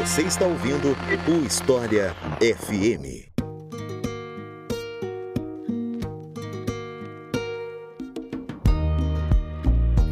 Você está ouvindo o História FM.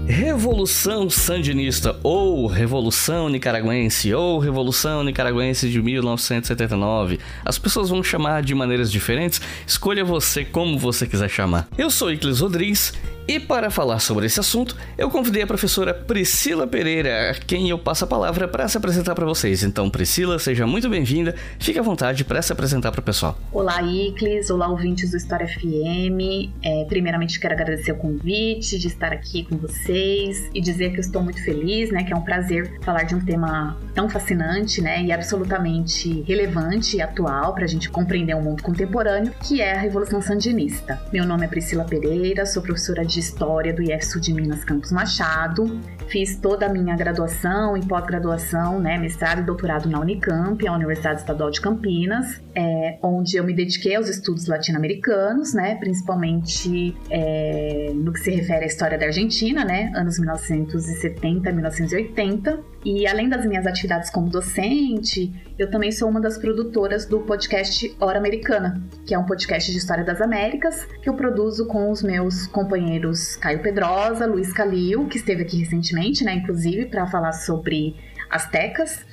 Revolução Sandinista, ou Revolução Nicaragüense, ou Revolução Nicaragüense de 1979. As pessoas vão chamar de maneiras diferentes, escolha você como você quiser chamar. Eu sou Iclis Rodrigues e para falar sobre esse assunto, eu convidei a professora Priscila Pereira, a quem eu passo a palavra para se apresentar para vocês. Então, Priscila, seja muito bem-vinda. Fique à vontade para se apresentar para o pessoal. Olá, Iclis. Olá, ouvintes do História FM. É, primeiramente, quero agradecer o convite de estar aqui com vocês e dizer que eu estou muito feliz, né? Que é um prazer falar de um tema tão fascinante, né? E absolutamente relevante e atual para a gente compreender o mundo contemporâneo, que é a Revolução Sandinista. Meu nome é Priscila Pereira, sou professora de de História do IF Sul de Minas Campos Machado. Fiz toda a minha graduação e pós-graduação, né, mestrado e doutorado na Unicamp, a Universidade Estadual de Campinas, é, onde eu me dediquei aos estudos latino-americanos, né, principalmente é, no que se refere à história da Argentina, né, anos 1970 1980. E além das minhas atividades como docente, eu também sou uma das produtoras do podcast Hora Americana, que é um podcast de história das Américas, que eu produzo com os meus companheiros Caio Pedrosa, Luiz Calil, que esteve aqui recentemente, né, inclusive, para falar sobre Aztecas,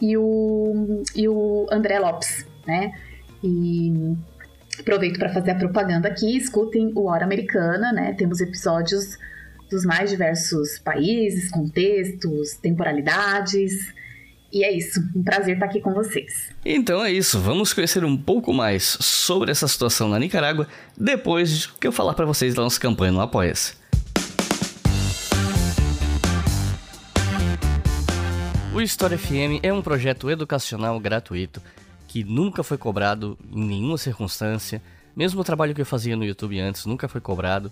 e o, e o André Lopes, né? E aproveito para fazer a propaganda aqui, escutem o Hora Americana, né? Temos episódios dos mais diversos países, contextos, temporalidades. E é isso, um prazer estar aqui com vocês. Então é isso, vamos conhecer um pouco mais sobre essa situação na Nicarágua depois que eu falar para vocês da nossa campanha no Apoia-se. O História FM é um projeto educacional gratuito que nunca foi cobrado em nenhuma circunstância. Mesmo o trabalho que eu fazia no YouTube antes nunca foi cobrado.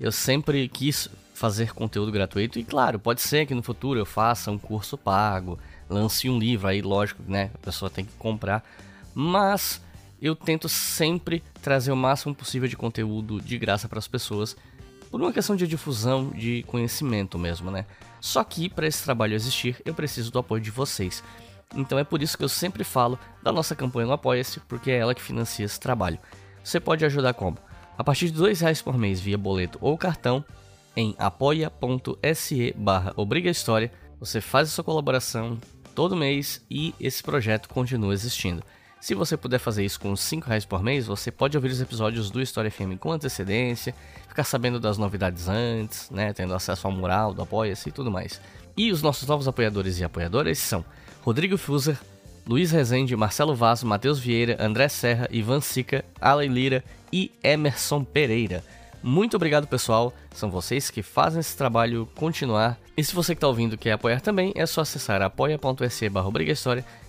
Eu sempre quis fazer conteúdo gratuito e claro, pode ser que no futuro eu faça um curso pago, lance um livro, aí lógico, né, a pessoa tem que comprar, mas eu tento sempre trazer o máximo possível de conteúdo de graça para as pessoas, por uma questão de difusão de conhecimento mesmo, né? Só que para esse trabalho existir, eu preciso do apoio de vocês. Então é por isso que eu sempre falo da nossa campanha no Apoia-se, porque é ela que financia esse trabalho. Você pode ajudar como? a partir de R$ reais por mês via boleto ou cartão em apoia.se barra História. Você faz a sua colaboração todo mês e esse projeto continua existindo. Se você puder fazer isso com R$ reais por mês, você pode ouvir os episódios do História FM com antecedência, ficar sabendo das novidades antes, né, tendo acesso ao mural do Apoia-se e tudo mais. E os nossos novos apoiadores e apoiadoras são Rodrigo Fuser, Luiz Rezende, Marcelo Vaz, Matheus Vieira, André Serra, Ivan Sica, Alan Lira e Emerson Pereira. Muito obrigado, pessoal. São vocês que fazem esse trabalho continuar. E se você que está ouvindo quer apoiar também, é só acessar apoia.se barra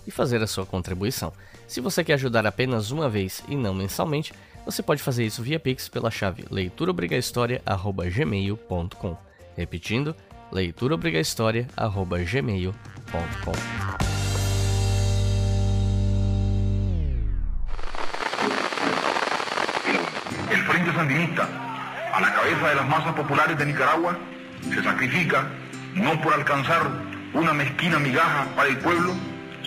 e fazer a sua contribuição. Se você quer ajudar apenas uma vez e não mensalmente, você pode fazer isso via Pix pela chave leituraobrigahistoria.gmail.com Repetindo, leituraobrigahistoria.gmail.com sandinista, a la cabeza de las masas populares de Nicaragua, se sacrifica no por alcanzar una mezquina migaja para el pueblo,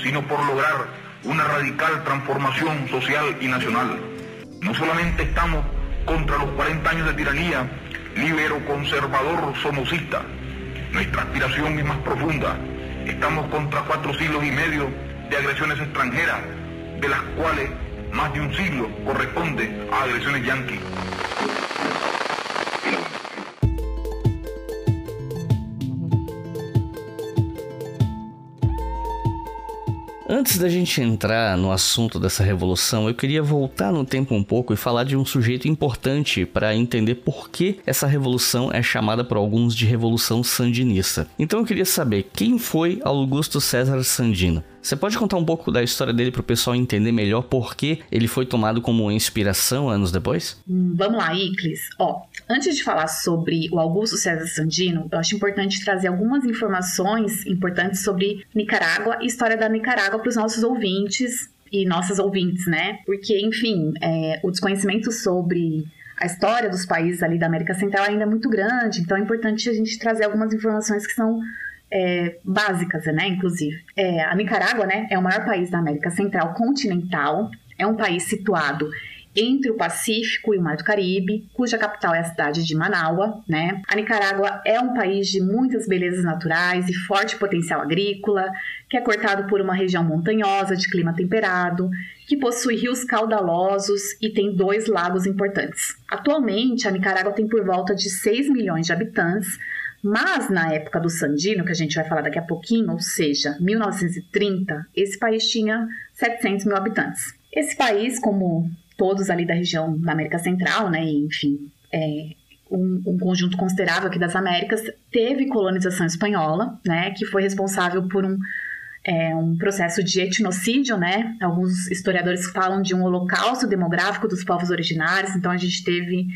sino por lograr una radical transformación social y nacional. No solamente estamos contra los 40 años de tiranía libero conservador somocista, nuestra aspiración es más profunda. Estamos contra cuatro siglos y medio de agresiones extranjeras, de las cuales más de un siglo corresponde a agresiones yanquis. Antes da gente entrar no assunto dessa revolução, eu queria voltar no tempo um pouco e falar de um sujeito importante para entender por que essa revolução é chamada por alguns de Revolução Sandinista. Então eu queria saber quem foi Augusto César Sandino. Você pode contar um pouco da história dele para o pessoal entender melhor por que ele foi tomado como inspiração anos depois? Vamos lá, Iclis. Ó, antes de falar sobre o Augusto César Sandino, eu acho importante trazer algumas informações importantes sobre Nicarágua e história da Nicarágua para os nossos ouvintes e nossas ouvintes, né? Porque, enfim, é, o desconhecimento sobre a história dos países ali da América Central ainda é muito grande, então é importante a gente trazer algumas informações que são é, básicas, né, inclusive. É, a Nicarágua, né, é o maior país da América Central continental, é um país situado entre o Pacífico e o Mar do Caribe, cuja capital é a cidade de Manaus, né? A Nicarágua é um país de muitas belezas naturais e forte potencial agrícola, que é cortado por uma região montanhosa de clima temperado, que possui rios caudalosos e tem dois lagos importantes. Atualmente, a Nicarágua tem por volta de 6 milhões de habitantes, mas na época do Sandino, que a gente vai falar daqui a pouquinho, ou seja, 1930, esse país tinha 700 mil habitantes. Esse país, como todos ali da região da América Central, né? Enfim, é, um, um, conjunto considerável aqui das Américas, teve colonização espanhola, né? Que foi responsável por um, é, um processo de etnocídio, né? Alguns historiadores falam de um holocausto demográfico dos povos originários, então a gente teve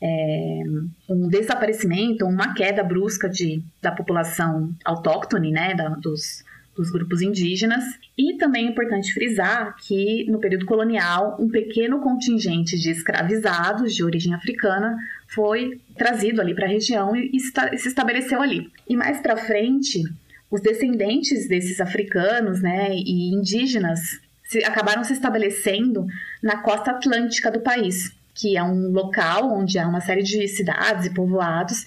é, um desaparecimento, uma queda brusca de, da população autóctone, né? Da, dos dos grupos indígenas. E também é importante frisar que, no período colonial, um pequeno contingente de escravizados de origem africana foi trazido ali para a região e, se estabeleceu ali. E mais para frente, os descendentes desses africanos né, e indígenas se, acabaram se estabelecendo na costa atlântica do país, que é um local onde há uma série de cidades e povoados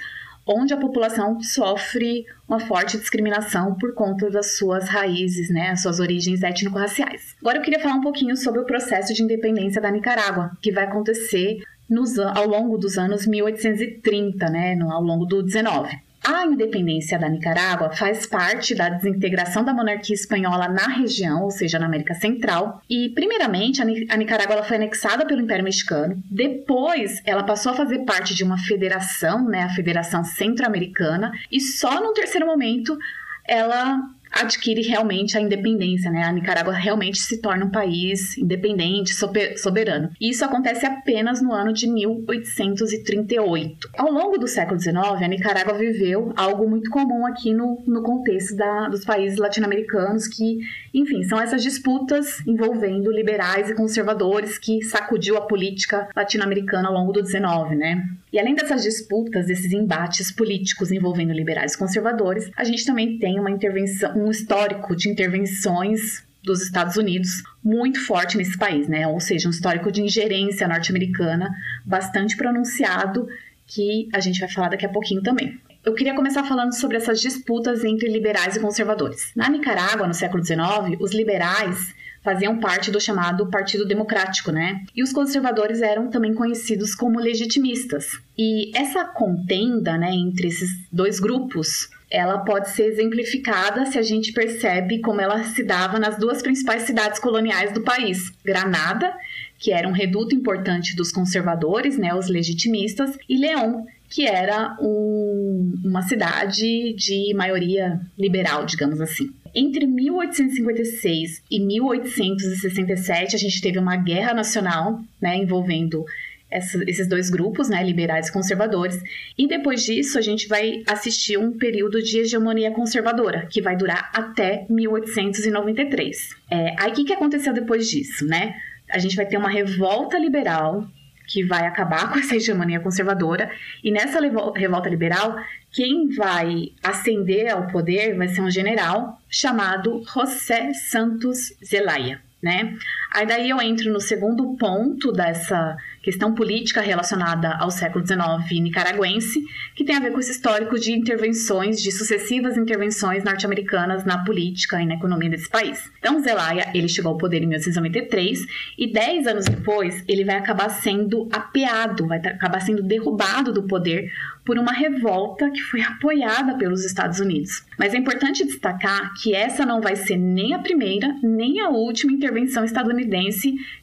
onde a população sofre uma forte discriminação por conta das suas raízes, né, as suas origens étnico-raciais. Agora eu queria falar um pouquinho sobre o processo de independência da Nicarágua, que vai acontecer nos, ao longo dos anos 1830, né, ao longo do 19. A independência da Nicarágua faz parte da desintegração da monarquia espanhola na região, ou seja, na América Central. E, primeiramente, a Nicarágua foi anexada pelo Império Mexicano. Depois, ela passou a fazer parte de uma federação, né, a Federação Centro-Americana. E só no terceiro momento ela adquire realmente a independência, né? A Nicarágua realmente se torna um país independente, soberano. E isso acontece apenas no ano de 1838. Ao longo do século XIX, a Nicarágua viveu algo muito comum aqui no, no contexto da, dos países latino-americanos, que, enfim, são essas disputas envolvendo liberais e conservadores que sacudiu a política latino-americana ao longo do XIX, né? E além dessas disputas, desses embates políticos envolvendo liberais e conservadores, a gente também tem uma intervenção, um histórico de intervenções dos Estados Unidos muito forte nesse país, né? Ou seja, um histórico de ingerência norte-americana bastante pronunciado que a gente vai falar daqui a pouquinho também. Eu queria começar falando sobre essas disputas entre liberais e conservadores. Na Nicarágua, no século XIX, os liberais faziam parte do chamado Partido Democrático, né? E os conservadores eram também conhecidos como legitimistas. E essa contenda, né, entre esses dois grupos, ela pode ser exemplificada se a gente percebe como ela se dava nas duas principais cidades coloniais do país, Granada, que era um reduto importante dos conservadores, né, os legitimistas, e León, que era um, uma cidade de maioria liberal, digamos assim. Entre 1856 e 1867, a gente teve uma guerra nacional, né, envolvendo esses dois grupos, né, liberais e conservadores. E depois disso, a gente vai assistir um período de hegemonia conservadora, que vai durar até 1893. É, aí, o que, que aconteceu depois disso, né? A gente vai ter uma revolta liberal que vai acabar com essa hegemonia conservadora. E nessa revolta liberal, quem vai ascender ao poder vai ser um general chamado José Santos Zelaya, né? Aí daí eu entro no segundo ponto dessa questão política relacionada ao século XIX nicaragüense, que tem a ver com esse histórico de intervenções, de sucessivas intervenções norte-americanas na política e na economia desse país. Então, Zelaya, ele chegou ao poder em 1893 e dez anos depois ele vai acabar sendo apeado, vai acabar sendo derrubado do poder por uma revolta que foi apoiada pelos Estados Unidos. Mas é importante destacar que essa não vai ser nem a primeira nem a última intervenção estadunidense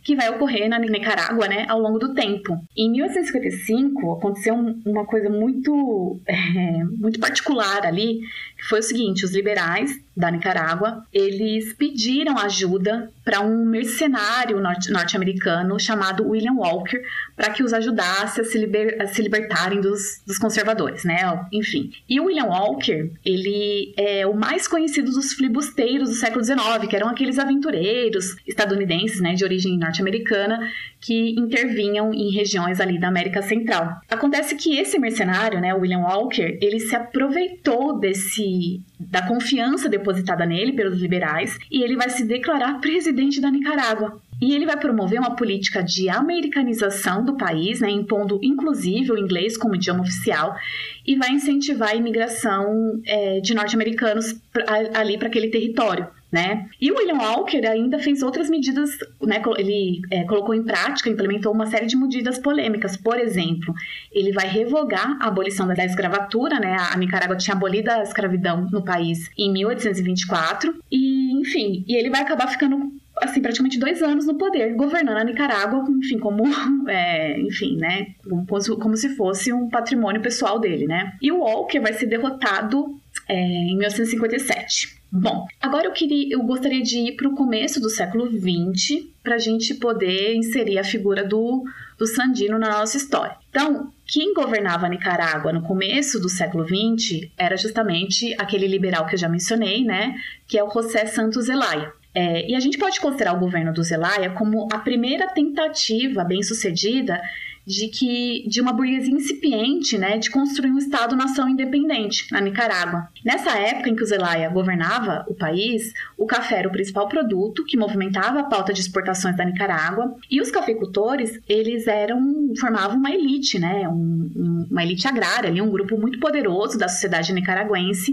que vai ocorrer na Nicarágua, né, ao longo do tempo. Em 1855 aconteceu uma coisa muito, é, muito particular ali, foi o seguinte: os liberais da Nicarágua eles pediram ajuda para um mercenário norte-americano chamado William Walker para que os ajudasse a se, liber, a se libertarem dos, dos, conservadores, né? Enfim. E o William Walker, ele é o mais conhecido dos filibusteiros do século XIX, que eram aqueles aventureiros estadunidenses, né, de origem norte-americana, que intervinham em regiões ali da América Central. Acontece que esse mercenário, né, William Walker, ele se aproveitou desse da confiança depositada nele pelos liberais e ele vai se declarar presidente da Nicarágua. E ele vai promover uma política de americanização do país, né, impondo inclusive o inglês como idioma oficial, e vai incentivar a imigração é, de norte-americanos ali para aquele território. Né? E o William Walker ainda fez outras medidas, né? ele é, colocou em prática, implementou uma série de medidas polêmicas. Por exemplo, ele vai revogar a abolição da escravatura, né? a Nicarágua tinha abolido a escravidão no país em 1824, e enfim, e ele vai acabar ficando assim, praticamente dois anos no poder, governando a Nicarágua, enfim, como, é, enfim, né, como, como, se fosse um patrimônio pessoal dele, né. E o Walker vai ser derrotado é, em 1957. Bom, agora eu queria, eu gostaria de ir para o começo do século XX para a gente poder inserir a figura do, do Sandino na nossa história. Então, quem governava Nicarágua no começo do século XX era justamente aquele liberal que eu já mencionei, né, que é o José Santos Zelaya. É, e a gente pode considerar o governo do Zelaya como a primeira tentativa bem sucedida de que de uma burguesia incipiente, né, de construir um Estado-nação independente na Nicarágua. Nessa época em que o Zelaya governava o país, o café era o principal produto que movimentava a pauta de exportações da Nicarágua e os cafeicultores eles eram formavam uma elite, né, um, uma elite agrária, ali um grupo muito poderoso da sociedade nicaragüense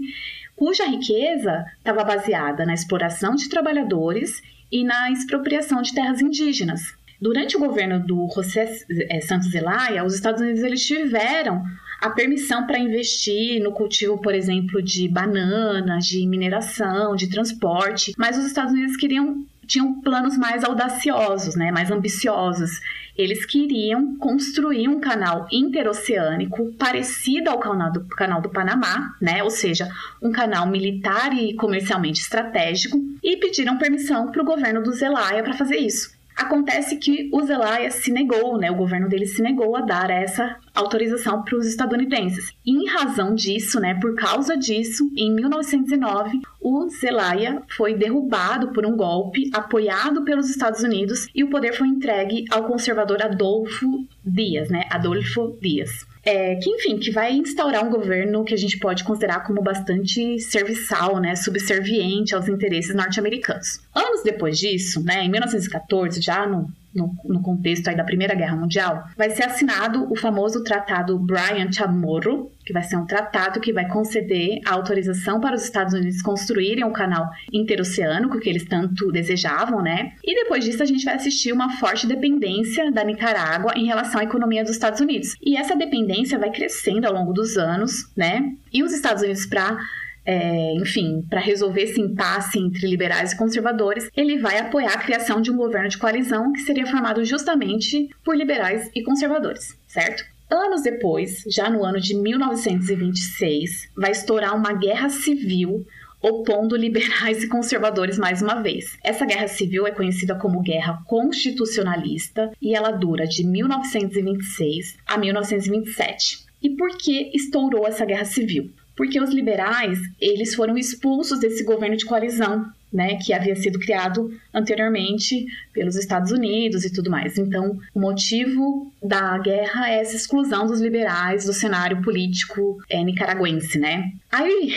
cuja riqueza estava baseada na exploração de trabalhadores e na expropriação de terras indígenas. Durante o governo do José eh, Santos Zelaya, os Estados Unidos eles tiveram a permissão para investir no cultivo, por exemplo, de bananas, de mineração, de transporte, mas os Estados Unidos queriam tinham planos mais audaciosos, né, mais ambiciosos. Eles queriam construir um canal interoceânico parecido ao canal do, canal do Panamá, né, ou seja, um canal militar e comercialmente estratégico, e pediram permissão para o governo do Zelaya para fazer isso. Acontece que o Zelaya se negou, né? O governo dele se negou a dar essa autorização para os estadunidenses. E em razão disso, né, por causa disso, em 1909, o Zelaya foi derrubado por um golpe apoiado pelos Estados Unidos e o poder foi entregue ao conservador Adolfo Dias, né? Adolfo Dias. É, que, enfim, que vai instaurar um governo que a gente pode considerar como bastante serviçal, né, subserviente aos interesses norte-americanos. Anos depois disso, né, em 1914, já no no, no, contexto aí da Primeira Guerra Mundial, vai ser assinado o famoso Tratado Bryan Chamorro, que vai ser um tratado que vai conceder a autorização para os Estados Unidos construírem o canal interoceânico que eles tanto desejavam, né? E depois disso a gente vai assistir uma forte dependência da Nicarágua em relação à economia dos Estados Unidos. E essa dependência vai crescendo ao longo dos anos, né? E os Estados Unidos para é, enfim, para resolver esse impasse entre liberais e conservadores, ele vai apoiar a criação de um governo de coalizão que seria formado justamente por liberais e conservadores, certo? Anos depois, já no ano de 1926, vai estourar uma guerra civil opondo liberais e conservadores mais uma vez. Essa guerra civil é conhecida como Guerra Constitucionalista e ela dura de 1926 a 1927. E por que estourou essa guerra civil? Porque os liberais eles foram expulsos desse governo de coalizão, né, que havia sido criado anteriormente pelos Estados Unidos e tudo mais. Então, o motivo da guerra é essa exclusão dos liberais do cenário político é, nicaragüense, né? Aí,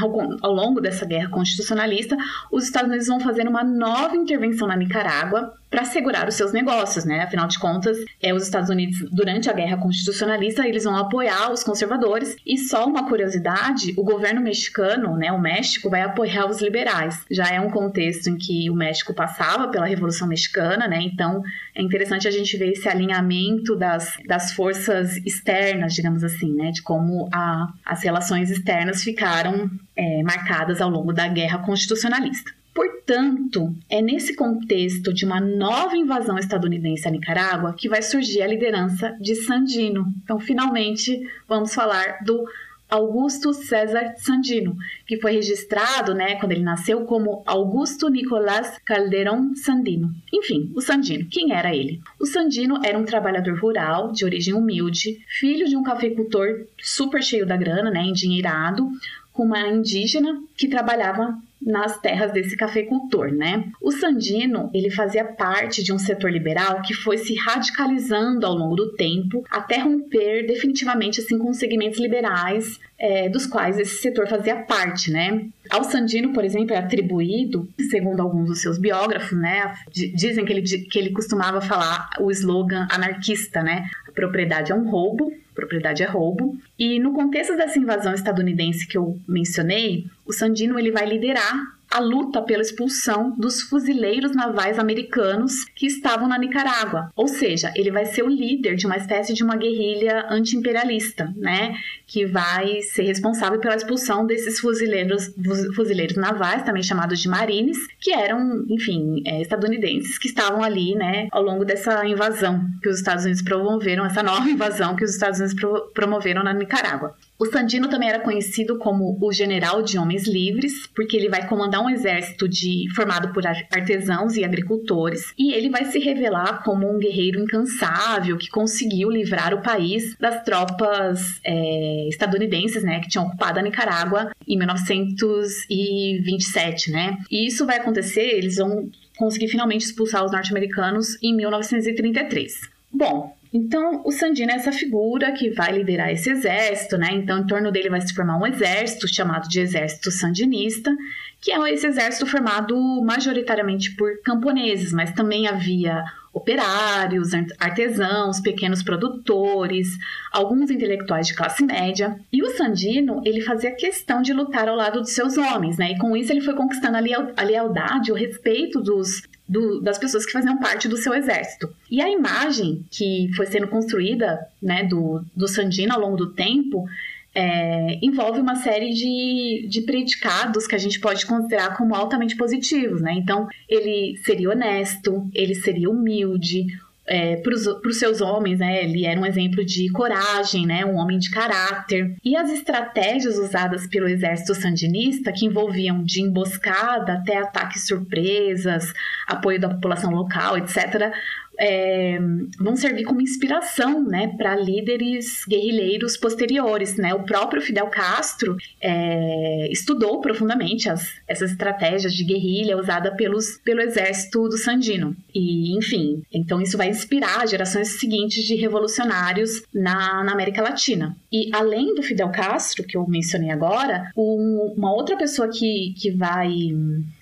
ao, ao longo dessa guerra constitucionalista, os Estados Unidos vão fazer uma nova intervenção na Nicarágua para segurar os seus negócios, né? Afinal de contas, é os Estados Unidos durante a guerra constitucionalista eles vão apoiar os conservadores e só uma curiosidade, o governo mexicano, né, o México vai apoiar os liberais. Já é um contexto em que o México passava pela Revolução Mexicana, né? Então é interessante a gente ver esse alinhamento das, das forças externas, digamos assim, né? De como a, as relações externas ficaram é, marcadas ao longo da guerra constitucionalista. Portanto, é nesse contexto de uma nova invasão estadunidense à Nicarágua que vai surgir a liderança de Sandino. Então, finalmente, vamos falar do Augusto César Sandino, que foi registrado, né, quando ele nasceu, como Augusto Nicolás Calderón Sandino. Enfim, o Sandino, quem era ele? O Sandino era um trabalhador rural, de origem humilde, filho de um cafeicultor super cheio da grana, né, endinheirado, com uma indígena que trabalhava nas terras desse cafeicultor, né? O Sandino, ele fazia parte de um setor liberal que foi se radicalizando ao longo do tempo até romper definitivamente assim com os segmentos liberais é, dos quais esse setor fazia parte, né? Ao Sandino, por exemplo, é atribuído, segundo alguns dos seus biógrafos, né? Dizem que ele, que ele costumava falar o slogan anarquista, né? A propriedade é um roubo, propriedade é roubo. E no contexto dessa invasão estadunidense que eu mencionei, o Sandino ele vai liderar a luta pela expulsão dos fuzileiros navais americanos que estavam na Nicarágua. Ou seja, ele vai ser o líder de uma espécie de uma guerrilha anti-imperialista, né? Que vai ser responsável pela expulsão desses fuzileiros, fuzileiros navais, também chamados de marines, que eram, enfim, é, estadunidenses que estavam ali, né, ao longo dessa invasão que os Estados Unidos promoveram, essa nova invasão que os Estados Unidos pro promoveram na Nicarágua. O Sandino também era conhecido como o general de homens livres, porque ele vai comandar um exército de, formado por artesãos e agricultores, e ele vai se revelar como um guerreiro incansável que conseguiu livrar o país das tropas é, estadunidenses, né, que tinham ocupado a Nicarágua em 1927, né? E isso vai acontecer, eles vão conseguir finalmente expulsar os norte-americanos em 1933. Bom, então, o Sandino é essa figura que vai liderar esse exército, né? Então, em torno dele vai se formar um exército chamado de Exército Sandinista, que é esse exército formado majoritariamente por camponeses, mas também havia operários, artesãos, pequenos produtores, alguns intelectuais de classe média. E o Sandino, ele fazia questão de lutar ao lado dos seus homens, né? E com isso ele foi conquistando a lealdade, o respeito dos do, das pessoas que faziam parte do seu exército. E a imagem que foi sendo construída né, do, do Sandino ao longo do tempo é, envolve uma série de, de predicados que a gente pode considerar como altamente positivos, né? Então, ele seria honesto, ele seria humilde, é, para os seus homens, né? Ele era um exemplo de coragem, né? Um homem de caráter. E as estratégias usadas pelo exército sandinista, que envolviam de emboscada até ataques surpresas, apoio da população local, etc., é, vão servir como inspiração né, para líderes guerrilheiros posteriores. Né? O próprio Fidel Castro é, estudou profundamente as, essas estratégias de guerrilha usada pelos, pelo exército do Sandino. E, enfim, então isso vai inspirar gerações seguintes de revolucionários na, na América Latina. E além do Fidel Castro, que eu mencionei agora, um, uma outra pessoa que, que vai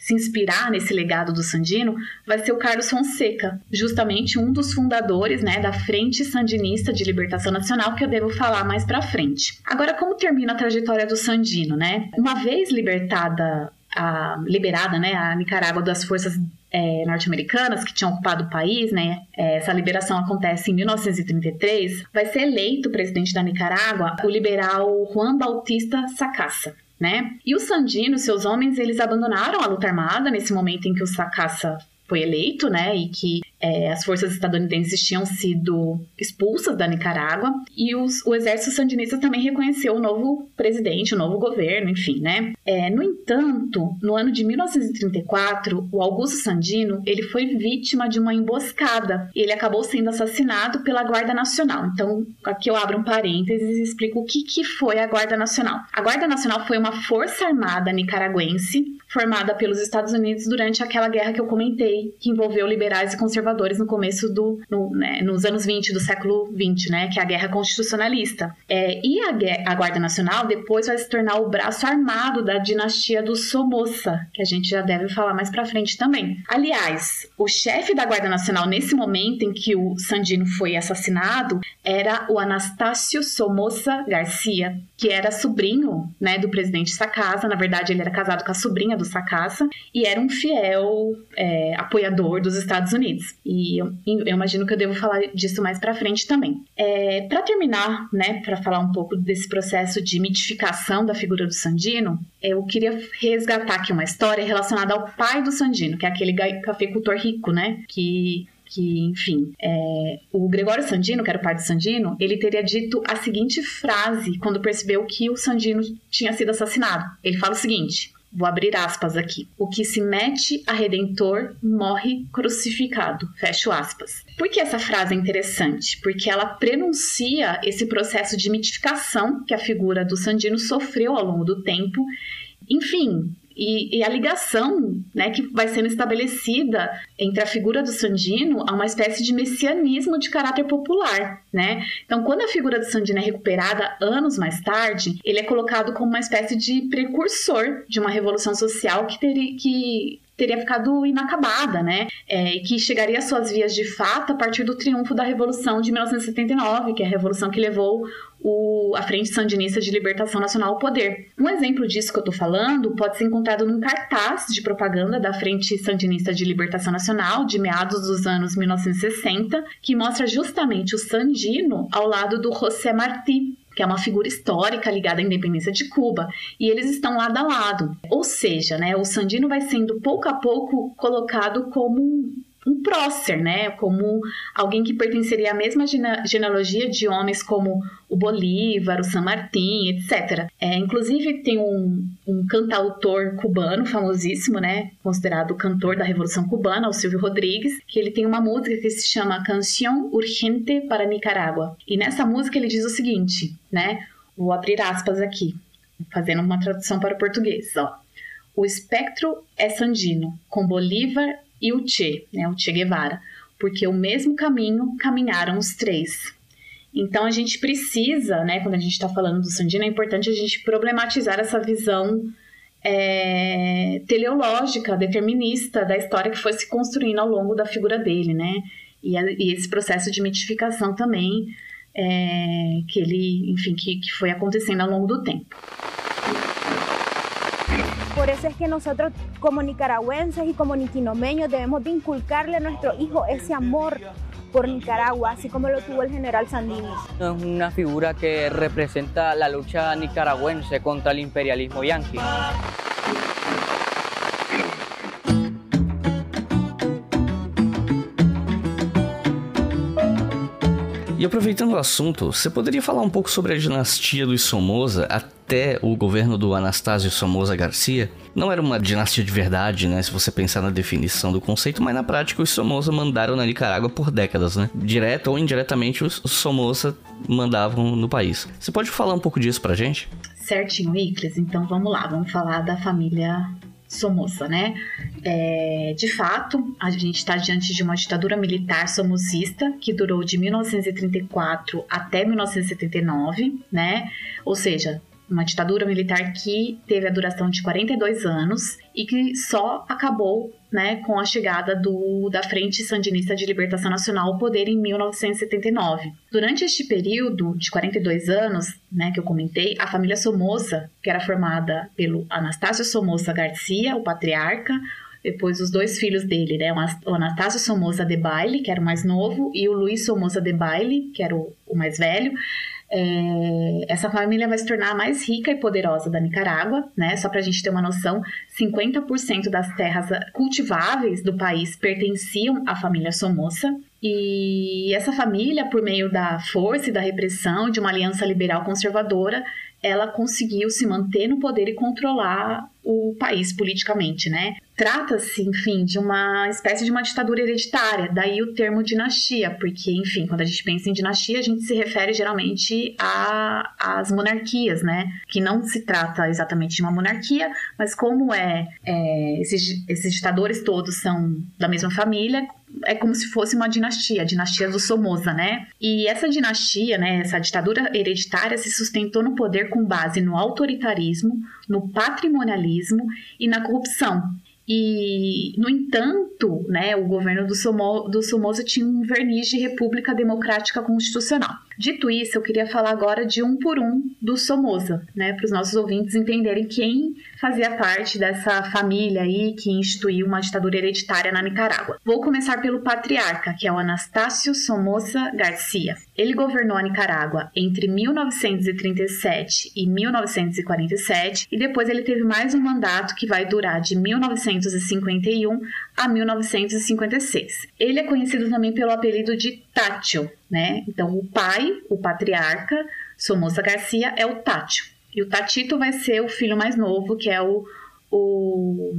se inspirar nesse legado do Sandino vai ser o Carlos Fonseca, justamente um dos fundadores né, da Frente Sandinista de Libertação Nacional, que eu devo falar mais para frente. Agora, como termina a trajetória do Sandino? Né? Uma vez libertada a, liberada né, a Nicarágua das forças é, norte-americanas que tinham ocupado o país, né? É, essa liberação acontece em 1933. Vai ser eleito presidente da Nicarágua o liberal Juan Bautista Sacasa né? E o Sandino, seus homens, eles abandonaram a luta armada nesse momento em que o Sacasa foi eleito, né? E que é, as forças estadunidenses tinham sido expulsas da Nicarágua e os, o exército sandinista também reconheceu o novo presidente, o novo governo, enfim, né? É, no entanto, no ano de 1934, o Augusto Sandino ele foi vítima de uma emboscada. Ele acabou sendo assassinado pela Guarda Nacional. Então, aqui eu abro um parênteses e explico o que, que foi a Guarda Nacional. A Guarda Nacional foi uma força armada nicaragüense formada pelos Estados Unidos durante aquela guerra que eu comentei, que envolveu liberais e conservadores no começo do. No, né, nos anos 20 do século 20, né? Que é a guerra constitucionalista. É, e a, a, Guarda Nacional depois vai se tornar o braço armado da dinastia do Somoza, que a gente já deve falar mais pra frente também. Aliás, o chefe da Guarda Nacional nesse momento em que o Sandino foi assassinado era o Anastácio Somoza Garcia, que era sobrinho né, do presidente Sacasa. Na verdade, ele era casado com a sobrinha do do Sacasa e era um fiel é, apoiador dos Estados Unidos. E eu, eu, imagino que eu devo falar disso mais para frente também. É, para terminar, né, para falar um pouco desse processo de mitificação da figura do Sandino, eu queria resgatar aqui uma história relacionada ao pai do Sandino, que é aquele cafeicultor rico, né, que que, enfim, é, o Gregório Sandino, que era o pai do Sandino, ele teria dito a seguinte frase quando percebeu que o Sandino tinha sido assassinado. Ele fala o seguinte: Vou abrir aspas aqui. O que se mete a redentor morre crucificado. Fecho aspas. Por que essa frase é interessante? Porque ela prenuncia esse processo de mitificação que a figura do Sandino sofreu ao longo do tempo. Enfim, e, e, a ligação né, que vai sendo estabelecida entre a figura do Sandino a uma espécie de messianismo de caráter popular. Né? Então, quando a figura do Sandino é recuperada anos mais tarde, ele é colocado como uma espécie de precursor de uma revolução social que, teria, que teria ficado inacabada, né? É, que chegaria às suas vias de fato a partir do triunfo da Revolução de 1979, que é a revolução que levou o, a Frente Sandinista de Libertação Nacional ao poder. Um exemplo disso que eu estou falando pode ser encontrado num cartaz de propaganda da Frente Sandinista de Libertação Nacional de meados dos anos 1960, que mostra justamente o Sandino ao lado do José Martí, que é uma figura histórica ligada à independência de Cuba, e eles estão lado a lado. Ou seja, né, o Sandino vai sendo pouco a pouco colocado como um prócer, né? Como alguém que pertenceria à mesma genealogia de homens como o Bolívar, o San Martín, etc. É, inclusive tem um, um cantautor cubano famosíssimo, né? Considerado cantor da Revolução Cubana, o Silvio Rodrigues, que ele tem uma música que se chama Canção Urgente para Nicarágua. E nessa música ele diz o seguinte, né? Vou abrir aspas aqui, fazendo uma tradução para o português, ó. O espectro é sandino, com Bolívar e o Che, né, o Che Guevara, porque o mesmo caminho caminharam os três. Então a gente precisa, né, quando a gente está falando do Sandino, é importante a gente problematizar essa visão é, teleológica, determinista da história que foi se construindo ao longo da figura dele, né? E, e esse processo de mitificação também é, que ele, enfim, que, que foi acontecendo ao longo do tempo. Por eso es que nosotros como nicaragüenses y como niquinomeños debemos de inculcarle a nuestro hijo ese amor por Nicaragua, así como lo tuvo el general Sandini. Es una figura que representa la lucha nicaragüense contra el imperialismo yanqui. E aproveitando o assunto, você poderia falar um pouco sobre a dinastia dos Somoza até o governo do Anastácio Somoza Garcia? Não era uma dinastia de verdade, né? Se você pensar na definição do conceito, mas na prática os Somoza mandaram na Nicarágua por décadas, né? Direta ou indiretamente os Somoza mandavam no país. Você pode falar um pouco disso pra gente? Certinho, Icles. Então vamos lá, vamos falar da família Somoza, né? É, de fato, a gente está diante de uma ditadura militar somocista que durou de 1934 até 1979, né? Ou seja, uma ditadura militar que teve a duração de 42 anos e que só acabou né, com a chegada do, da Frente Sandinista de Libertação Nacional ao poder em 1979. Durante este período de 42 anos, né, que eu comentei, a família Somoza, que era formada pelo Anastácio Somoza Garcia, o patriarca, depois os dois filhos dele, né, o Anastácio Somoza de Baile, que era o mais novo, e o Luiz Somoza de Baile, que era o, o mais velho, é, essa família vai se tornar a mais rica e poderosa da Nicarágua, né? Só para a gente ter uma noção, 50% das terras cultiváveis do país pertenciam à família Somoza. E essa família, por meio da força e da repressão de uma aliança liberal conservadora, ela conseguiu se manter no poder e controlar o país politicamente, né? Trata-se, enfim, de uma espécie de uma ditadura hereditária, daí o termo dinastia, porque, enfim, quando a gente pensa em dinastia, a gente se refere geralmente às monarquias, né? Que não se trata exatamente de uma monarquia, mas como é, é esses, esses ditadores todos são da mesma família, é como se fosse uma dinastia, a dinastia do Somoza, né? E essa dinastia, né, essa ditadura hereditária se sustentou no poder com base no autoritarismo, no patrimonialismo e na corrupção. E, no entanto, né, o governo do, Somo, do Somoza tinha um verniz de república democrática constitucional. Dito isso, eu queria falar agora de um por um do Somoza, né, para os nossos ouvintes entenderem quem fazia parte dessa família aí que instituiu uma ditadura hereditária na Nicarágua. Vou começar pelo patriarca, que é o Anastácio Somoza Garcia. Ele governou a Nicarágua entre 1937 e 1947 e depois ele teve mais um mandato que vai durar de 1951 a 1956. Ele é conhecido também pelo apelido de Tátil, né? Então, o pai, o patriarca, Somoza Garcia, é o Tátil. E o Tatito vai ser o filho mais novo, que é o, o,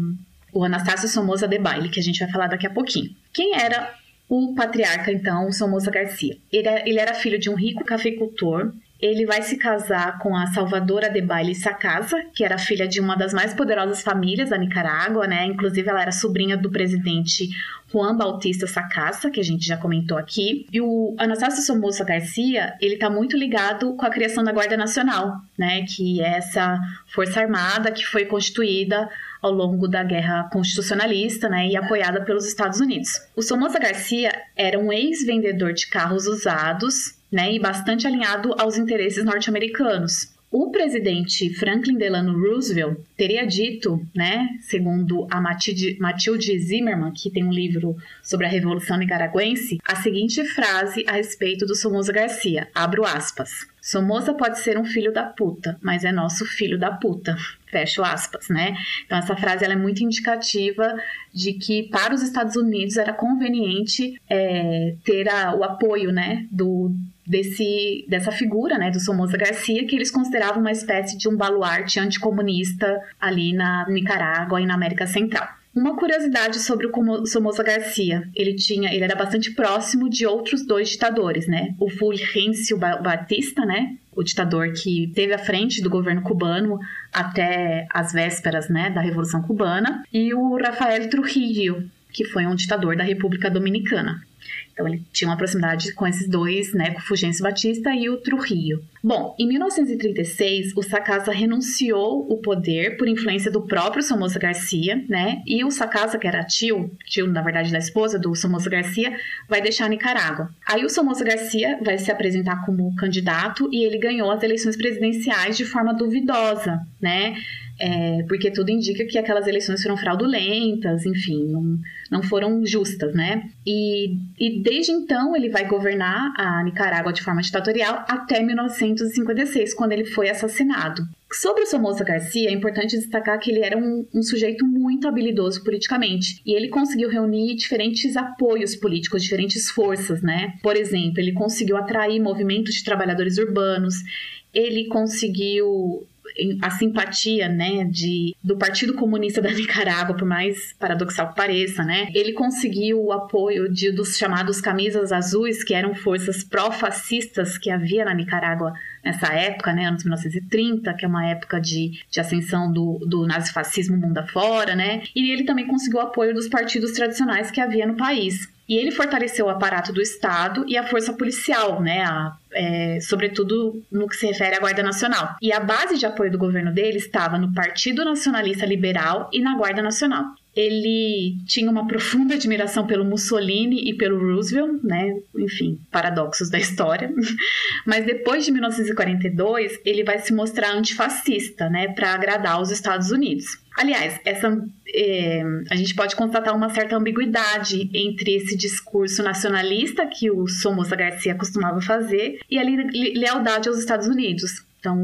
o Anastácio Somoza de Baile, que a gente vai falar daqui a pouquinho. Quem era o patriarca, então, o Somoza Garcia? Ele, ele era filho de um rico cafeicultor ele vai se casar com a Salvadora de Baile Sacasa, que era filha de uma das mais poderosas famílias da Nicarágua, né? Inclusive ela era sobrinha do presidente Juan Bautista Sacasa, que a gente já comentou aqui. E o Anastácio Somoza Garcia, ele tá muito ligado com a criação da Guarda Nacional, né? Que é essa força armada que foi constituída ao longo da Guerra Constitucionalista, né, e apoiada pelos Estados Unidos. O Somoza Garcia era um ex-vendedor de carros usados, né, e bastante alinhado aos interesses norte-americanos. O presidente Franklin Delano Roosevelt teria dito, né, segundo a Matilde, Matilde Zimmerman, que tem um livro sobre a Revolução Nicaragüense, a seguinte frase a respeito do Somoza Garcia, abro aspas. Somoza pode ser um filho da puta, mas é nosso filho da puta. Fecho aspas, né? Então essa frase ela é muito indicativa de que para os Estados Unidos era conveniente é, ter a, o apoio, né, do desse, dessa figura, né, do Somoza Garcia, que eles consideravam uma espécie de um baluarte anticomunista ali na Nicarágua e na América Central. Uma curiosidade sobre o Somoza Garcia, ele tinha, ele era bastante próximo de outros dois ditadores, né? O Fulgêncio Batista, né? O ditador que teve à frente do governo cubano até as vésperas, né, da Revolução Cubana, e o Rafael Trujillo, que foi um ditador da República Dominicana. Então ele tinha uma proximidade com esses dois, né, com Fulgêncio Batista e o Trujillo. Bom, em 1936, o Sacasa renunciou o poder por influência do próprio Somoza Garcia, né? E o Sacasa, que era tio, tio na verdade da esposa do Somoza Garcia, vai deixar Nicarágua. Aí o Somoza Garcia vai se apresentar como candidato e ele ganhou as eleições presidenciais de forma duvidosa, né? É, porque tudo indica que aquelas eleições foram fraudulentas, enfim, não, não foram justas, né? E, e desde então ele vai governar a Nicarágua de forma ditatorial até 1956, quando ele foi assassinado. Sobre o Somoza Garcia, é importante destacar que ele era um, um, sujeito muito habilidoso politicamente e ele conseguiu reunir diferentes apoios políticos, diferentes forças, né? Por exemplo, ele conseguiu atrair movimentos de trabalhadores urbanos, ele conseguiu a simpatia, né, de, do Partido Comunista da Nicarágua, por mais paradoxal que pareça, né, ele conseguiu o apoio de, dos chamados camisas azuis, que eram forças pró-fascistas que havia na Nicarágua nessa época, né, anos 1930, que é uma época de, de ascensão do, do nazifascismo mundo afora, né, e ele também conseguiu o apoio dos partidos tradicionais que havia no país. E ele fortaleceu o aparato do Estado e a força policial, né? A, é, sobretudo no que se refere à Guarda Nacional. E a base de apoio do governo dele estava no Partido Nacionalista Liberal e na Guarda Nacional ele tinha uma profunda admiração pelo Mussolini e pelo Roosevelt, né? Enfim, paradoxos da história. Mas depois de 1942, ele vai se mostrar antifascista, né, para agradar os Estados Unidos. Aliás, essa é, a gente pode constatar uma certa ambiguidade entre esse discurso nacionalista que o Somoza Garcia costumava fazer e a lealdade aos Estados Unidos. Então,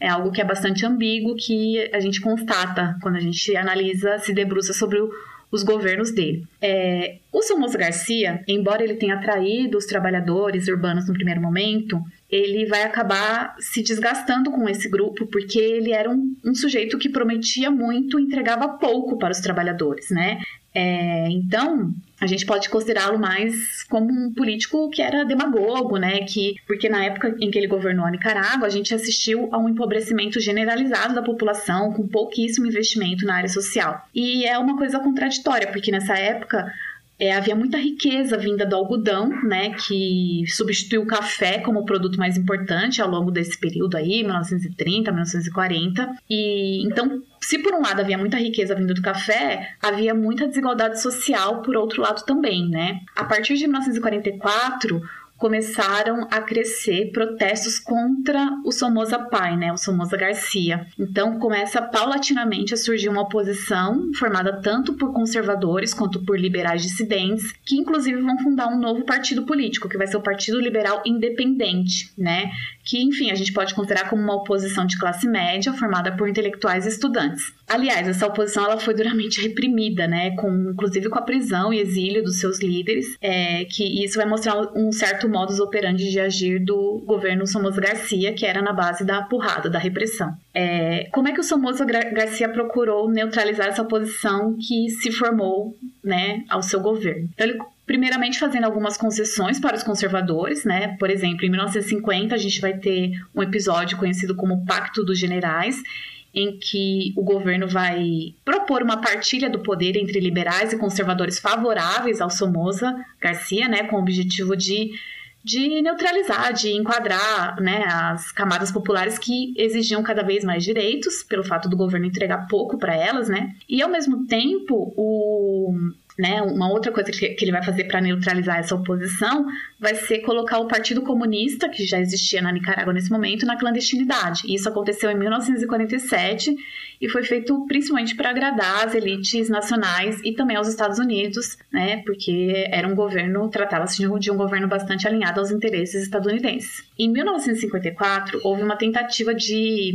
é algo que é bastante ambíguo, que a gente constata quando a gente analisa, se debruça sobre o, os governos dele. É, o Somoza Garcia, embora ele tenha atraído os trabalhadores urbanos no primeiro momento, ele vai acabar se desgastando com esse grupo, porque ele era um, um sujeito que prometia muito, entregava pouco para os trabalhadores, né? É, então, a gente pode considerá-lo mais como um político que era demagogo, né? Que, porque na época em que ele governou a Nicarágua, a gente assistiu a um empobrecimento generalizado da população, com pouquíssimo investimento na área social. E é uma coisa contraditória, porque nessa época é, havia muita riqueza vinda do algodão, né, que substituiu o café como produto mais importante ao longo desse período aí, 1930, 1940. E então, se por um lado havia muita riqueza vinda do café, havia muita desigualdade social por outro lado também, né? A partir de 1944, começaram a crescer protestos contra o Somoza pai, né, o Somoza Garcia. Então começa paulatinamente a surgir uma oposição formada tanto por conservadores quanto por liberais dissidentes, que inclusive vão fundar um novo partido político, que vai ser o Partido Liberal Independente, né, que enfim a gente pode considerar como uma oposição de classe média formada por intelectuais e estudantes. Aliás, essa oposição ela foi duramente reprimida, né, com inclusive com a prisão e exílio dos seus líderes, é, que isso vai mostrar um certo modus operandi de agir do governo Somoza Garcia, que era na base da porrada, da repressão. É, como é que o Somoza Garcia procurou neutralizar essa oposição que se formou, né, ao seu governo? Então ele primeiramente fazendo algumas concessões para os conservadores, né? Por exemplo, em 1950 a gente vai ter um episódio conhecido como Pacto dos Generais, em que o governo vai propor uma partilha do poder entre liberais e conservadores favoráveis ao Somoza Garcia, né, com o objetivo de de neutralizar, de enquadrar né, as camadas populares que exigiam cada vez mais direitos, pelo fato do governo entregar pouco para elas, né? E ao mesmo tempo, o, né, uma outra coisa que, que ele vai fazer para neutralizar essa oposição vai ser colocar o Partido Comunista, que já existia na Nicarágua nesse momento, na clandestinidade. Isso aconteceu em 1947 e foi feito principalmente para agradar as elites nacionais e também aos Estados Unidos, né, porque era um governo, tratava-se de, de um governo bastante alinhado aos interesses estadunidenses. Em 1954, houve uma tentativa de,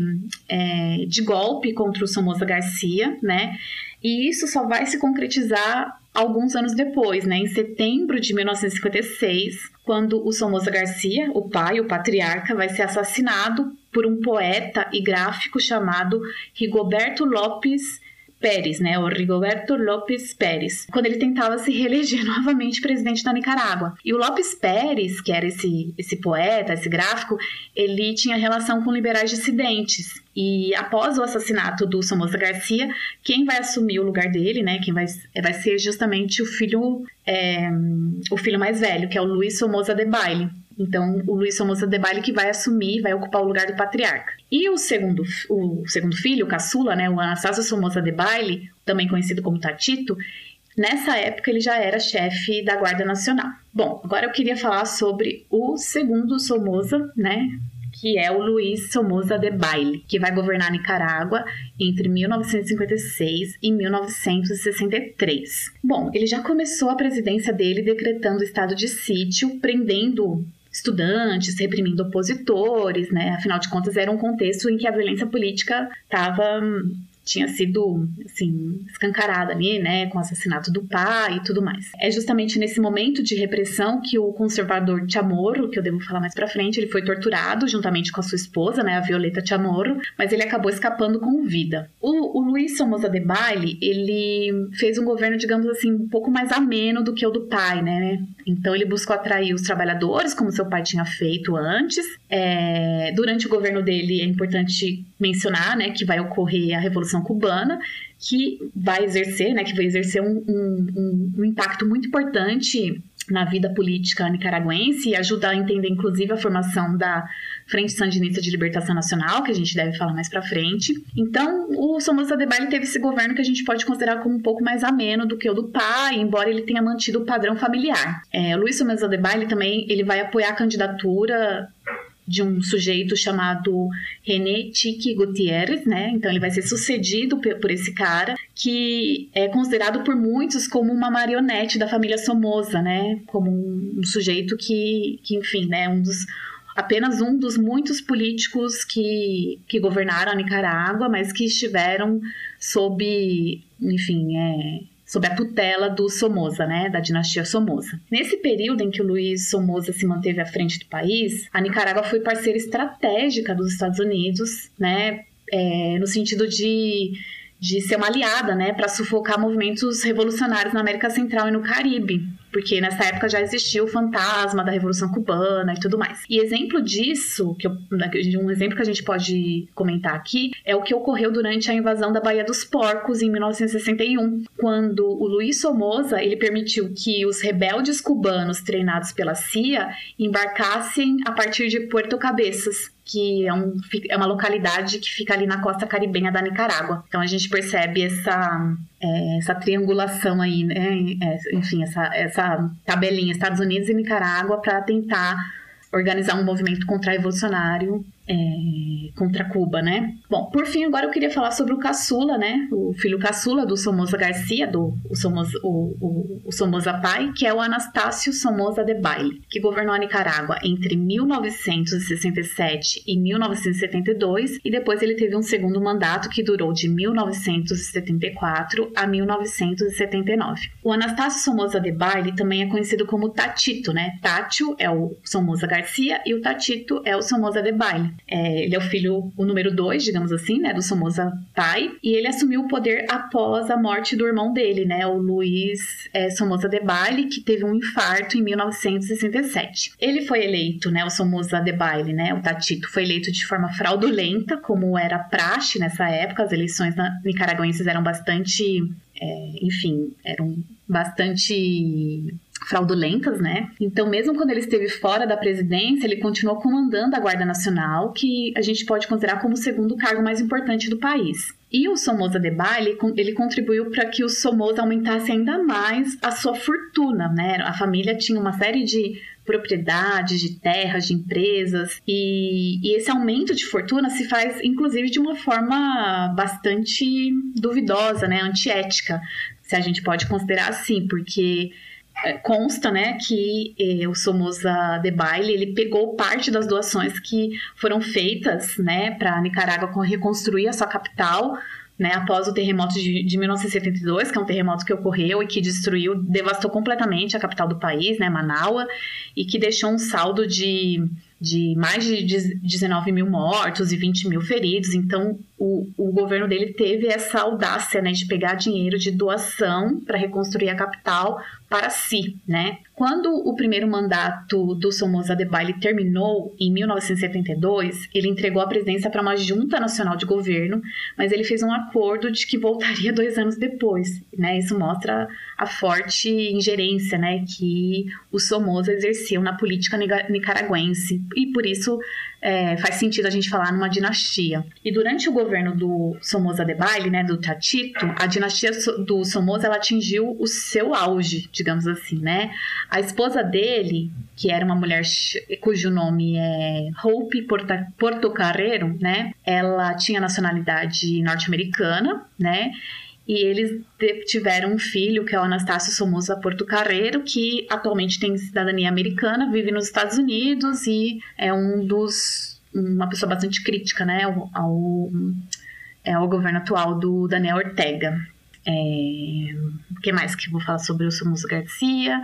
é, de golpe contra o Somoza Garcia, né, e isso só vai se concretizar alguns anos depois, né, em setembro de 1956, quando o Somoza Garcia, o pai, o patriarca, vai ser assassinado por um poeta e gráfico chamado Rigoberto Lopes Pérez, né, o Rigoberto López Pérez, quando ele tentava se reeleger novamente presidente da Nicarágua. E o López Pérez, que era esse, esse poeta, esse gráfico, ele tinha relação com liberais dissidentes. E após o assassinato do Somoza Garcia, quem vai assumir o lugar dele, né, quem vai, vai ser justamente o filho, é, o filho mais velho, que é o Luiz Somoza de Baile. Então, o Luiz Somoza de Baile que vai assumir, vai ocupar o lugar do patriarca. E o segundo, o segundo filho, o caçula, né, o Anastácio Somoza de Baile, também conhecido como Tatito, nessa época ele já era chefe da Guarda Nacional. Bom, agora eu queria falar sobre o segundo Somoza, né, que é o Luiz Somoza de Baile, que vai governar Nicarágua entre 1956 e 1963. Bom, ele já começou a presidência dele decretando estado de sítio, prendendo estudantes, reprimindo opositores, né? Afinal de contas, era um contexto em que a violência política estava tinha sido, assim, escancarada ali, né, com o assassinato do pai e tudo mais. É justamente nesse momento de repressão que o conservador Chamorro, que eu devo falar mais pra frente, ele foi torturado juntamente com a sua esposa, né, a Violeta Chamorro, mas ele acabou escapando com vida. O, o Luiz Somoza de Baile, ele fez um governo, digamos assim, um pouco mais ameno do que o do pai, né, então ele buscou atrair os trabalhadores, como seu pai tinha feito antes. É, durante o governo dele, é importante mencionar, né, que vai ocorrer a Revolução Cubana, que vai exercer, né, que vai exercer um, um, um impacto muito importante na vida política nicaragüense e ajudar a entender, inclusive, a formação da Frente Sandinista de Libertação Nacional, que a gente deve falar mais para frente. Então, o Somoza Debayle teve esse governo que a gente pode considerar como um pouco mais ameno do que o do pai, embora ele tenha mantido o padrão familiar. É, Luiz Somoza Debayle também ele vai apoiar a candidatura de um sujeito chamado René Tique Gutierrez, né? Então ele vai ser sucedido por esse cara que é considerado por muitos como uma marionete da família Somoza, né? Como um, sujeito que, que, enfim, né? Um dos apenas um dos muitos políticos que, que governaram a Nicarágua, mas que estiveram sob, enfim, é, sob a tutela do Somoza, né, da dinastia Somoza. Nesse período em que o Luiz Somoza se manteve à frente do país, a Nicarágua foi parceira estratégica dos Estados Unidos, né, é, no sentido de de ser uma aliada, né, para sufocar movimentos revolucionários na América Central e no Caribe porque nessa época já existia o fantasma da Revolução Cubana e tudo mais. E exemplo disso, que eu, um exemplo que a gente pode comentar aqui, é o que ocorreu durante a invasão da Baía dos Porcos em 1961, quando o Luiz Somoza ele permitiu que os rebeldes cubanos treinados pela CIA embarcassem a partir de Puerto Cabezas, que é, um, é, uma localidade que fica ali na costa caribenha da Nicarágua. Então a gente percebe essa, é, essa triangulação aí, né? É, enfim, essa, essa tabelinha Estados Unidos e Nicarágua para tentar organizar um movimento contra-revolucionário é, contra Cuba, né? Bom, por fim, agora eu queria falar sobre o caçula, né? O filho caçula do Somoza Garcia, do o Somoza, o, o, o Somoza pai, que é o Anastácio Somoza de Baile, que governou a Nicarágua entre 1967 e 1972 e depois ele teve um segundo mandato que durou de 1974 a 1979. O Anastácio Somoza de Baile também é conhecido como Tatito, né? Tátil é o Somoza Garcia e o Tatito é o Somoza de Baile. É, ele é o filho, o número dois, digamos assim, né, do Somoza pai, e ele assumiu o poder após a morte do irmão dele, né, o Luiz é, Somoza Debayle, que teve um infarto em 1967. Ele foi eleito, né, o Somoza Debayle, né, o Tatito, foi eleito de forma fraudulenta, como era praxe nessa época, as eleições nicaragüenses eram bastante, é, enfim, eram bastante fraudulentas, né? Então, mesmo quando ele esteve fora da presidência, ele continuou comandando a Guarda Nacional, que a gente pode considerar como o segundo cargo mais importante do país. E o Somoza Debayle, ele contribuiu para que o Somoza aumentasse ainda mais a sua fortuna, né? A família tinha uma série de propriedades, de terras, de empresas, e, e esse aumento de fortuna se faz, inclusive, de uma forma bastante duvidosa, né? Antiética, se a gente pode considerar assim, porque consta, né, que eh, o Somoza de Baile, ele pegou parte das doações que foram feitas, né, para Nicarágua reconstruir a sua capital, né, após o terremoto de, de 1972, que é um terremoto que ocorreu e que destruiu, devastou completamente a capital do país, né, Manaus, e que deixou um saldo de de mais de 19 mil mortos e 20 mil feridos. Então, o, o governo dele teve essa audácia né, de pegar dinheiro de doação para reconstruir a capital para si, né? Quando o primeiro mandato do Somoza Debayle terminou em 1972, ele entregou a presidência para uma junta nacional de governo, mas ele fez um acordo de que voltaria dois anos depois, né? Isso mostra a forte ingerência, né, que os Somoza exerciam na política nicaragüense e por isso é, faz sentido a gente falar numa dinastia. E durante o governo do Somoza Debayle, né, do Tatito, a dinastia do Somoza ela atingiu o seu auge, digamos assim, né? A esposa dele, que era uma mulher cujo nome é Hope Portocarrero, né? Ela tinha nacionalidade norte-americana, né? E eles tiveram um filho, que é o Anastácio Somoza Porto Carreiro, que atualmente tem cidadania americana, vive nos Estados Unidos e é um dos uma pessoa bastante crítica, né, ao, ao, é, ao governo atual do Daniel Ortega. É, o que mais que eu vou falar sobre o Somoza Garcia?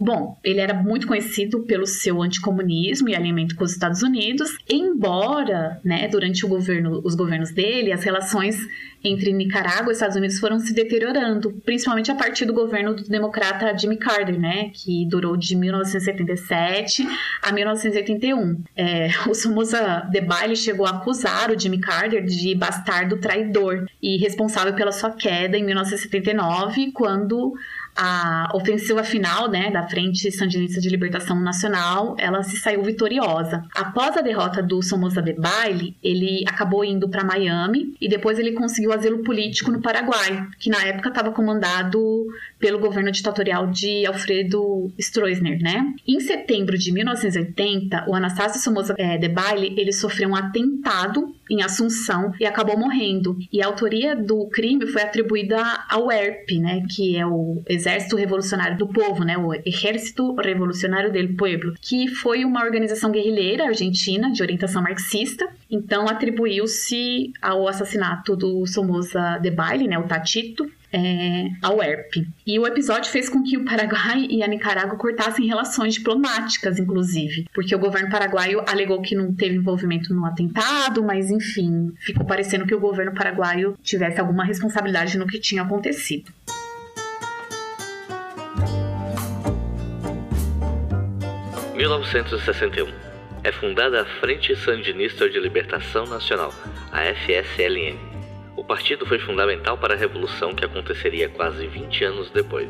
Bom, ele era muito conhecido pelo seu anticomunismo e alinhamento com os Estados Unidos, embora, né, durante governo, os governos dele, as relações entre Nicarágua e Estados Unidos foram se deteriorando, principalmente a partir do governo do democrata Jimmy Carter, né, que durou de 1977 a 1981. É, o Somoza Debayle chegou a acusar o Jimmy Carter de bastardo traidor e responsável pela sua queda em 1979, quando a ofensiva final né, da Frente Sandinista de Libertação Nacional, ela se saiu vitoriosa. Após a derrota do Somoza Debayle, ele acabou indo para Miami e depois ele conseguiu asilo político no Paraguai, que na época estava comandado pelo governo ditatorial de Alfredo Stroessner, né? Em setembro de 1980, o Anastácio Somoza é, Debayle, ele sofreu um atentado em Assunção e acabou morrendo. E a autoria do crime foi atribuída ao ERP, né, que é o Exército Revolucionário do Povo, né, o Exército Revolucionário del Pueblo, que foi uma organização guerrilheira argentina de orientação marxista. Então atribuiu-se ao assassinato do Somoza Debayle, né, o Tatito, é, ao ERP. E o episódio fez com que o Paraguai e a Nicarágua cortassem relações diplomáticas, inclusive, porque o governo paraguaio alegou que não teve envolvimento no atentado, mas enfim, ficou parecendo que o governo paraguaio tivesse alguma responsabilidade no que tinha acontecido. (1961) é fundada a Frente Sandinista de Libertação Nacional, a FSLN o partido foi fundamental para a revolução que aconteceria quase 20 anos depois.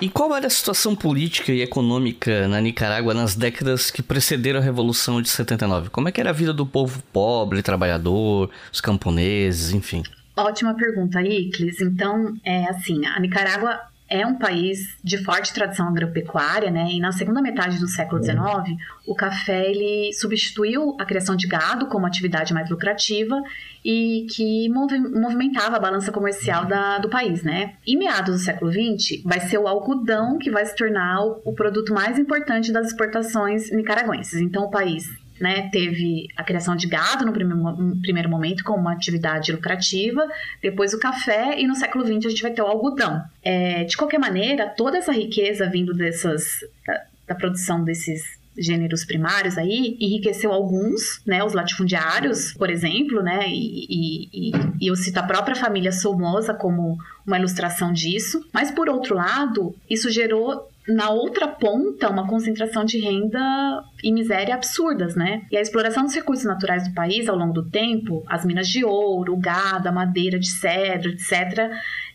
E qual era a situação política e econômica na Nicarágua nas décadas que precederam a Revolução de 79? Como é que era a vida do povo pobre, trabalhador, os camponeses, enfim? Ótima pergunta, Iclis. Então, é assim, a Nicarágua é um país de forte tradição agropecuária, né? E na segunda metade do século XIX, o café ele substituiu a criação de gado como atividade mais lucrativa e que movimentava a balança comercial da, do país, né? Em meados do século XX, vai ser o algodão que vai se tornar o, o produto mais importante das exportações nicaragüenses. Então, o país né, teve a criação de gado no primeiro, primeiro momento como uma atividade lucrativa, depois o café e no século XX a gente vai ter o algodão. É, de qualquer maneira, toda essa riqueza vindo dessas da, da produção desses gêneros primários aí, enriqueceu alguns, né, os latifundiários, por exemplo, né, e, e, e, eu cito a própria família Somoza como uma ilustração disso, mas por outro lado, isso gerou na outra ponta, uma concentração de renda e miséria absurdas, né? E a exploração dos recursos naturais do país ao longo do tempo, as minas de ouro, o gado, a madeira de cedro, etc.,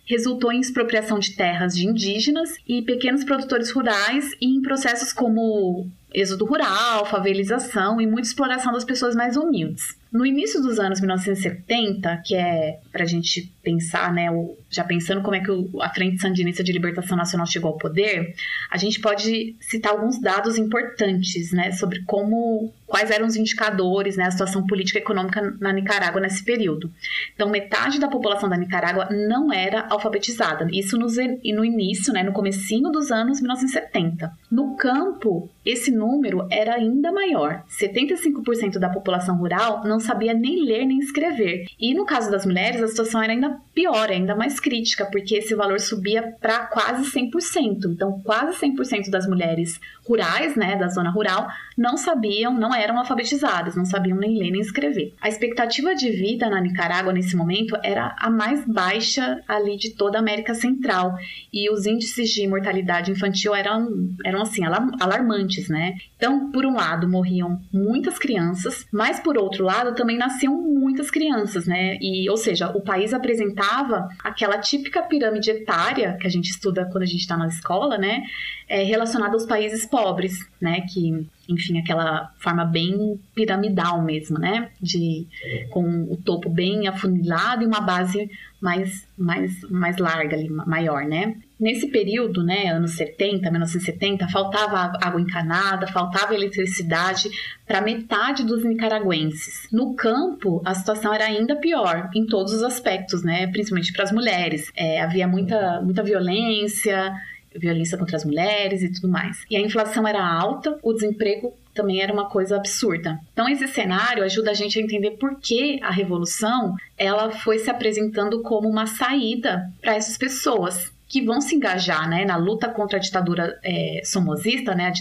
resultou em expropriação de terras de indígenas e pequenos produtores rurais e em processos como êxodo rural, favelização e muita exploração das pessoas mais humildes. No início dos anos 1970, que é para a gente pensar, né, já pensando como é que a Frente Sandinista de Libertação Nacional chegou ao poder, a gente pode citar alguns dados importantes, né, sobre como, quais eram os indicadores, né, a situação política e econômica na Nicarágua nesse período. Então, metade da população da Nicarágua não era alfabetizada. Isso no, no início, né, no comecinho dos anos 1970. No campo, esse número era ainda maior. 75% da população rural não sabia nem ler nem escrever. E no caso das mulheres, a situação era ainda pior, ainda mais crítica, porque esse valor subia para quase 100%. Então, quase 100% das mulheres rurais, né, da zona rural, não sabiam, não eram alfabetizadas, não sabiam nem ler nem escrever. A expectativa de vida na Nicarágua nesse momento era a mais baixa ali de toda a América Central e os índices de mortalidade infantil eram, eram assim, alarmantes, né? Então, por um lado, morriam muitas crianças, mas por outro lado, também nasciam muitas crianças, né? E, ou seja, o país apresentava aquela típica pirâmide etária que a gente estuda quando a gente está na escola, né? É, relacionada aos países pobres, né? Que, enfim, aquela forma bem piramidal mesmo, né? De, com o topo bem afunilado e uma base mais, mais, mais larga ali, maior, né? Nesse período, né, anos 70, 1970, faltava água encanada, faltava eletricidade para metade dos nicaragüenses. No campo, a situação era ainda pior em todos os aspectos, né, principalmente para as mulheres. É, havia muita, muita violência, violência contra as mulheres e tudo mais. E a inflação era alta, o desemprego também era uma coisa absurda. Então esse cenário ajuda a gente a entender por que a revolução ela foi se apresentando como uma saída para essas pessoas que vão se engajar né, na luta contra a ditadura é, somozista, né, a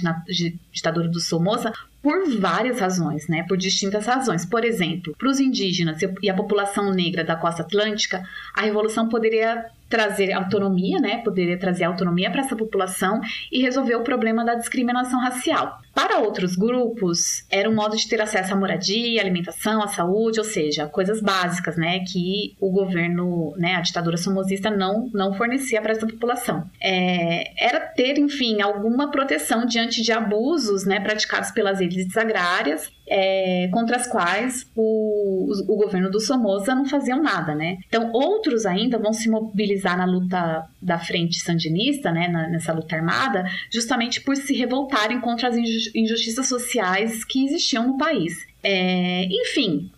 ditadura do Somoza, por várias razões, né, por distintas razões. Por exemplo, para os indígenas e a população negra da costa atlântica, a revolução poderia trazer autonomia, né, poderia trazer autonomia para essa população e resolver o problema da discriminação racial. Para outros grupos, era um modo de ter acesso à moradia, alimentação, à saúde, ou seja, coisas básicas, né, que o governo, né, a ditadura somozista não, não fornecia para essa população. É, era ter, enfim, alguma proteção diante de abusos, né, praticados pelas elites agrárias é, contra as quais o, o, governo do Somoza não faziam nada, né? Então, outros ainda vão se mobilizar na luta da frente sandinista, né, na, nessa luta armada, justamente por se revoltarem contra as injustiças sociais que existiam no país. É, enfim,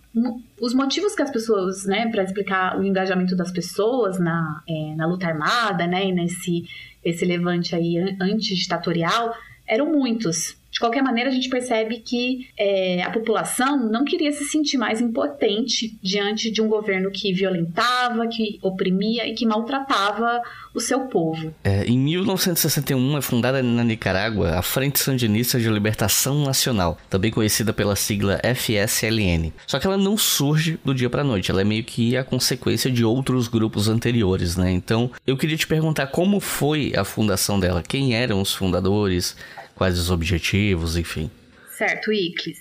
os motivos que as pessoas, né, para explicar o engajamento das pessoas na, é, na luta armada, né, e nesse esse levante aí antiditatorial, eram muitos. De qualquer maneira, a gente percebe que é, a população não queria se sentir mais impotente diante de um governo que violentava, que oprimia e que maltratava o seu povo. É, em 1961 é fundada na Nicarágua a Frente Sandinista de Libertação Nacional, também conhecida pela sigla FSLN. Só que ela não surge do dia para noite, ela é meio que a consequência de outros grupos anteriores, né? Então, eu queria te perguntar como foi a fundação dela, quem eram os fundadores, quais os objetivos, enfim. Certo, Iclis.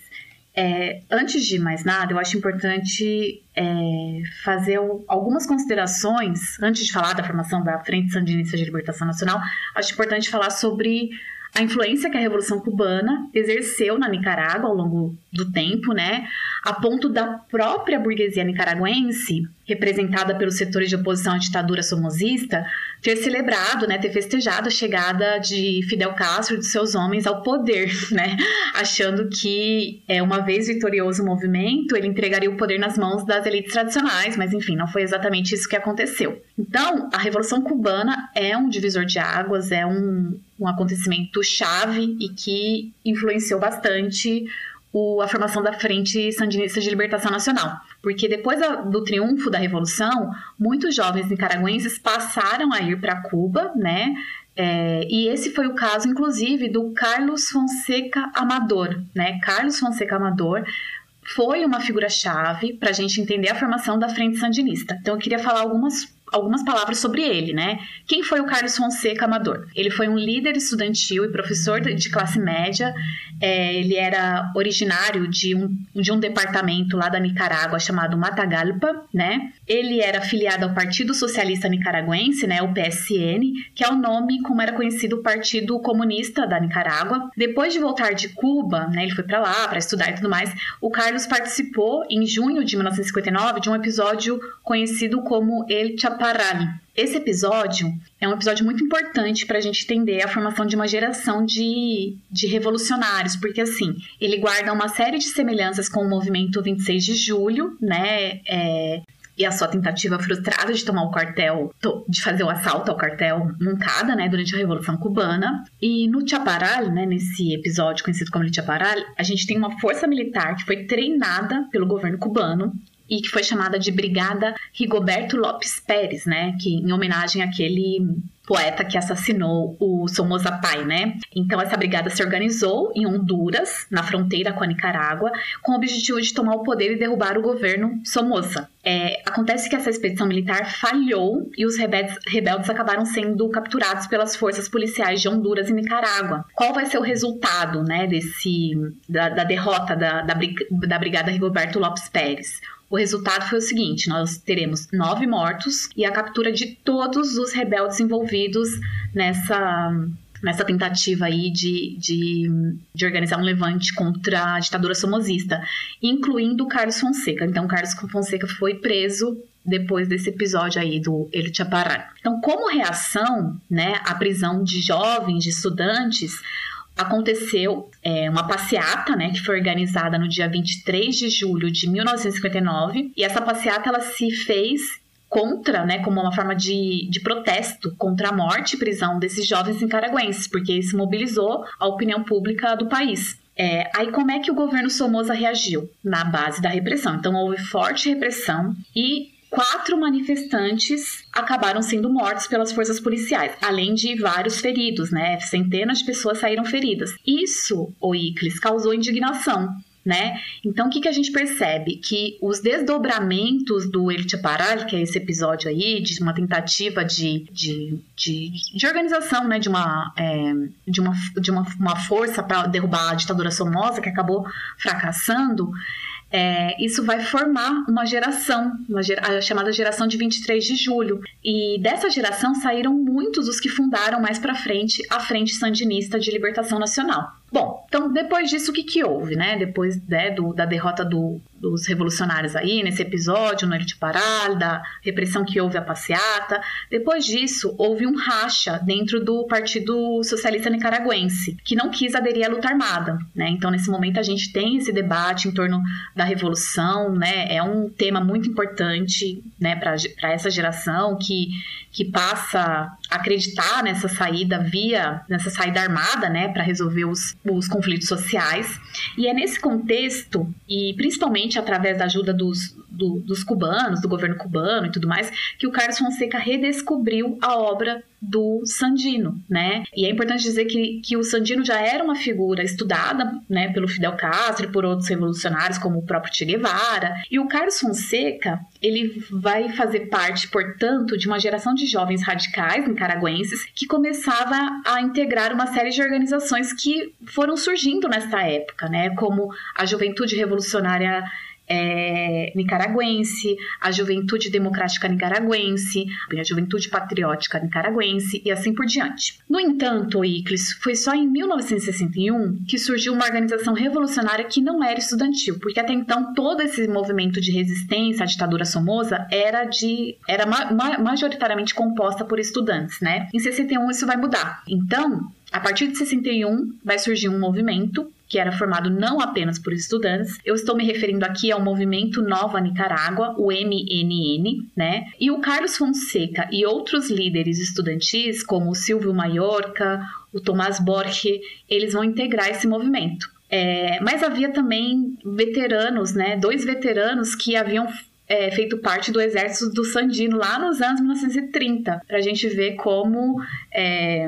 É, antes de mais nada, eu acho importante é, fazer algumas considerações, antes de falar da formação da Frente Sandinista de Libertação Nacional, acho importante falar sobre a influência que a Revolução Cubana exerceu na Nicarágua ao longo do tempo, né, a ponto da própria burguesia nicaragüense, representada pelos setores de oposição à ditadura somozista, ter celebrado, né, ter festejado a chegada de Fidel Castro e de seus homens ao poder, né, achando que, é, uma vez vitorioso o movimento, ele entregaria o poder nas mãos das elites tradicionais, mas enfim, não foi exatamente isso que aconteceu. Então, a Revolução Cubana é um divisor de águas, é um, um acontecimento chave e que influenciou bastante o, a formação da Frente Sandinista de Libertação Nacional. Porque depois do triunfo da Revolução, muitos jovens nicaragüenses passaram a ir para Cuba, né? É, e esse foi o caso, inclusive, do Carlos Fonseca Amador, né? Carlos Fonseca Amador foi uma figura-chave para a gente entender a formação da Frente Sandinista. Então, eu queria falar algumas algumas palavras sobre ele, né? Quem foi o Carlos Fonseca Amador? Ele foi um líder estudantil e professor de classe média. É, ele era originário de um, de um departamento lá da Nicarágua chamado Matagalpa, né? Ele era afiliado ao Partido Socialista Nicaragüense, né? O PSN, que é o nome como era conhecido o Partido Comunista da Nicarágua. Depois de voltar de Cuba, né? Ele foi para lá para estudar e tudo mais. O Carlos participou em junho de 1959 de um episódio conhecido como El Chaparral Parali. Esse episódio é um episódio muito importante para a gente entender a formação de uma geração de, de revolucionários, porque assim, ele guarda uma série de semelhanças com o movimento 26 de julho, né? É, e a sua tentativa frustrada de tomar o quartel, de fazer o assalto ao quartel Moncada, né, durante a Revolução Cubana. E no Chaparral, né, nesse episódio conhecido como Chaparral, a gente tem uma força militar que foi treinada pelo governo cubano e que foi chamada de Brigada Rigoberto Lopes Pérez, né? Que em homenagem àquele poeta que assassinou o Somoza Pai, né? Então essa brigada se organizou em Honduras, na fronteira com a Nicarágua, com o objetivo de tomar o poder e derrubar o governo Somoza. É, acontece que essa expedição militar falhou e os rebeldes, rebeldes acabaram sendo capturados pelas forças policiais de Honduras e Nicarágua. Qual vai ser o resultado, né, desse da, da derrota da, da, da brigada Rigoberto Lopes Pérez? O resultado foi o seguinte: nós teremos nove mortos e a captura de todos os rebeldes envolvidos nessa nessa tentativa aí de, de, de, organizar um levante contra a ditadura somozista, incluindo Carlos Fonseca. Então, Carlos Fonseca foi preso depois desse episódio aí do El Chaparral. Então, como reação né, à prisão de jovens, de estudantes, aconteceu é, uma passeata, né, que foi organizada no dia 23 de julho de 1959, e essa passeata ela se fez contra, né, como uma forma de, de protesto contra a morte e prisão desses jovens nicaragüenses, porque isso mobilizou a opinião pública do país. É, aí como é que o governo Somoza reagiu? Na base da repressão. Então houve forte repressão e quatro manifestantes acabaram sendo mortos pelas forças policiais, além de vários feridos, né? Centenas de pessoas saíram feridas. Isso, o Iclis, causou indignação. Né? Então, o que, que a gente percebe? Que os desdobramentos do Elite Paral, que é esse episódio aí, de uma tentativa de, de, de, de organização, né? de, uma, é, de, uma, de uma, uma força para derrubar a ditadura somoza, que acabou fracassando, é, isso vai formar uma geração, uma a chamada geração de 23 de julho. E dessa geração saíram muitos os que fundaram mais para frente a Frente Sandinista de Libertação Nacional. Bom, então depois disso, o que, que houve, né? Depois né, do, da derrota do, dos revolucionários aí, nesse episódio, no Elite Paral, da repressão que houve a passeata. Depois disso, houve um racha dentro do Partido Socialista Nicaragüense, que não quis aderir à luta armada, né? Então, nesse momento, a gente tem esse debate em torno da revolução, né? É um tema muito importante, né, para essa geração que, que passa acreditar nessa saída via, nessa saída armada, né, para resolver os os conflitos sociais. E é nesse contexto, e principalmente através da ajuda dos, do, dos cubanos, do governo cubano e tudo mais, que o Carlos Fonseca redescobriu a obra do Sandino, né? E é importante dizer que, que o Sandino já era uma figura estudada, né, pelo Fidel Castro e por outros revolucionários, como o próprio Che Guevara. E o Carlos Fonseca, ele vai fazer parte, portanto, de uma geração de jovens radicais nicaragüenses que começava a integrar uma série de organizações que foram surgindo nessa época, né? Como a Juventude Revolucionária é, nicaragüense, a Juventude Democrática Nicaragüense, a Juventude Patriótica Nicaragüense e assim por diante. No entanto, Iclis, foi só em 1961 que surgiu uma organização revolucionária que não era estudantil, porque até então todo esse movimento de resistência à ditadura somoza era de era ma ma majoritariamente composta por estudantes, né? Em 61 isso vai mudar. Então, a partir de 61 vai surgir um movimento que era formado não apenas por estudantes. Eu estou me referindo aqui ao movimento Nova Nicarágua, o MNN, né? E o Carlos Fonseca e outros líderes estudantis, como o Silvio Maiorca, o Tomás Borges, eles vão integrar esse movimento. É, mas havia também veteranos, né? Dois veteranos que haviam é, feito parte do exército do Sandino lá nos anos 1930, para a gente ver como é,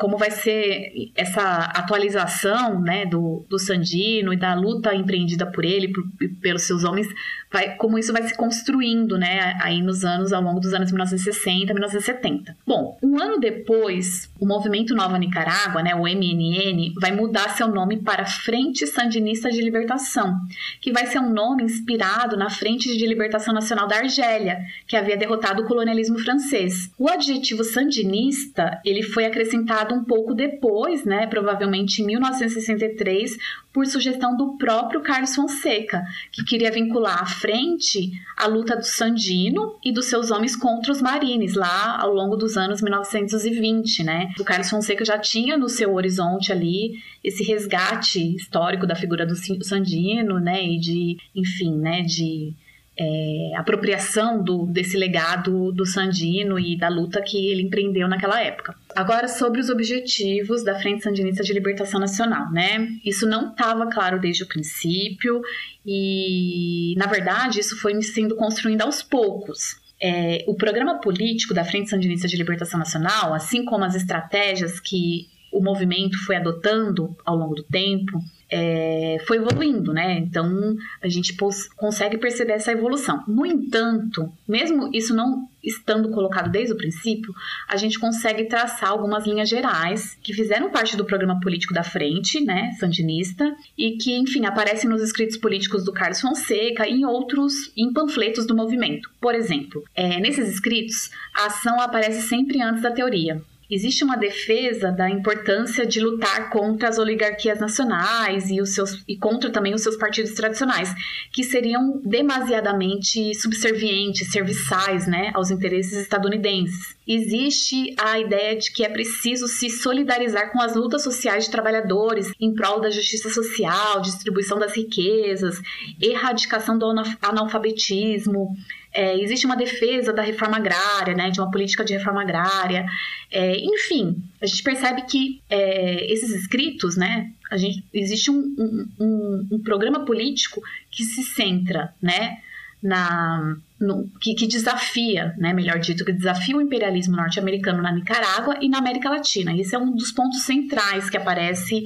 como vai ser essa atualização né, do, do Sandino e da luta empreendida por ele, por, pelos seus homens, vai, como isso vai se construindo né, aí nos anos, ao longo dos anos 1960, 1970. Bom, um ano depois, o movimento Nova Nicarágua, né, o MNN, vai mudar seu nome para Frente Sandinista de Libertação, que vai ser um nome inspirado na Frente de Libertação Nacional da Argélia, que havia derrotado o colonialismo francês. O adjetivo sandinista, ele foi acrescentado um pouco depois, né, provavelmente em 1963, por sugestão do próprio Carlos Fonseca, que queria vincular à frente a luta do Sandino e dos seus homens contra os marines, lá ao longo dos anos 1920, né? O Carlos Fonseca já tinha no seu horizonte ali esse resgate histórico da figura do Sandino, né, e de, enfim, né, de é, apropriação do, desse legado do Sandino e da luta que ele empreendeu naquela época. Agora, sobre os objetivos da Frente Sandinista de Libertação Nacional, né? Isso não estava claro desde o princípio e, na verdade, isso foi sendo construído aos poucos. É, o programa político da Frente Sandinista de Libertação Nacional, assim como as estratégias que o movimento foi adotando ao longo do tempo, é, foi evoluindo, né? Então a gente consegue perceber essa evolução. No entanto, mesmo isso não estando colocado desde o princípio, a gente consegue traçar algumas linhas gerais que fizeram parte do programa político da frente, né, sandinista, e que, enfim, aparecem nos escritos políticos do Carlos Fonseca e em outros, em panfletos do movimento. Por exemplo, é, nesses escritos, a ação aparece sempre antes da teoria existe uma defesa da importância de lutar contra as oligarquias nacionais e, os seus, e contra também os seus partidos tradicionais, que seriam demasiadamente subservientes, serviçais né, aos interesses estadunidenses. Existe a ideia de que é preciso se solidarizar com as lutas sociais de trabalhadores em prol da justiça social, distribuição das riquezas, erradicação do analfabetismo, é, existe uma defesa da reforma agrária, né, de uma política de reforma agrária. É, enfim, a gente percebe que é, esses escritos, né, a gente, existe um, um, um, um programa político que se centra, né, na, no, que, que, desafia, né, melhor dito, que desafia o imperialismo norte-americano na Nicarágua e na América Latina. Esse é um dos pontos centrais que aparece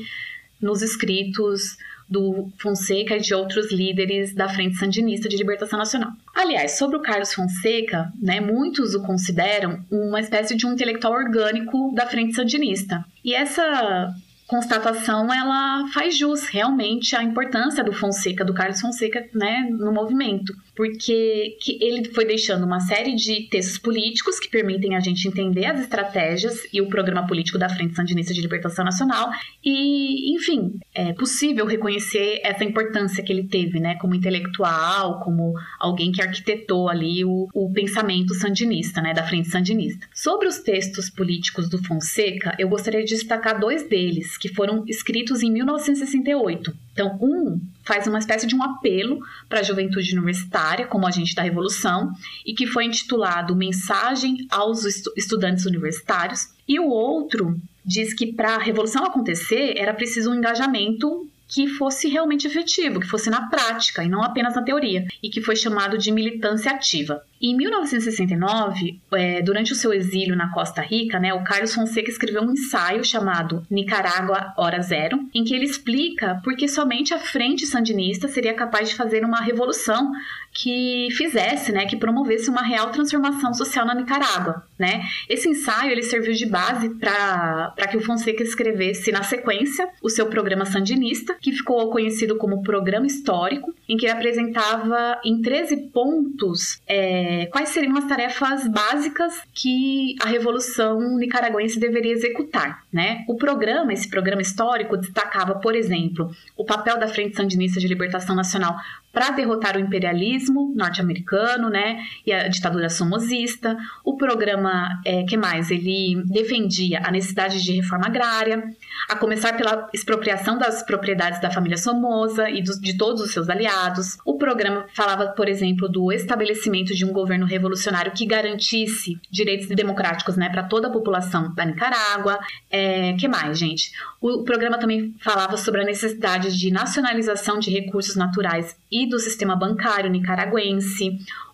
nos escritos do Fonseca e de outros líderes da Frente Sandinista de Libertação Nacional. Aliás, sobre o Carlos Fonseca, né, muitos o consideram uma espécie de um intelectual orgânico da Frente Sandinista. E essa constatação ela faz jus realmente à importância do Fonseca, do Carlos Fonseca, né, no movimento, porque que ele foi deixando uma série de textos políticos que permitem a gente entender as estratégias e o programa político da Frente Sandinista de Libertação Nacional e, enfim, é possível reconhecer essa importância que ele teve, né, como intelectual, como alguém que arquitetou ali o, o pensamento sandinista, né, da Frente Sandinista. Sobre os textos políticos do Fonseca, eu gostaria de destacar dois deles que foram escritos em 1968. Então, um faz uma espécie de um apelo para a juventude universitária, como agente da revolução, e que foi intitulado Mensagem aos Estudantes Universitários, e o outro diz que para a revolução acontecer era preciso um engajamento que fosse realmente efetivo, que fosse na prática e não apenas na teoria, e que foi chamado de militância ativa. Em 1969, é, durante o seu exílio na Costa Rica, né, o Carlos Fonseca escreveu um ensaio chamado Nicarágua Hora Zero, em que ele explica por que somente a frente sandinista seria capaz de fazer uma revolução que fizesse, né, que promovesse uma real transformação social na Nicarágua, né? Esse ensaio ele serviu de base para que o Fonseca escrevesse na sequência o seu programa sandinista, que ficou conhecido como Programa Histórico, em que ele apresentava em 13 pontos é, quais seriam as tarefas básicas que a revolução nicaragüense deveria executar, né? O programa, esse programa histórico, destacava, por exemplo, o papel da Frente Sandinista de Libertação Nacional para derrotar o imperialismo norte-americano, né, e a ditadura somozista. O programa, é, que mais? Ele defendia a necessidade de reforma agrária, a começar pela expropriação das propriedades da família Somoza e dos, de todos os seus aliados. O programa falava, por exemplo, do estabelecimento de um governo revolucionário que garantisse direitos democráticos né, para toda a população da Nicarágua. É, que mais, gente? O programa também falava sobre a necessidade de nacionalização de recursos naturais e do sistema bancário nicaragüense.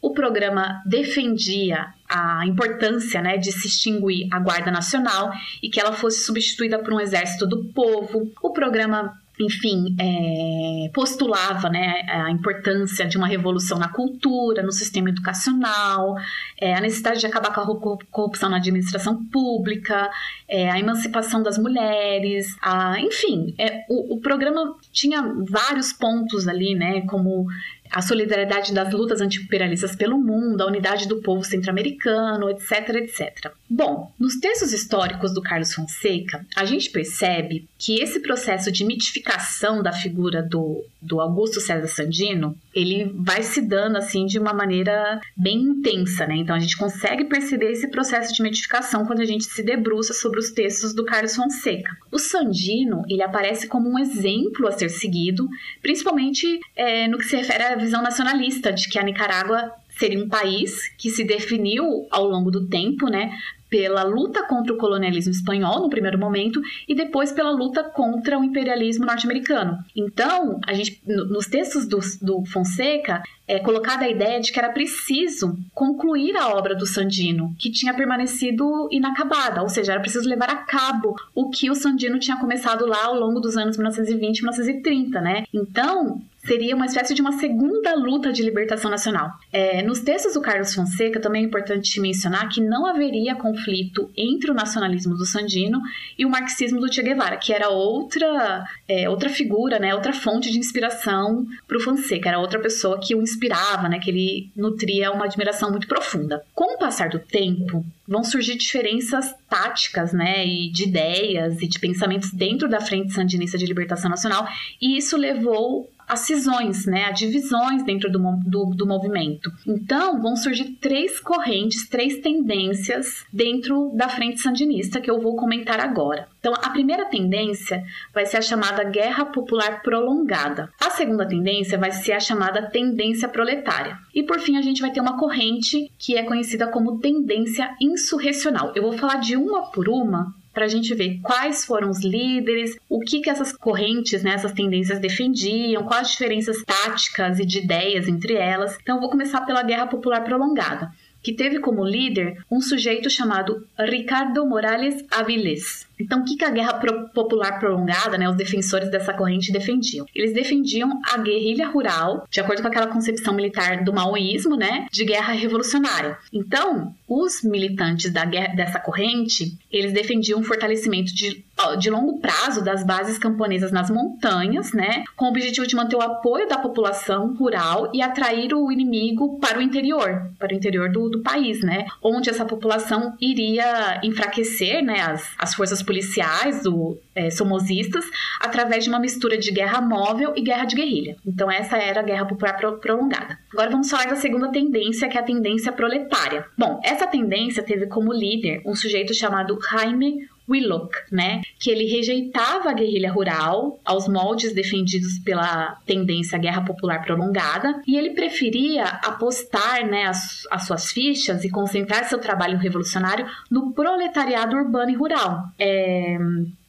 O programa defendia a importância né, de se extinguir a Guarda Nacional e que ela fosse substituída por um exército do povo. O programa enfim, é, postulava né, a importância de uma revolução na cultura, no sistema educacional, é, a necessidade de acabar com a corrupção na administração pública, é, a emancipação das mulheres, a, enfim, é, o, o programa tinha vários pontos ali, né, como a solidariedade das lutas antiimperialistas pelo mundo, a unidade do povo centro-americano, etc, etc. Bom, nos textos históricos do Carlos Fonseca, a gente percebe que esse processo de mitificação da figura do, do Augusto César Sandino, ele vai se dando assim de uma maneira bem intensa, né? Então a gente consegue perceber esse processo de mitificação quando a gente se debruça sobre os textos do Carlos Fonseca. O Sandino, ele aparece como um exemplo a ser seguido, principalmente é, no que se refere à visão nacionalista de que a Nicarágua seria um país que se definiu ao longo do tempo, né, pela luta contra o colonialismo espanhol no primeiro momento e depois pela luta contra o imperialismo norte-americano. Então, a gente, nos textos do, do Fonseca, é colocada a ideia de que era preciso concluir a obra do Sandino, que tinha permanecido inacabada, ou seja, era preciso levar a cabo o que o Sandino tinha começado lá ao longo dos anos 1920 e 1930, né? Então, seria uma espécie de uma segunda luta de libertação nacional. É, nos textos do Carlos Fonseca, também é importante mencionar que não haveria conflito entre o nacionalismo do Sandino e o marxismo do Che Guevara, que era outra, é, outra figura, né, outra fonte de inspiração para o Fonseca, era outra pessoa que o inspirava, né, que ele nutria uma admiração muito profunda. Com o passar do tempo, vão surgir diferenças táticas, né, e de ideias e de pensamentos dentro da Frente Sandinista de Libertação Nacional, e isso levou a cisões, né, a divisões dentro do, do, do, movimento. Então, vão surgir três correntes, três tendências dentro da frente sandinista que eu vou comentar agora. Então, a primeira tendência vai ser a chamada guerra popular prolongada. A segunda tendência vai ser a chamada tendência proletária. E por fim, a gente vai ter uma corrente que é conhecida como tendência insurrecional. Eu vou falar de uma por uma para a gente ver quais foram os líderes, o que, que essas correntes, né, essas tendências defendiam, quais as diferenças táticas e de ideias entre elas. Então, vou começar pela Guerra Popular Prolongada, que teve como líder um sujeito chamado Ricardo Morales Avilés. Então, o que, a guerra popular prolongada, né, os defensores dessa corrente defendiam? Eles defendiam a guerrilha rural, de acordo com aquela concepção militar do maoísmo, né, de guerra revolucionária. Então, os militantes da guerra, dessa corrente, eles defendiam um fortalecimento de, de longo prazo das bases camponesas nas montanhas, né, com o objetivo de manter o apoio da população rural e atrair o inimigo para o interior, para o interior do, do país, né, onde essa população iria enfraquecer, né, as, as forças policiais, do, é, somosistas, através de uma mistura de guerra móvel e guerra de guerrilha. Então, essa era a guerra popular prolongada. Agora vamos falar da segunda tendência, que é a tendência proletária. Bom, essa tendência teve como líder um sujeito chamado Jaime Willock, né? Que ele rejeitava a guerrilha rural aos moldes defendidos pela tendência guerra popular prolongada e ele preferia apostar, né, as, as suas fichas e concentrar seu trabalho revolucionário no proletariado urbano e rural. É,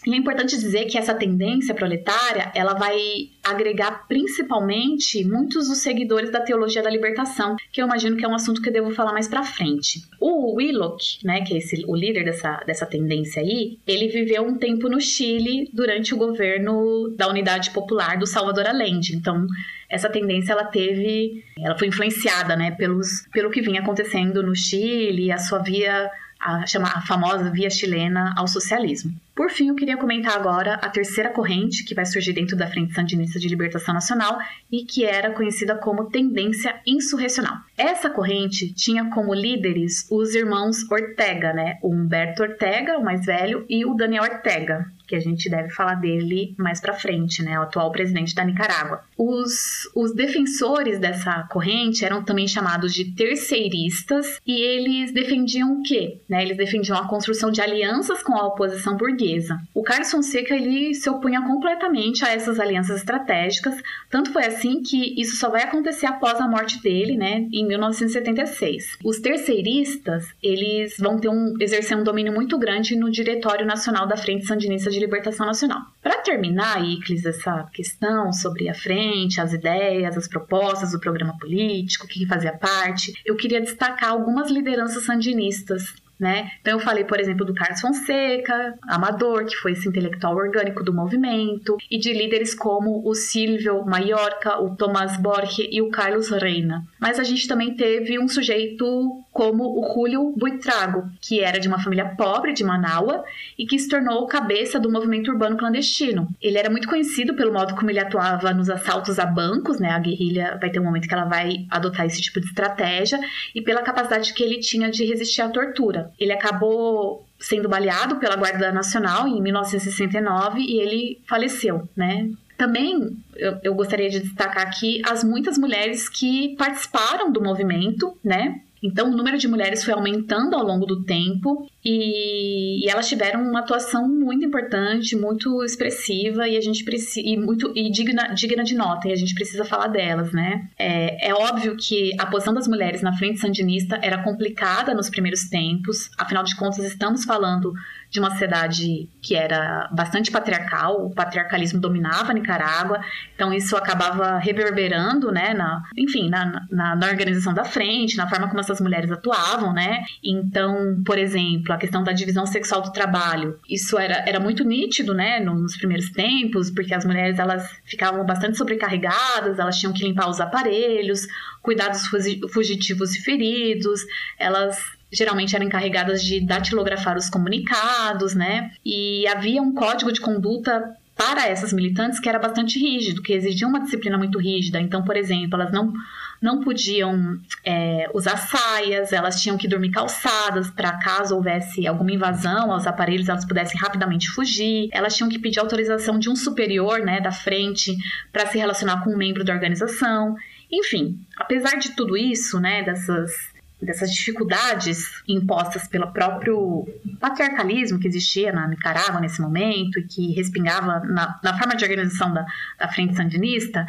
e é importante dizer que essa tendência proletária, ela vai agregar principalmente muitos dos seguidores da teologia da libertação, que eu imagino que é um assunto que eu devo falar mais para frente. O Willock, né, que é esse, o líder dessa, dessa tendência aí, ele viveu um tempo no Chile durante o governo da Unidade Popular do Salvador Allende. Então, essa tendência ela teve, ela foi influenciada, né, pelos, pelo que vinha acontecendo no Chile, a sua via a, chama, a famosa via chilena ao socialismo. Por fim, eu queria comentar agora a terceira corrente que vai surgir dentro da Frente Sandinista de Libertação Nacional e que era conhecida como tendência insurrecional. Essa corrente tinha como líderes os irmãos Ortega, né? O Humberto Ortega, o mais velho, e o Daniel Ortega, que a gente deve falar dele mais para frente, né, o atual presidente da Nicarágua. Os, os defensores dessa corrente eram também chamados de terceiristas e eles defendiam o quê? Né, eles defendiam a construção de alianças com a oposição burguesa. O Carlos Fonseca ele se opunha completamente a essas alianças estratégicas, tanto foi assim que isso só vai acontecer após a morte dele, né, em 1976. Os terceiristas, eles vão ter um exercer um domínio muito grande no Diretório Nacional da Frente Sandinista de Libertação Nacional. Para terminar, Iclis, essa questão sobre a frente, as ideias, as propostas do programa político, quem fazia parte, eu queria destacar algumas lideranças sandinistas né? Então eu falei, por exemplo, do Carlos Fonseca, Amador, que foi esse intelectual orgânico do movimento, e de líderes como o Silvio Maiorca, o Tomás Borges e o Carlos Reina. Mas a gente também teve um sujeito como o Julio Buitrago, que era de uma família pobre de Manaus e que se tornou cabeça do movimento urbano clandestino. Ele era muito conhecido pelo modo como ele atuava nos assaltos a bancos, né? A guerrilha vai ter um momento que ela vai adotar esse tipo de estratégia e pela capacidade que ele tinha de resistir à tortura. Ele acabou sendo baleado pela Guarda Nacional em 1969 e ele faleceu, né? Também eu, eu gostaria de destacar aqui as muitas mulheres que participaram do movimento, né? Então, o número de mulheres foi aumentando ao longo do tempo e, e elas tiveram uma atuação muito importante, muito expressiva e a gente precisa e muito e digna, digna de nota e a gente precisa falar delas, né? É, é óbvio que a posição das mulheres na frente sandinista era complicada nos primeiros tempos. Afinal de contas, estamos falando de uma sociedade que era bastante patriarcal, o patriarcalismo dominava Nicarágua, então isso acabava reverberando, né, na, enfim, na, na, na organização da frente, na forma como essas mulheres atuavam, né? Então, por exemplo, a questão da divisão sexual do trabalho, isso era, era muito nítido, né, nos primeiros tempos, porque as mulheres elas ficavam bastante sobrecarregadas, elas tinham que limpar os aparelhos, cuidar dos fugitivos e feridos, elas geralmente eram encarregadas de datilografar os comunicados, né? E havia um código de conduta para essas militantes que era bastante rígido, que exigia uma disciplina muito rígida. Então, por exemplo, elas não, não podiam é, usar saias, elas tinham que dormir calçadas para caso houvesse alguma invasão aos aparelhos, elas pudessem rapidamente fugir. Elas tinham que pedir autorização de um superior, né, da frente, para se relacionar com um membro da organização. Enfim, apesar de tudo isso, né, dessas dessas dificuldades impostas pelo próprio patriarcalismo que existia na Nicarágua nesse momento e que respingava na, na forma de organização da, da Frente Sandinista,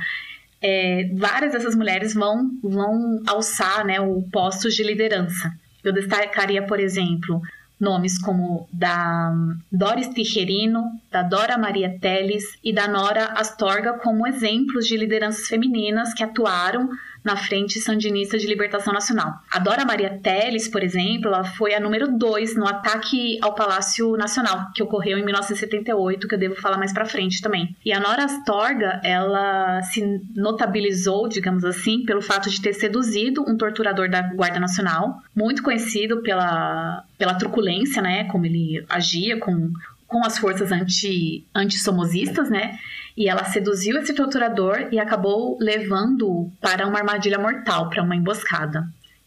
é, várias dessas mulheres vão, vão alçar né, o postos de liderança. Eu destacaria, por exemplo, nomes como da Doris Tijerino, da Dora Maria Teles e da Nora Astorga como exemplos de lideranças femininas que atuaram na Frente Sandinista de Libertação Nacional. A Dora Maria Teles, por exemplo, ela foi a número 2 no ataque ao Palácio Nacional, que ocorreu em 1978, que eu devo falar mais para frente também. E a Nora Astorga, ela se notabilizou, digamos assim, pelo fato de ter seduzido um torturador da Guarda Nacional, muito conhecido pela, pela truculência, né, como ele agia com com as forças anti, anti-somosistas, né? E ela seduziu esse torturador e acabou levando para uma armadilha mortal, para uma emboscada.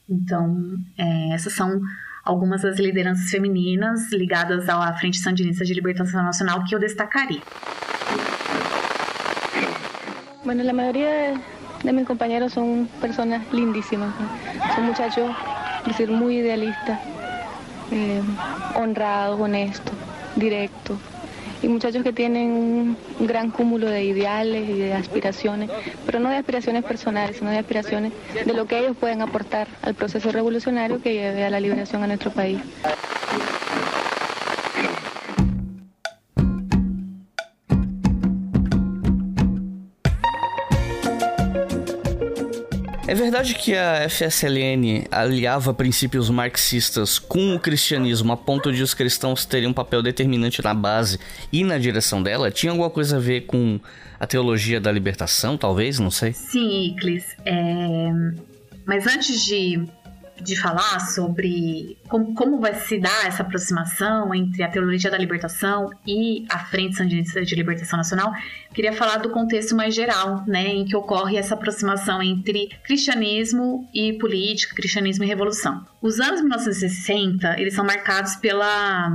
Então, é, essas são algumas das lideranças femininas ligadas à Frente Sandinista de Libertação Nacional que eu destacaria. Bueno, la mayoría de mis compañeros son personas lindísimas, son muchachos, decir, muy idealistas, eh, honrados, honestos, directos. Y muchachos que tienen un gran cúmulo de ideales y de aspiraciones, pero no de aspiraciones personales, sino de aspiraciones de lo que ellos pueden aportar al proceso revolucionario que lleve a la liberación a nuestro país. É verdade que a FSLN aliava princípios marxistas com o cristianismo a ponto de os cristãos terem um papel determinante na base e na direção dela? Tinha alguma coisa a ver com a teologia da libertação, talvez? Não sei. Sim, Iclis. É... Mas antes de de falar sobre como, como vai se dar essa aproximação entre a teologia da libertação e a Frente Sandinista de Libertação Nacional, queria falar do contexto mais geral, né, em que ocorre essa aproximação entre cristianismo e política, cristianismo e revolução. Os anos 1960, eles são marcados pela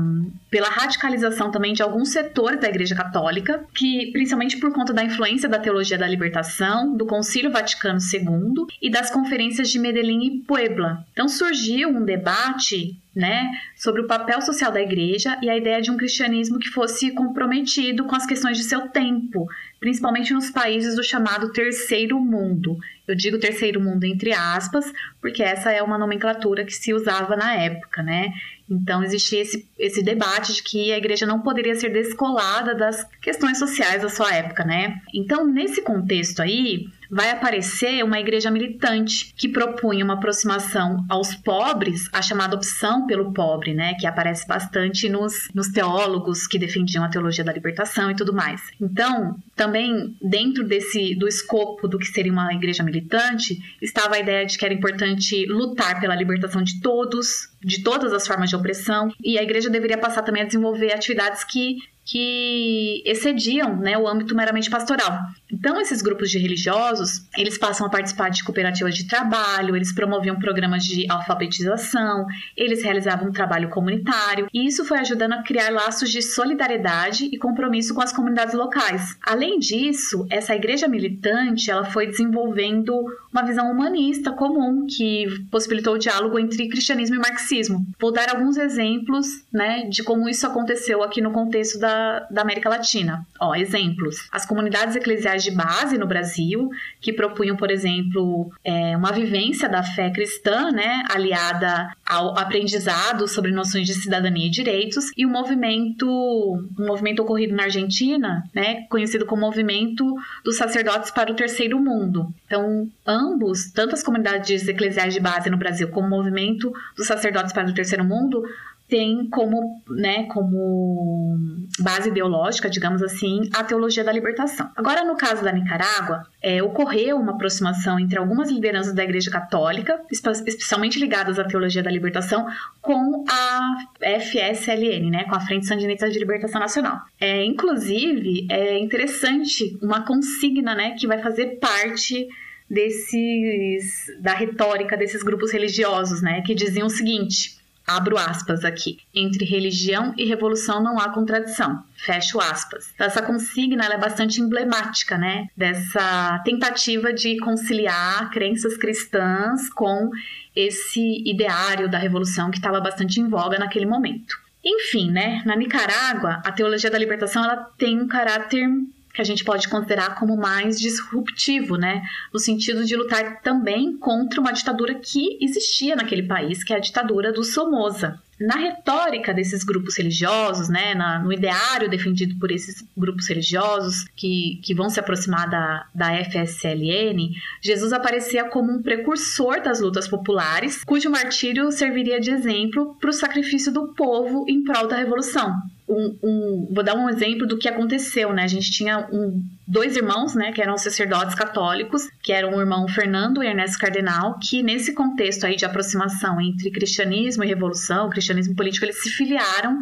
pela radicalização também de alguns setores da Igreja Católica, que principalmente por conta da influência da teologia da libertação, do Concílio Vaticano II e das conferências de Medellín e Puebla. Então surgiu um debate né, sobre o papel social da igreja e a ideia de um cristianismo que fosse comprometido com as questões de seu tempo, principalmente nos países do chamado terceiro mundo. Eu digo terceiro mundo entre aspas, porque essa é uma nomenclatura que se usava na época, né? Então existia esse, esse debate de que a igreja não poderia ser descolada das questões sociais da sua época, né? Então, nesse contexto aí, vai aparecer uma igreja militante que propunha uma aproximação aos pobres, a chamada opção pelo pobre, né, que aparece bastante nos, nos teólogos que defendiam a teologia da libertação e tudo mais. Então, também dentro desse do escopo do que seria uma igreja militante, estava a ideia de que era importante lutar pela libertação de todos, de todas as formas de opressão, e a igreja deveria passar também a desenvolver atividades que que excediam né, o âmbito meramente pastoral. Então, esses grupos de religiosos, eles passam a participar de cooperativas de trabalho, eles promoviam programas de alfabetização, eles realizavam um trabalho comunitário, e isso foi ajudando a criar laços de solidariedade e compromisso com as comunidades locais. Além disso, essa igreja militante, ela foi desenvolvendo uma visão humanista comum que possibilitou o diálogo entre cristianismo e marxismo. Vou dar alguns exemplos, né, de como isso aconteceu aqui no contexto da da, América Latina. Ó, exemplos. As comunidades eclesiais de base no Brasil, que propunham, por exemplo, é, uma vivência da fé cristã, né, aliada ao aprendizado sobre noções de cidadania e direitos, e o movimento, um movimento ocorrido na Argentina, né, conhecido como Movimento dos Sacerdotes para o Terceiro Mundo. Então, ambos, tanto as comunidades eclesiais de base no Brasil como o Movimento dos Sacerdotes para o Terceiro Mundo, tem como, né, como base ideológica, digamos assim, a teologia da libertação. Agora, no caso da Nicarágua, é, ocorreu uma aproximação entre algumas lideranças da Igreja Católica, especialmente ligadas à teologia da libertação, com a FSLN, né, com a Frente Sandinista de Libertação Nacional. É, inclusive, é interessante uma consigna, né, que vai fazer parte desses da retórica desses grupos religiosos, né, que diziam o seguinte: abro aspas aqui, entre religião e revolução não há contradição, fecho aspas. Essa consigna é bastante emblemática, né, dessa tentativa de conciliar crenças cristãs com esse ideário da revolução que estava bastante em voga naquele momento. Enfim, né, na Nicarágua, a teologia da libertação ela tem um caráter que a gente pode considerar como mais disruptivo, né? No sentido de lutar também contra uma ditadura que existia naquele país, que é a ditadura do Somoza na retórica desses grupos religiosos, né, na, no ideário defendido por esses grupos religiosos que, que vão se aproximar da, da FSLN, Jesus aparecia como um precursor das lutas populares, cujo martírio serviria de exemplo para o sacrifício do povo em prol da revolução. Um, um, vou dar um exemplo do que aconteceu, né? A gente tinha um, dois irmãos, né, que eram sacerdotes católicos, que eram o irmão Fernando e Ernesto Cardenal, que nesse contexto aí de aproximação entre cristianismo e revolução, cristianismo político, eles se filiaram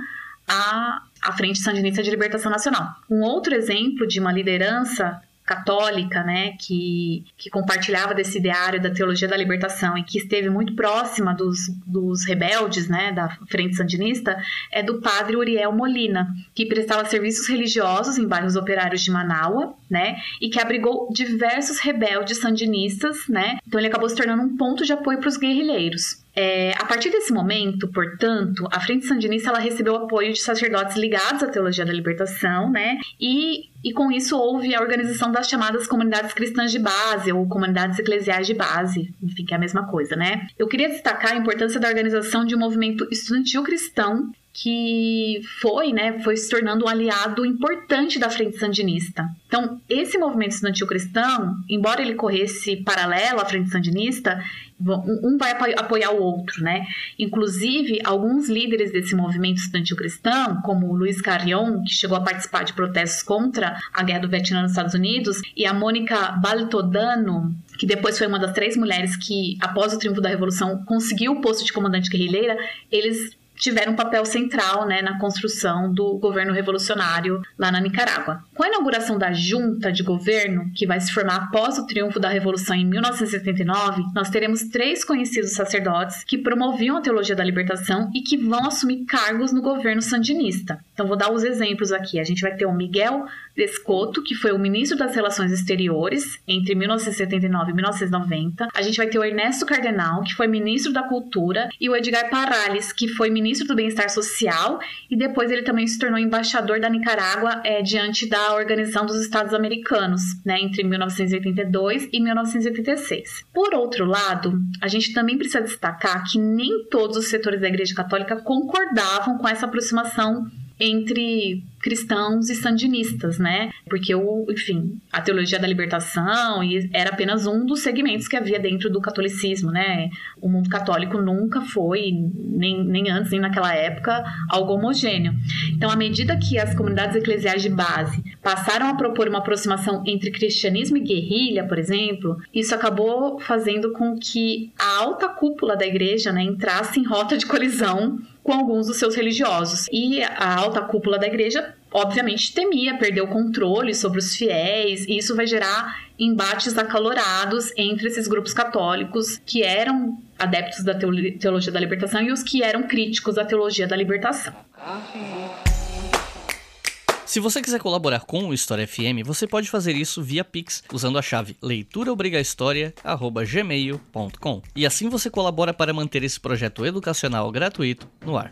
à, à Frente Sandinista de Libertação Nacional. Um outro exemplo de uma liderança católica, né, que, que compartilhava desse ideário da teologia da libertação e que esteve muito próxima dos, dos rebeldes, né, da Frente Sandinista, é do padre Uriel Molina, que prestava serviços religiosos em bairros operários de Manaus, né, e que abrigou diversos rebeldes sandinistas, né, então ele acabou se tornando um ponto de apoio para os guerrilheiros. É, a partir desse momento, portanto, a Frente Sandinista ela recebeu apoio de sacerdotes ligados à teologia da libertação, né? E, e com isso houve a organização das chamadas comunidades cristãs de base ou comunidades eclesiais de base, enfim, que é a mesma coisa, né? Eu queria destacar a importância da organização de um movimento estudantil cristão que foi, né, foi se tornando um aliado importante da Frente Sandinista. Então, esse movimento estudantil cristão, embora ele corresse paralelo à Frente Sandinista, um vai apoiar o outro, né? Inclusive, alguns líderes desse movimento estudantil cristão, como Luiz Carrion, que chegou a participar de protestos contra a guerra do Vietnã nos Estados Unidos, e a Mônica Baltodano, que depois foi uma das três mulheres que, após o triunfo da Revolução, conseguiu o posto de comandante guerrilheira, eles tiveram um papel central né, na construção do governo revolucionário lá na Nicarágua. Com a inauguração da junta de governo, que vai se formar após o triunfo da Revolução em 1979, nós teremos três conhecidos sacerdotes que promoviam a teologia da libertação e que vão assumir cargos no governo sandinista. Então, vou dar os exemplos aqui. A gente vai ter o Miguel Descoto, que foi o ministro das Relações Exteriores entre 1979 e 1990. A gente vai ter o Ernesto Cardenal, que foi ministro da Cultura, e o Edgar Parales, que foi ministro do Bem-Estar Social, e depois ele também se tornou embaixador da Nicarágua é, diante da Organização dos Estados Americanos, né, entre 1982 e 1986. Por outro lado, a gente também precisa destacar que nem todos os setores da Igreja Católica concordavam com essa aproximação entre cristãos e sandinistas, né? Porque o, enfim, a teologia da libertação era apenas um dos segmentos que havia dentro do catolicismo, né? O mundo católico nunca foi, nem, nem antes, nem naquela época, algo homogêneo. Então, à medida que as comunidades eclesiais de base passaram a propor uma aproximação entre cristianismo e guerrilha, por exemplo, isso acabou fazendo com que a alta cúpula da igreja né, entrasse em rota de colisão com alguns dos seus religiosos. E a alta cúpula da igreja, obviamente, temia perder o controle sobre os fiéis, e isso vai gerar embates acalorados entre esses grupos católicos que eram adeptos da teologia da libertação e os que eram críticos da teologia da libertação. Se você quiser colaborar com o História FM, você pode fazer isso via Pix usando a chave leituraobrigahistoria@gmail.com. E assim você colabora para manter esse projeto educacional gratuito no ar.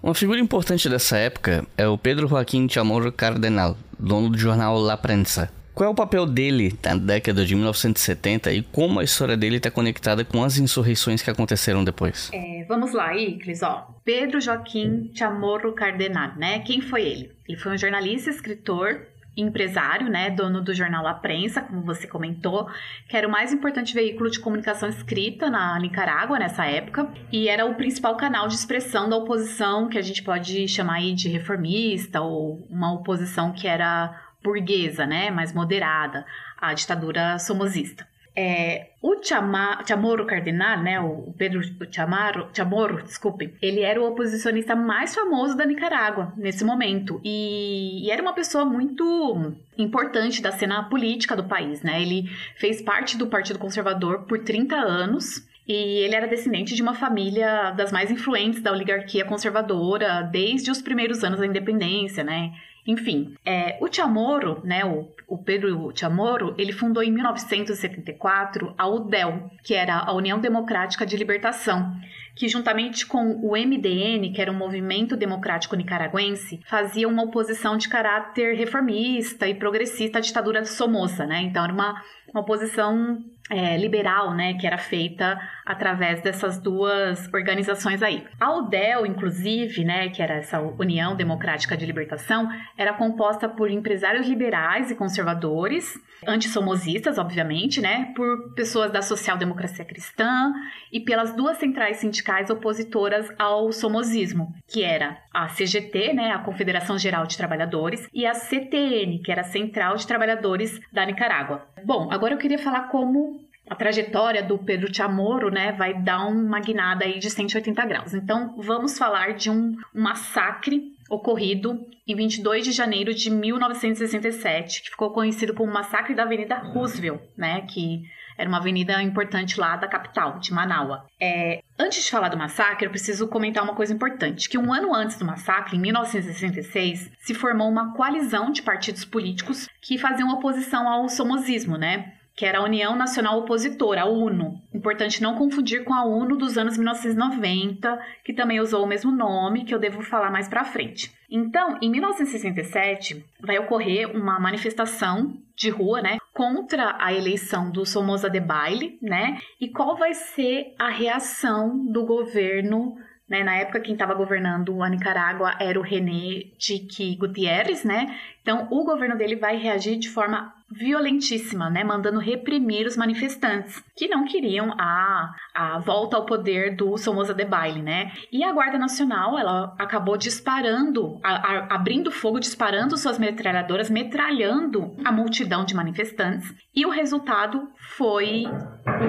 Uma figura importante dessa época é o Pedro Joaquim Chamorro Cardenal, dono do jornal La Prensa, qual é o papel dele na década de 1970 e como a história dele está conectada com as insurreições que aconteceram depois? É, vamos lá, Iclis, ó. Pedro Joaquim Chamorro Cardenal, né? Quem foi ele? Ele foi um jornalista, escritor, empresário, né, dono do jornal La Prensa, como você comentou, que era o mais importante veículo de comunicação escrita na Nicarágua nessa época, e era o principal canal de expressão da oposição que a gente pode chamar aí de reformista ou uma oposição que era burguesa, né, mais moderada, à ditadura somozista. É, o Chamorro Cardenal, né, o Pedro Chamorro, desculpe, ele era o oposicionista mais famoso da Nicarágua nesse momento e, e, era uma pessoa muito importante da cena política do país, né? Ele fez parte do Partido Conservador por 30 anos e ele era descendente de uma família das mais influentes da oligarquia conservadora desde os primeiros anos da independência, né? Enfim, é, o Chamorro, né, o, o Pedro Chamorro, ele fundou em 1974 a UDEL, que era a União Democrática de Libertação, que juntamente com o MDN, que era um movimento democrático nicaragüense, fazia uma oposição de caráter reformista e progressista à ditadura de Somoza, né? Então era uma, uma oposição é, liberal, né, que era feita através dessas duas organizações aí. A UDEL, inclusive, né, que era essa União Democrática de Libertação, era composta por empresários liberais e conservadores, antissomosistas, obviamente, né, por pessoas da social-democracia cristã e pelas duas centrais sindicais opositoras ao somosismo, que era a CGT, né, a Confederação Geral de Trabalhadores, e a CTN, que era a Central de Trabalhadores da Nicarágua. Bom, agora eu queria falar como a trajetória do Pedro Chamorro, né, vai dar uma guinada aí de 180 graus. Então, vamos falar de um, massacre ocorrido em 22 de janeiro de 1967, que ficou conhecido como Massacre da Avenida Roosevelt, né, que era uma avenida importante lá da capital, de Manaus. É, antes de falar do massacre, eu preciso comentar uma coisa importante, que um ano antes do massacre, em 1966, se formou uma coalizão de partidos políticos que faziam oposição ao somosismo, né? Que era a União Nacional Opositora, a UNO. Importante não confundir com a UNO dos anos 1990, que também usou o mesmo nome, que eu devo falar mais para frente. Então, em 1967, vai ocorrer uma manifestação de rua, né, contra a eleição do Somoza de Baile, né? E qual vai ser a reação do governo né, na época, quem estava governando a Nicarágua era o René Chiqui Gutierrez, né, Então, o governo dele vai reagir de forma violentíssima, né, mandando reprimir os manifestantes que não queriam a, a volta ao poder do Somoza Debayle, né? E a Guarda Nacional, ela acabou disparando, a, a, abrindo fogo, disparando suas metralhadoras, metralhando a multidão de manifestantes. E o resultado foi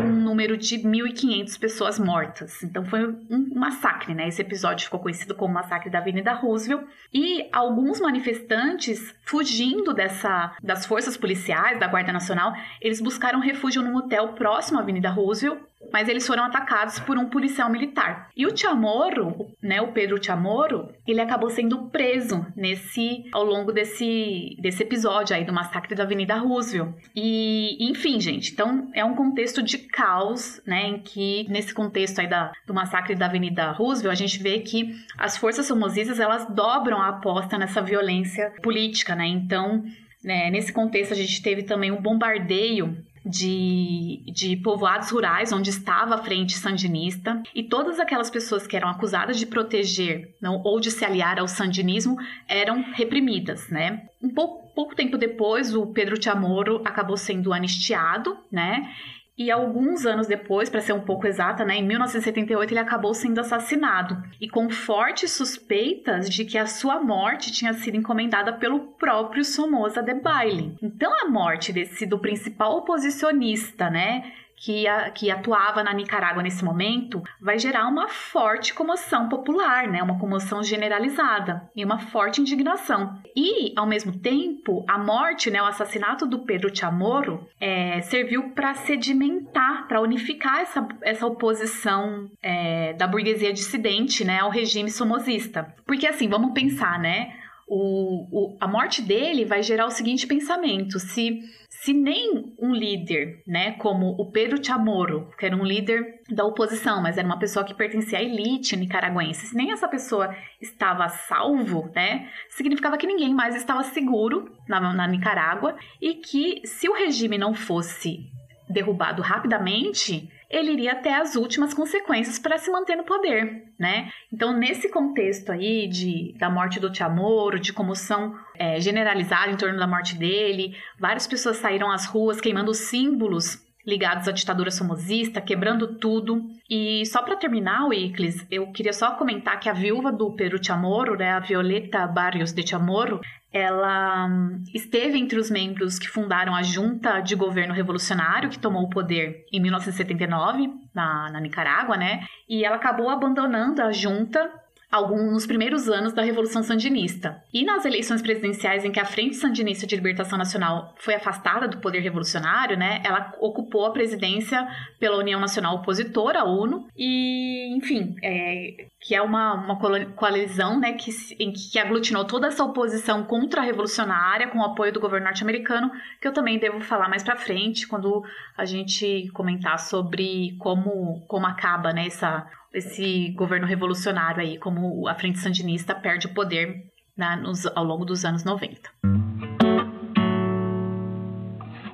um número de 1.500 pessoas mortas. Então foi um massacre, né? Esse episódio ficou conhecido como Massacre da Avenida Roosevelt. E alguns manifestantes, fugindo dessa, das forças policiais, da Guarda Nacional, eles buscaram refúgio num hotel próximo à Avenida Roosevelt mas eles foram atacados por um policial militar. E o Chamorro, né, o Pedro Chamorro, ele acabou sendo preso nesse ao longo desse, desse episódio aí do massacre da Avenida Roosevelt. E, enfim, gente, então é um contexto de caos, né, em que nesse contexto aí da, do massacre da Avenida Roosevelt, a gente vê que as forças somosistas, elas dobram a aposta nessa violência política, né? Então, né, nesse contexto a gente teve também um bombardeio de, de povoados rurais onde estava a frente sandinista e todas aquelas pessoas que eram acusadas de proteger não, ou de se aliar ao sandinismo eram reprimidas, né? Um pouco, pouco tempo depois, o Pedro Chamorro acabou sendo anistiado, né? E alguns anos depois, para ser um pouco exata, né, em 1978 ele acabou sendo assassinado e com fortes suspeitas de que a sua morte tinha sido encomendada pelo próprio Somoza Debayle. Então a morte desse do principal oposicionista, né, que, a, que atuava na Nicarágua nesse momento, vai gerar uma forte comoção popular, né? uma comoção generalizada e uma forte indignação. E, ao mesmo tempo, a morte, né, o assassinato do Pedro Chamorro, é, serviu para sedimentar, para unificar essa, essa oposição é, da burguesia dissidente né, ao regime somozista. Porque, assim, vamos pensar, né? O, o, a morte dele vai gerar o seguinte pensamento: se se nem um líder, né, como o Pedro Chamorro, que era um líder da oposição, mas era uma pessoa que pertencia à elite nicaragüense, se nem essa pessoa estava salvo, né, significava que ninguém mais estava seguro na, na Nicarágua e que se o regime não fosse derrubado rapidamente, ele iria até as últimas consequências para se manter no poder, né? Então, nesse contexto aí de, da morte do Chamorro, de comoção é, generalizada em torno da morte dele, várias pessoas saíram às ruas queimando símbolos ligados à ditadura somozista, quebrando tudo. E só para terminar, Wiclis, eu queria só comentar que a viúva do Peru Chamorro, né, a Violeta Barrios de Chamorro, ela hum, esteve entre os membros que fundaram a Junta de Governo Revolucionário, que tomou o poder em 1979 na, na Nicarágua, né? E ela acabou abandonando a junta alguns nos primeiros anos da Revolução Sandinista. E nas eleições presidenciais em que a Frente Sandinista de Libertação Nacional foi afastada do poder revolucionário, né, ela ocupou a presidência pela União Nacional Opositora, a UNO, e, enfim, é, que é uma, uma coalizão né, que, em, que aglutinou toda essa oposição contra-revolucionária com o apoio do governo norte-americano, que eu também devo falar mais para frente, quando a gente comentar sobre como, como acaba né, essa esse governo revolucionário aí, como a Frente Sandinista perde o poder né, nos, ao longo dos anos 90.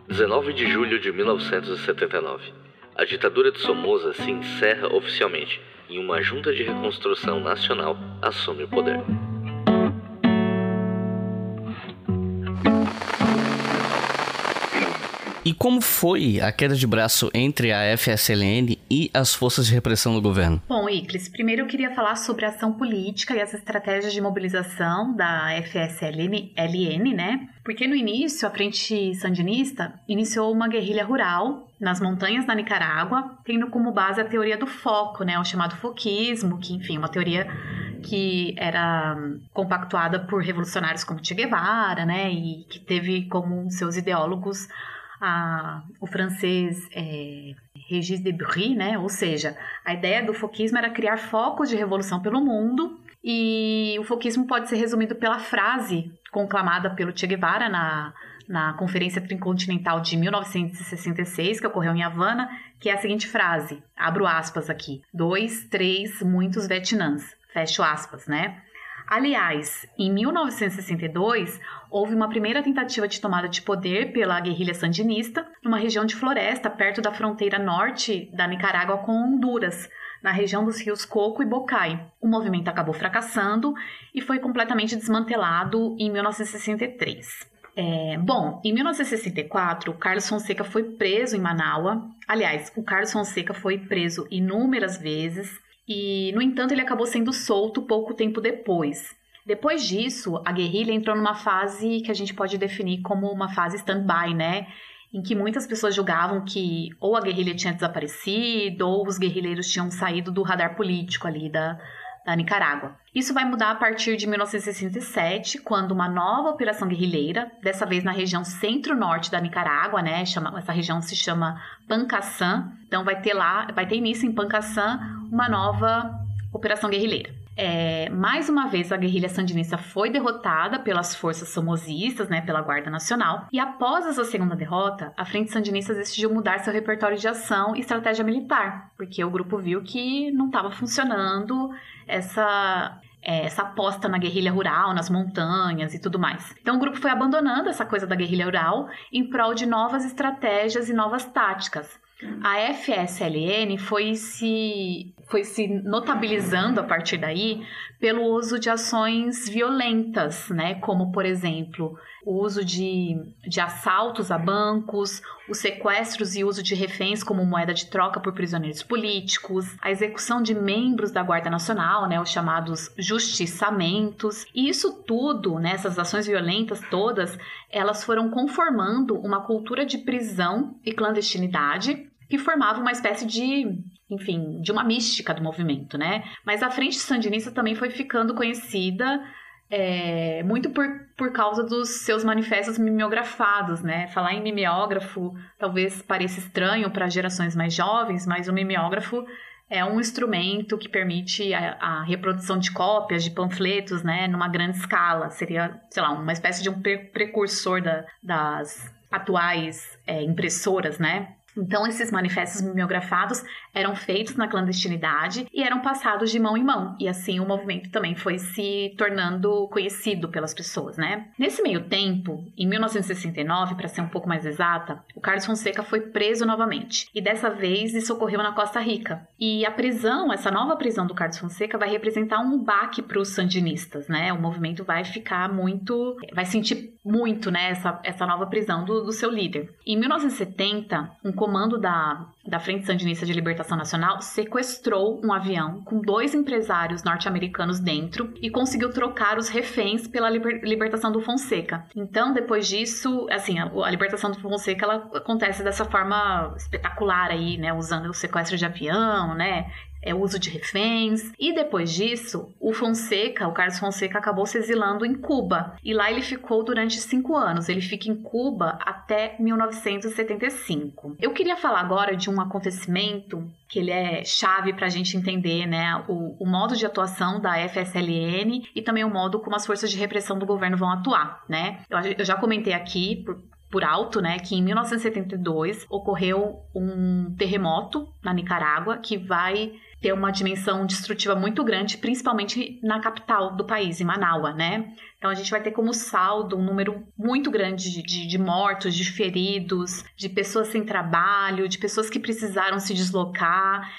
19 de julho de 1979. A ditadura de Somoza se encerra oficialmente e uma junta de reconstrução nacional assume o poder. E como foi a queda de braço entre a FSLN e as forças de repressão do governo? Bom, Iclis, primeiro eu queria falar sobre a ação política e as estratégias de mobilização da FSLN, LN, né? Porque no início a Frente Sandinista iniciou uma guerrilha rural nas montanhas da Nicarágua, tendo como base a teoria do foco, né, o chamado foquismo, que enfim, uma teoria que era compactuada por revolucionários como Che Guevara, né, e que teve como seus ideólogos a, o francês é, Regis Debray, né? Ou seja, a ideia do foquismo era criar focos de revolução pelo mundo e o foquismo pode ser resumido pela frase conclamada pelo Che Guevara na, na Conferência Tricontinental de 1966, que ocorreu em Havana, que é a seguinte frase, abro aspas aqui, dois, três, muitos Vietnãs, fecho aspas, né? Aliás, em 1962, houve uma primeira tentativa de tomada de poder pela guerrilha sandinista numa região de floresta perto da fronteira norte da Nicarágua com Honduras, na região dos rios Coco e Bocai. O movimento acabou fracassando e foi completamente desmantelado em 1963. É, bom, em 1964, Carlos Fonseca foi preso em Manaus. Aliás, o Carlos Fonseca foi preso inúmeras vezes e, no entanto, ele acabou sendo solto pouco tempo depois. Depois disso, a guerrilha entrou numa fase que a gente pode definir como uma fase stand-by, né? Em que muitas pessoas julgavam que ou a guerrilha tinha desaparecido ou os guerrilheiros tinham saído do radar político ali da, da Nicarágua. Isso vai mudar a partir de 1967, quando uma nova operação guerrilheira, dessa vez na região centro-norte da Nicarágua, né? Chama, essa região se chama Pancaçã. Então vai ter lá, vai ter início em Pancaçã uma nova operação guerrilheira. É, mais uma vez, a guerrilha sandinista foi derrotada pelas forças somozistas, né, pela Guarda Nacional, e após essa segunda derrota, a Frente Sandinista decidiu mudar seu repertório de ação e estratégia militar, porque o grupo viu que não estava funcionando essa é, essa aposta na guerrilha rural, nas montanhas e tudo mais. Então o grupo foi abandonando essa coisa da guerrilha rural em prol de novas estratégias e novas táticas. A FSLN foi se, foi se notabilizando a partir daí pelo uso de ações violentas, né? Como, por exemplo, o uso de, de assaltos a bancos, os sequestros e uso de reféns como moeda de troca por prisioneiros políticos, a execução de membros da Guarda Nacional, né? Os chamados justiçamentos. E isso tudo, né? Essas ações violentas todas, elas foram conformando uma cultura de prisão e clandestinidade que formava uma espécie de, enfim, de uma mística do movimento, né? Mas a Frente Sandinista também foi ficando conhecida é, muito por, por causa dos seus manifestos mimeografados, né? Falar em mimeógrafo talvez pareça estranho para gerações mais jovens, mas o mimeógrafo é um instrumento que permite a, a, reprodução de cópias de panfletos, né, numa grande escala. Seria, sei lá, uma espécie de um pre precursor da, das atuais é, impressoras, né? Então, esses manifestos mimeografados eram feitos na clandestinidade e eram passados de mão em mão, e assim o movimento também foi se tornando conhecido pelas pessoas, né? Nesse meio tempo, em 1969, para ser um pouco mais exata, o Carlos Fonseca foi preso novamente, e dessa vez isso ocorreu na Costa Rica. E a prisão, essa nova prisão do Carlos Fonseca, vai representar um baque para os sandinistas, né? O movimento vai ficar muito, vai sentir muito, né, essa, essa nova prisão do, do seu líder. Em 1970, um comando da, da Frente Sandinista de Libertação Nacional sequestrou um avião com dois empresários norte-americanos dentro e conseguiu trocar os reféns pela liber, libertação do Fonseca. Então, depois disso, assim, a, a libertação do Fonseca ela acontece dessa forma espetacular aí, né, usando o sequestro de avião, né, é, uso de reféns. E depois disso, o Fonseca, o Carlos Fonseca, acabou se exilando em Cuba. E lá ele ficou durante cinco anos. Ele fica em Cuba até 1975. Eu queria falar agora de um acontecimento que ele é chave para a gente entender né, o, o, modo de atuação da FSLN e também o modo como as forças de repressão do governo vão atuar. Né? Eu, eu já comentei aqui, por, por alto, né, que em 1972 ocorreu um terremoto na Nicarágua que vai ter uma dimensão destrutiva muito grande, principalmente na capital do país, em Manaus, né? Então a gente vai ter como saldo um número muito grande de, de, mortos, de feridos, de pessoas sem trabalho, de pessoas que precisaram se deslocar.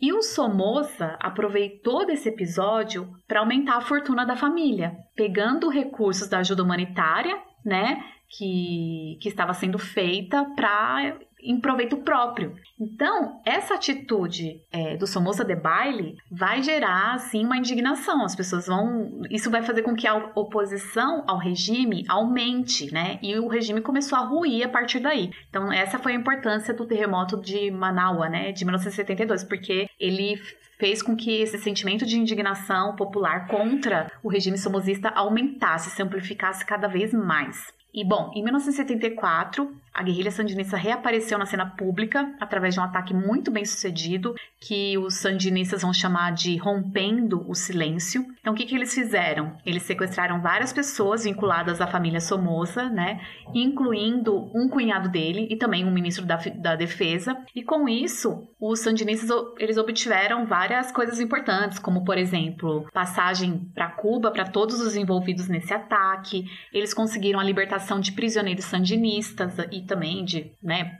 E o Somoza aproveitou desse episódio para aumentar a fortuna da família, pegando recursos da ajuda humanitária, né, que, que estava sendo feita para em proveito próprio. Então, essa atitude é, do Somoza de baile vai gerar, assim, uma indignação. As pessoas vão... Isso vai fazer com que a oposição ao regime aumente, né? E o regime começou a ruir a partir daí. Então, essa foi a importância do terremoto de Manaus, né? De 1972, porque ele fez com que esse sentimento de indignação popular contra o regime somozista aumentasse, se amplificasse cada vez mais. E bom, em 1974, a guerrilha sandinista reapareceu na cena pública através de um ataque muito bem sucedido, que os sandinistas vão chamar de rompendo o silêncio. Então, o que, que eles fizeram? Eles sequestraram várias pessoas vinculadas à família Somoza, né? Incluindo um cunhado dele e também um ministro da, da defesa. E com isso, os sandinistas eles obtiveram várias coisas importantes, como, por exemplo, passagem para Cuba para todos os envolvidos nesse ataque. Eles conseguiram a libertação de prisioneiros sandinistas e também de, né,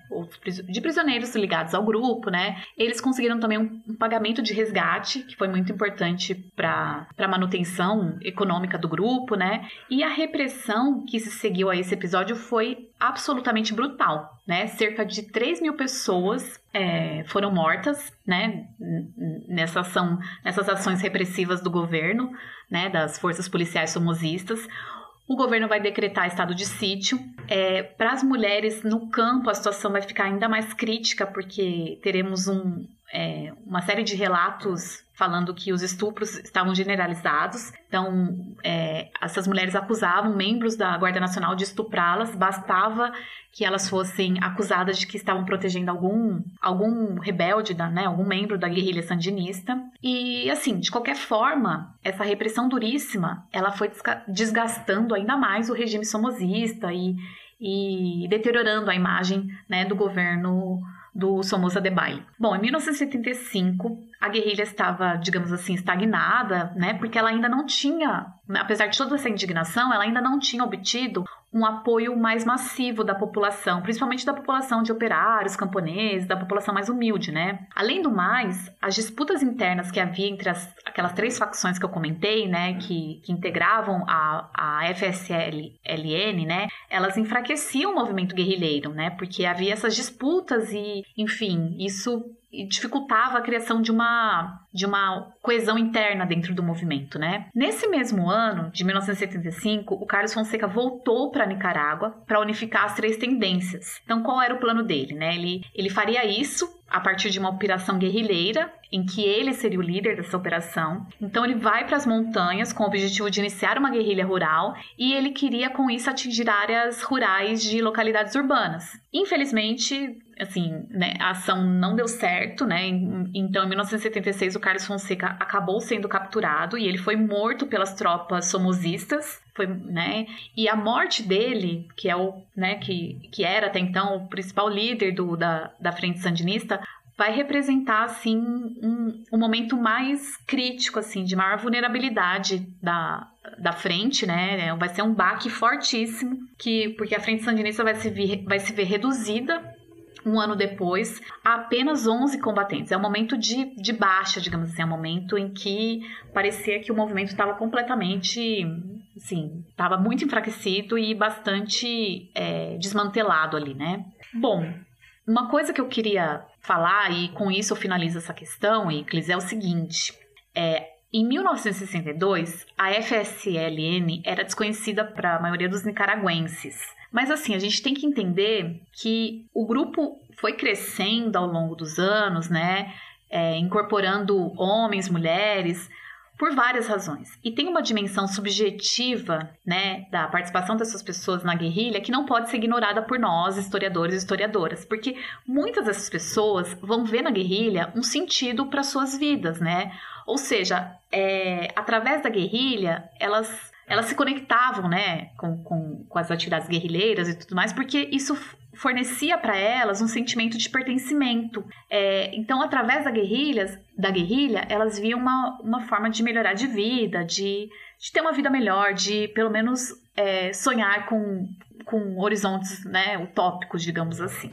de prisioneiros ligados ao grupo, né? Eles conseguiram também um, pagamento de resgate, que foi muito importante para a manutenção econômica do grupo, né? E a repressão que se seguiu a esse episódio foi absolutamente brutal, né? Cerca de 3 mil pessoas é, foram mortas, né? Nessa ação, nessas ações repressivas do governo, né? Das forças policiais somosistas. O governo vai decretar estado de sítio. É, Para as mulheres no campo, a situação vai ficar ainda mais crítica, porque teremos um, é, uma série de relatos falando que os estupros estavam generalizados. Então, é, essas mulheres acusavam membros da Guarda Nacional de estuprá-las, bastava que elas fossem acusadas de que estavam protegendo algum, algum rebelde, da, né, algum membro da guerrilha sandinista. E, assim, de qualquer forma, essa repressão duríssima, ela foi desgastando ainda mais o regime somosista e, e deteriorando a imagem né, do governo do Somoza Debayle. Bom, em 1975, a guerrilha estava, digamos assim, estagnada, né? Porque ela ainda não tinha, apesar de toda essa indignação, ela ainda não tinha obtido um apoio mais massivo da população, principalmente da população de operários, camponeses, da população mais humilde, né? Além do mais, as disputas internas que havia entre as, aquelas três facções que eu comentei, né, que, que integravam a, a FSLN, né, elas enfraqueciam o movimento guerrilheiro, né, porque havia essas disputas e, enfim, isso dificultava a criação de uma de uma coesão interna dentro do movimento, né? Nesse mesmo ano, de 1975, o Carlos Fonseca voltou para Nicarágua para unificar as três tendências. Então, qual era o plano dele, né? Ele ele faria isso a partir de uma operação guerrilheira, em que ele seria o líder dessa operação. Então ele vai para as montanhas com o objetivo de iniciar uma guerrilha rural e ele queria com isso atingir áreas rurais de localidades urbanas. Infelizmente, assim, né, a ação não deu certo, né? Então, em 1976, o Carlos Fonseca acabou sendo capturado e ele foi morto pelas tropas somosistas. Foi, né? E a morte dele, que é o, né, que, que era até então o principal líder do, da, da frente sandinista, vai representar assim um, um momento mais crítico assim de maior vulnerabilidade da, da frente, né? Vai ser um baque fortíssimo que porque a frente sandinista vai se, vir, vai se ver reduzida um ano depois, apenas 11 combatentes. É um momento de, de baixa, digamos assim, é um momento em que parecia que o movimento estava completamente, assim, estava muito enfraquecido e bastante é, desmantelado ali, né? Bom, uma coisa que eu queria falar, e com isso eu finalizo essa questão, Iclis, é o seguinte: é, em 1962, a FSLN era desconhecida para a maioria dos nicaragüenses. Mas assim, a gente tem que entender que o grupo foi crescendo ao longo dos anos, né? É, incorporando homens, mulheres, por várias razões. E tem uma dimensão subjetiva, né, da participação dessas pessoas na guerrilha que não pode ser ignorada por nós, historiadores e historiadoras, porque muitas dessas pessoas vão ver na guerrilha um sentido para suas vidas, né? Ou seja, é, através da guerrilha, elas elas se conectavam, né, com, com, com as atividades guerrilheiras e tudo mais, porque isso fornecia para elas um sentimento de pertencimento. É, então, através da guerrilha, da guerrilha, elas viam uma, uma forma de melhorar de vida, de, de ter uma vida melhor, de pelo menos é, sonhar com, com horizontes né, utópicos, digamos assim.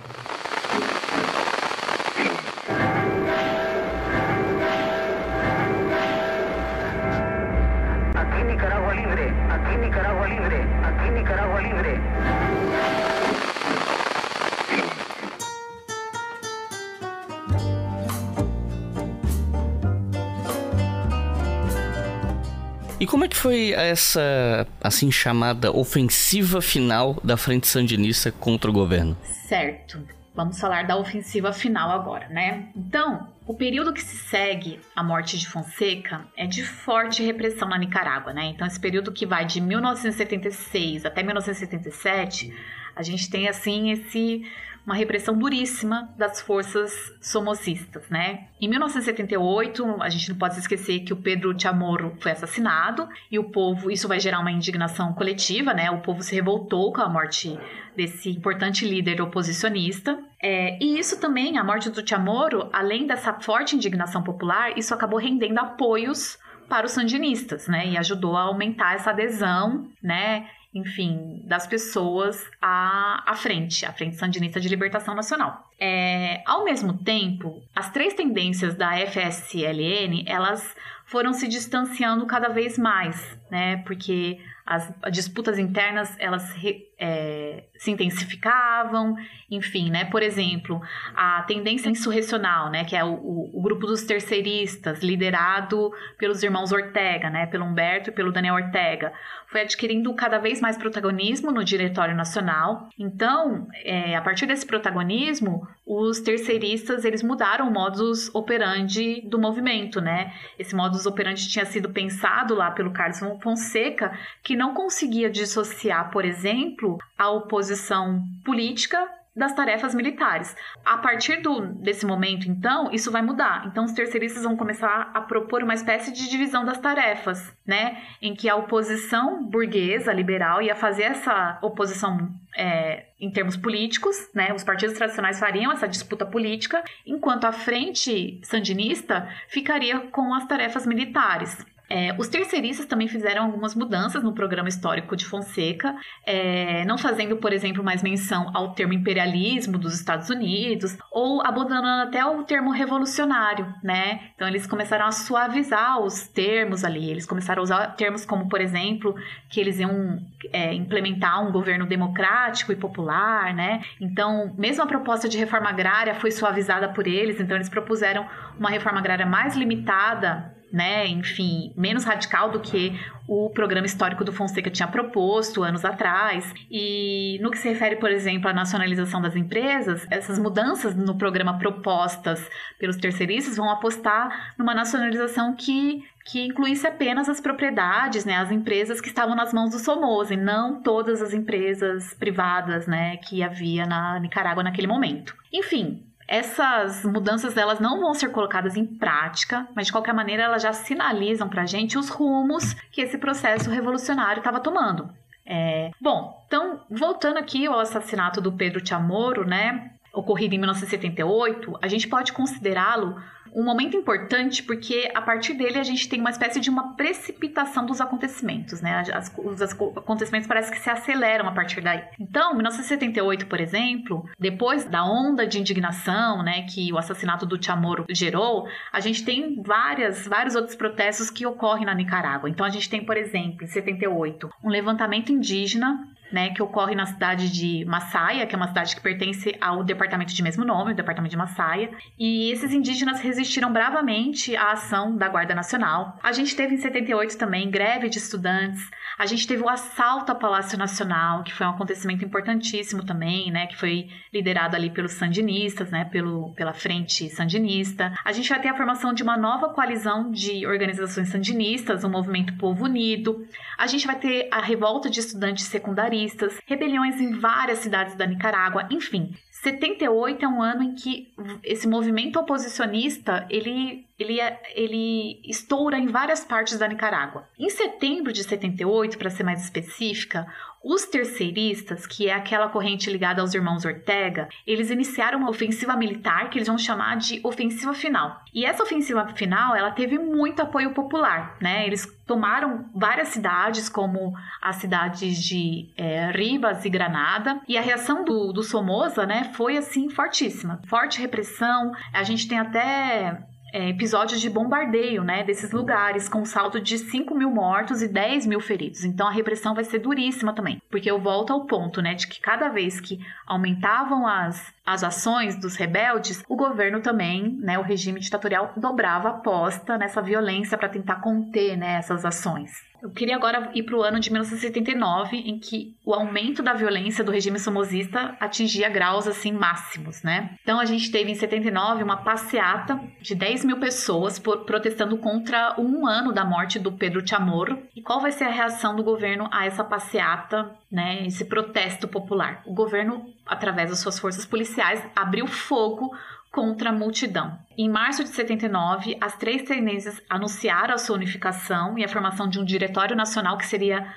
Foi essa, assim chamada, ofensiva final da Frente Sandinista contra o governo? Certo. Vamos falar da ofensiva final agora, né? Então, o período que se segue à morte de Fonseca é de forte repressão na Nicarágua, né? Então, esse período que vai de 1976 até 1977, a gente tem assim esse uma repressão duríssima das forças somocistas, né? Em 1978, a gente não pode esquecer que o Pedro Chamorro foi assassinado e o povo, isso vai gerar uma indignação coletiva, né? O povo se revoltou com a morte desse importante líder oposicionista. É, e isso também, a morte do Chamorro, além dessa forte indignação popular, isso acabou rendendo apoios para os sandinistas, né? E ajudou a aumentar essa adesão, né? Enfim, das pessoas à, à frente, à Frente Sandinista de Libertação Nacional. É, ao mesmo tempo, as três tendências da FSLN, elas foram se distanciando cada vez mais, né? Porque as disputas internas elas é, se intensificavam, enfim, né? Por exemplo, a tendência insurrecional, né? Que é o, o, grupo dos terceiristas, liderado pelos irmãos Ortega, né? Pelo Humberto e pelo Daniel Ortega, foi adquirindo cada vez mais protagonismo no Diretório Nacional. Então, é, a partir desse protagonismo, os terceiristas eles mudaram o modus operandi do movimento, né? Esse modus operandi tinha sido pensado lá pelo Carlos Fonseca, que não conseguia dissociar, por exemplo, a oposição política das tarefas militares. A partir do, desse momento, então, isso vai mudar. Então, os terceiristas vão começar a propor uma espécie de divisão das tarefas, né? Em que a oposição burguesa, liberal, ia fazer essa oposição é, em termos políticos, né? Os partidos tradicionais fariam essa disputa política, enquanto a frente sandinista ficaria com as tarefas militares. É, os terceiristas também fizeram algumas mudanças no programa histórico de Fonseca, é, não fazendo, por exemplo, mais menção ao termo imperialismo dos Estados Unidos, ou abandonando até o termo revolucionário, né? Então eles começaram a suavizar os termos ali, eles começaram a usar termos como, por exemplo, que eles iam é, implementar um governo democrático e popular, né? Então, mesmo a proposta de reforma agrária foi suavizada por eles, então eles propuseram uma reforma agrária mais limitada né, enfim, menos radical do que o programa histórico do Fonseca tinha proposto anos atrás. E no que se refere, por exemplo, à nacionalização das empresas, essas mudanças no programa propostas pelos terceiristas vão apostar numa nacionalização que que incluísse apenas as propriedades, né, as empresas que estavam nas mãos do Somoza, e não todas as empresas privadas, né, que havia na Nicarágua naquele momento. Enfim, essas mudanças elas não vão ser colocadas em prática, mas de qualquer maneira elas já sinalizam para a gente os rumos que esse processo revolucionário estava tomando. É... Bom, então voltando aqui ao assassinato do Pedro Chamorro, né, ocorrido em 1978, a gente pode considerá-lo um momento importante porque a partir dele a gente tem uma espécie de uma precipitação dos acontecimentos, né? As, os acontecimentos parece que se aceleram a partir daí. Então, 1978, por exemplo, depois da onda de indignação, né, que o assassinato do Chamorro gerou, a gente tem várias, vários outros protestos que ocorrem na Nicarágua. Então, a gente tem, por exemplo, em 78, um levantamento indígena né, que ocorre na cidade de Massaia, que é uma cidade que pertence ao departamento de mesmo nome, o departamento de Massaia. E esses indígenas resistiram bravamente à ação da Guarda Nacional. A gente teve em 78 também greve de estudantes. A gente teve o assalto ao Palácio Nacional, que foi um acontecimento importantíssimo também, né, que foi liderado ali pelos sandinistas, né, pelo, pela frente sandinista. A gente vai ter a formação de uma nova coalizão de organizações sandinistas, o Movimento Povo Unido. A gente vai ter a revolta de estudantes secundaristas rebeliões em várias cidades da Nicarágua, enfim. 78 é um ano em que esse movimento oposicionista ele, ele, ele estoura em várias partes da Nicarágua. Em setembro de 78, para ser mais específica, os terceiristas, que é aquela corrente ligada aos irmãos Ortega, eles iniciaram uma ofensiva militar que eles vão chamar de ofensiva final. E essa ofensiva final, ela teve muito apoio popular, né? Eles tomaram várias cidades, como as cidades de é, Ribas e Granada, e a reação do, do Somoza, né, foi assim fortíssima. Forte repressão. A gente tem até é, episódios de bombardeio né, desses lugares, com saldo de 5 mil mortos e 10 mil feridos. Então a repressão vai ser duríssima também. Porque eu volto ao ponto né, de que cada vez que aumentavam as, as ações dos rebeldes, o governo também, né, o regime ditatorial, dobrava a aposta nessa violência para tentar conter né, essas ações. Eu queria agora ir para o ano de 1979, em que o aumento da violência do regime somozista atingia graus assim máximos, né? Então a gente teve em 79 uma passeata de 10 mil pessoas por, protestando contra um ano da morte do Pedro Chamorro. E qual vai ser a reação do governo a essa passeata, né? Esse protesto popular? O governo, através das suas forças policiais, abriu fogo contra a multidão. Em março de 79, as três tendências anunciaram a sua unificação e a formação de um diretório nacional que seria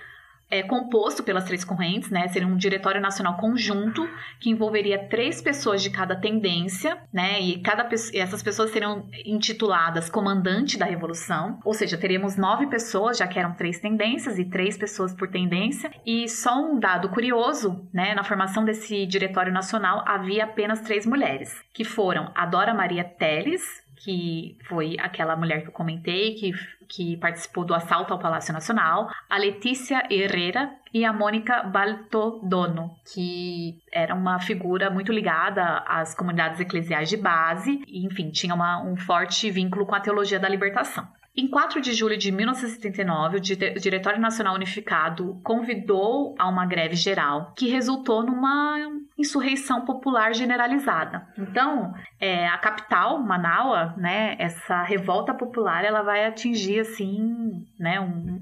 é composto pelas três correntes, né? Seria um diretório nacional conjunto que envolveria três pessoas de cada tendência, né? E cada e essas pessoas seriam intituladas comandante da revolução, ou seja, teríamos nove pessoas, já que eram três tendências e três pessoas por tendência. E só um dado curioso, né? Na formação desse diretório nacional havia apenas três mulheres, que foram a Dora Maria Teles, que foi aquela mulher que eu comentei, que, que participou do assalto ao Palácio Nacional, a Letícia Herrera e a Mônica Baltodono, que era uma figura muito ligada às comunidades eclesiais de base, e, enfim, tinha uma, um forte vínculo com a teologia da libertação. Em 4 de julho de 1979, o Diretório Nacional Unificado convidou a uma greve geral, que resultou numa insurreição popular generalizada. Então, é, a capital, Manaus, né, essa revolta popular, ela vai atingir assim, né, um,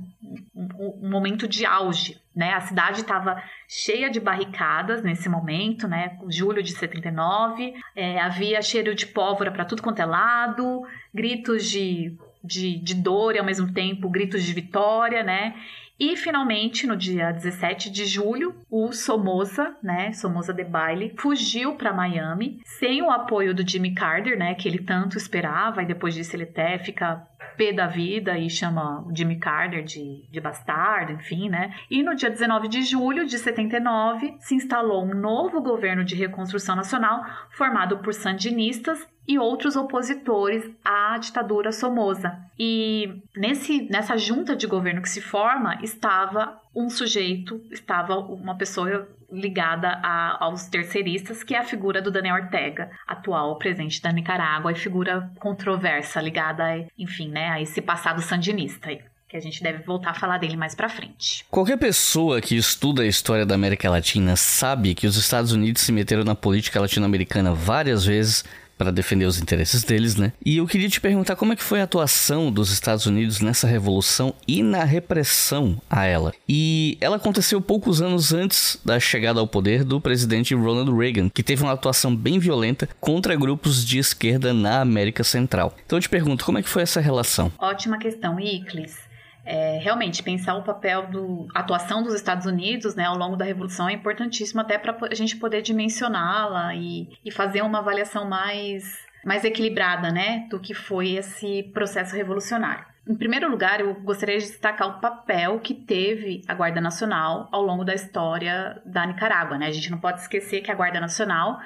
um, um momento de auge. Né? A cidade estava cheia de barricadas nesse momento, né? Julho de 79, é, havia cheiro de pólvora para tudo quanto é lado, gritos de de, de dor e ao mesmo tempo gritos de vitória, né? E finalmente, no dia 17 de julho, o Somoza, né, Somoza de Baile, fugiu para Miami sem o apoio do Jimmy Carter, né, que ele tanto esperava, e depois disso ele até fica pé da vida e chama Jimmy Carter de, de bastardo, enfim, né? E no dia 19 de julho de 79 se instalou um novo governo de reconstrução nacional formado por sandinistas e outros opositores à ditadura Somoza. E nesse, nessa junta de governo que se forma estava um sujeito, estava uma pessoa ligada a, aos terceiristas, que é a figura do Daniel Ortega, atual presidente da Nicarágua, e figura controversa ligada, a, enfim, né, a esse passado sandinista que a gente deve voltar a falar dele mais para frente. Qualquer pessoa que estuda a história da América Latina sabe que os Estados Unidos se meteram na política latino-americana várias vezes para defender os interesses deles, né? E eu queria te perguntar como é que foi a atuação dos Estados Unidos nessa revolução e na repressão a ela. E ela aconteceu poucos anos antes da chegada ao poder do presidente Ronald Reagan, que teve uma atuação bem violenta contra grupos de esquerda na América Central. Então eu te pergunto, como é que foi essa relação? Ótima questão, Iclis. É, realmente pensar o papel do atuação dos Estados Unidos né, ao longo da revolução é importantíssimo até para a gente poder dimensioná-la e, e fazer uma avaliação mais mais equilibrada né, do que foi esse processo revolucionário. Em primeiro lugar, eu gostaria de destacar o papel que teve a Guarda Nacional ao longo da história da Nicarágua. Né? A gente não pode esquecer que a Guarda Nacional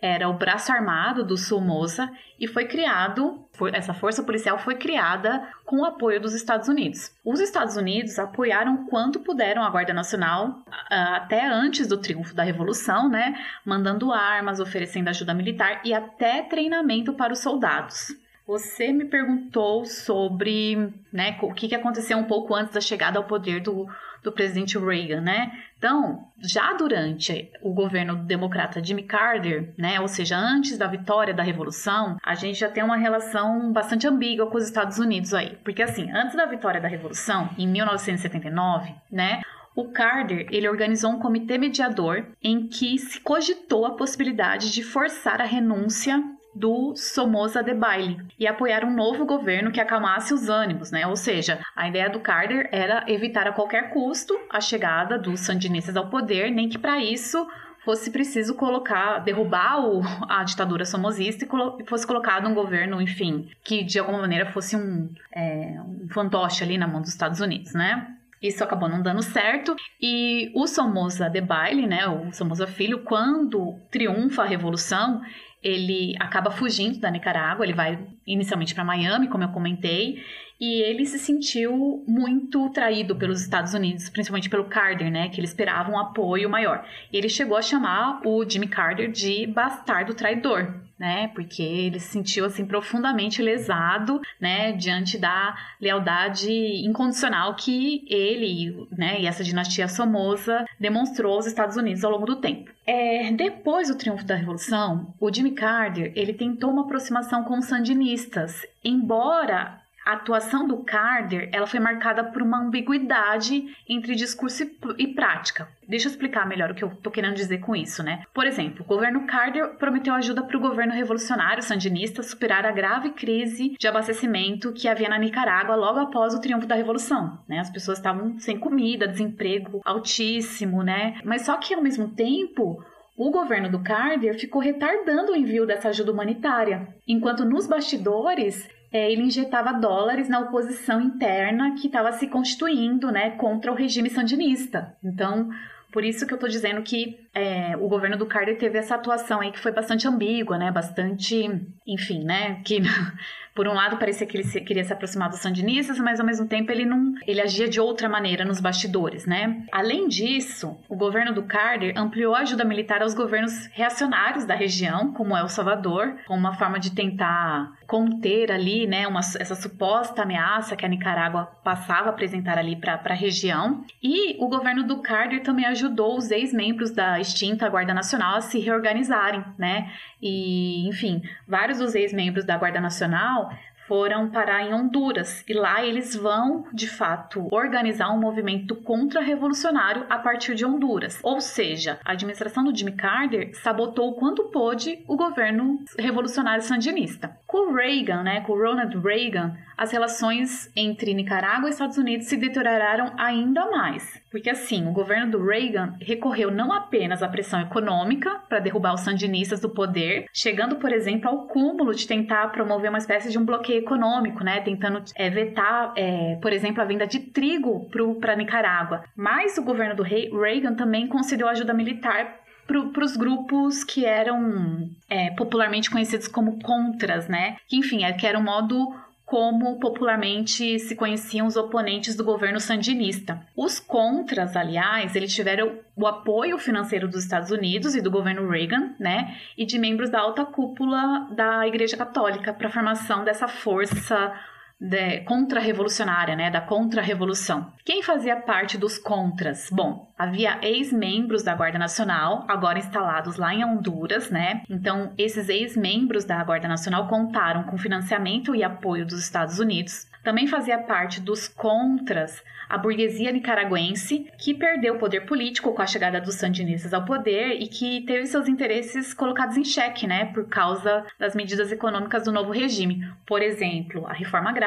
era o braço armado do Somoza e foi criado, essa força policial foi criada com o apoio dos Estados Unidos. Os Estados Unidos apoiaram quanto puderam a Guarda Nacional até antes do triunfo da Revolução, né, mandando armas, oferecendo ajuda militar e até treinamento para os soldados. Você me perguntou sobre né, o que aconteceu um pouco antes da chegada ao poder do, do presidente Reagan, né? Então, já durante o governo democrata Jimmy Carter, né, ou seja, antes da vitória da revolução, a gente já tem uma relação bastante ambígua com os Estados Unidos aí, porque assim, antes da vitória da revolução, em 1979, né, o Carter ele organizou um comitê mediador em que se cogitou a possibilidade de forçar a renúncia do Somoza Debayle e apoiar um novo governo que acalmasse os ânimos, né? Ou seja, a ideia do Carter era evitar a qualquer custo a chegada dos sandinistas ao poder, nem que para isso fosse preciso colocar, derrubar o, a ditadura somozista e colo, fosse colocado um governo, enfim, que de alguma maneira fosse um, é, um fantoche ali na mão dos Estados Unidos, né? Isso acabou não dando certo. E o Somoza Debayle, né, o Somoza Filho, quando triunfa a revolução, ele acaba fugindo da Nicarágua, ele vai inicialmente para Miami, como eu comentei, e ele se sentiu muito traído pelos Estados Unidos, principalmente pelo Carter, né, que ele esperava um apoio maior. Ele chegou a chamar o Jimmy Carter de bastardo traidor, né, porque ele se sentiu assim profundamente lesado, né, diante da lealdade incondicional que ele, né, e essa dinastia Somoza demonstrou aos Estados Unidos ao longo do tempo. É, depois do triunfo da Revolução, o Jimmy Carter ele tentou uma aproximação com os sandinistas, embora a atuação do Carter ela foi marcada por uma ambiguidade entre discurso e prática. Deixa eu explicar melhor o que eu tô querendo dizer com isso, né? Por exemplo, o governo Carter prometeu ajuda para o governo revolucionário sandinista superar a grave crise de abastecimento que havia na Nicarágua logo após o triunfo da revolução, né? As pessoas estavam sem comida, desemprego altíssimo, né? Mas só que ao mesmo tempo o governo do Carter ficou retardando o envio dessa ajuda humanitária, enquanto nos bastidores é, ele injetava dólares na oposição interna que estava se constituindo né, contra o regime sandinista. Então, por isso que eu estou dizendo que é, o governo do Carter teve essa atuação aí que foi bastante ambígua, né? Bastante, enfim, né? Que por um lado parecia que ele se, queria se aproximar dos sandinistas, mas ao mesmo tempo ele não, ele agia de outra maneira nos bastidores, né? Além disso, o governo do Carter ampliou a ajuda militar aos governos reacionários da região, como El Salvador, como uma forma de tentar conter ali, né, uma, essa suposta ameaça que a Nicarágua passava a apresentar ali para a região. E o governo do Carter também ajudou os ex-membros da extinta Guarda Nacional a se reorganizarem, né? E, enfim, vários dos ex-membros da Guarda Nacional foram parar em Honduras e lá eles vão, de fato, organizar um movimento contra-revolucionário a partir de Honduras. Ou seja, a administração do Jimmy Carter sabotou o quanto pôde o governo revolucionário sandinista. Com Reagan, né, com Ronald Reagan, as relações entre Nicarágua e Estados Unidos se deterioraram ainda mais. Porque assim, o governo do Reagan recorreu não apenas à pressão econômica para derrubar os sandinistas do poder, chegando, por exemplo, ao cúmulo de tentar promover uma espécie de um bloqueio econômico, né, tentando é, vetar, é, por exemplo, a venda de trigo para Nicarágua. Mas o governo do Reagan também concedeu ajuda militar para os grupos que eram é, popularmente conhecidos como contras, né? Que, enfim, é, que era um modo como popularmente se conheciam os oponentes do governo sandinista. Os contras, aliás, eles tiveram o apoio financeiro dos Estados Unidos e do governo Reagan, né, e de membros da alta cúpula da Igreja Católica para a formação dessa força de, contra-revolucionária, né, da contra-revolução. Quem fazia parte dos contras? Bom, havia ex-membros da Guarda Nacional, agora instalados lá em Honduras, né? Então, esses ex-membros da Guarda Nacional contaram com financiamento e apoio dos Estados Unidos. Também fazia parte dos contras a burguesia nicaragüense, que perdeu o poder político com a chegada dos sandinistas ao poder e que teve seus interesses colocados em xeque, né, por causa das medidas econômicas do novo regime. Por exemplo, a reforma agrária,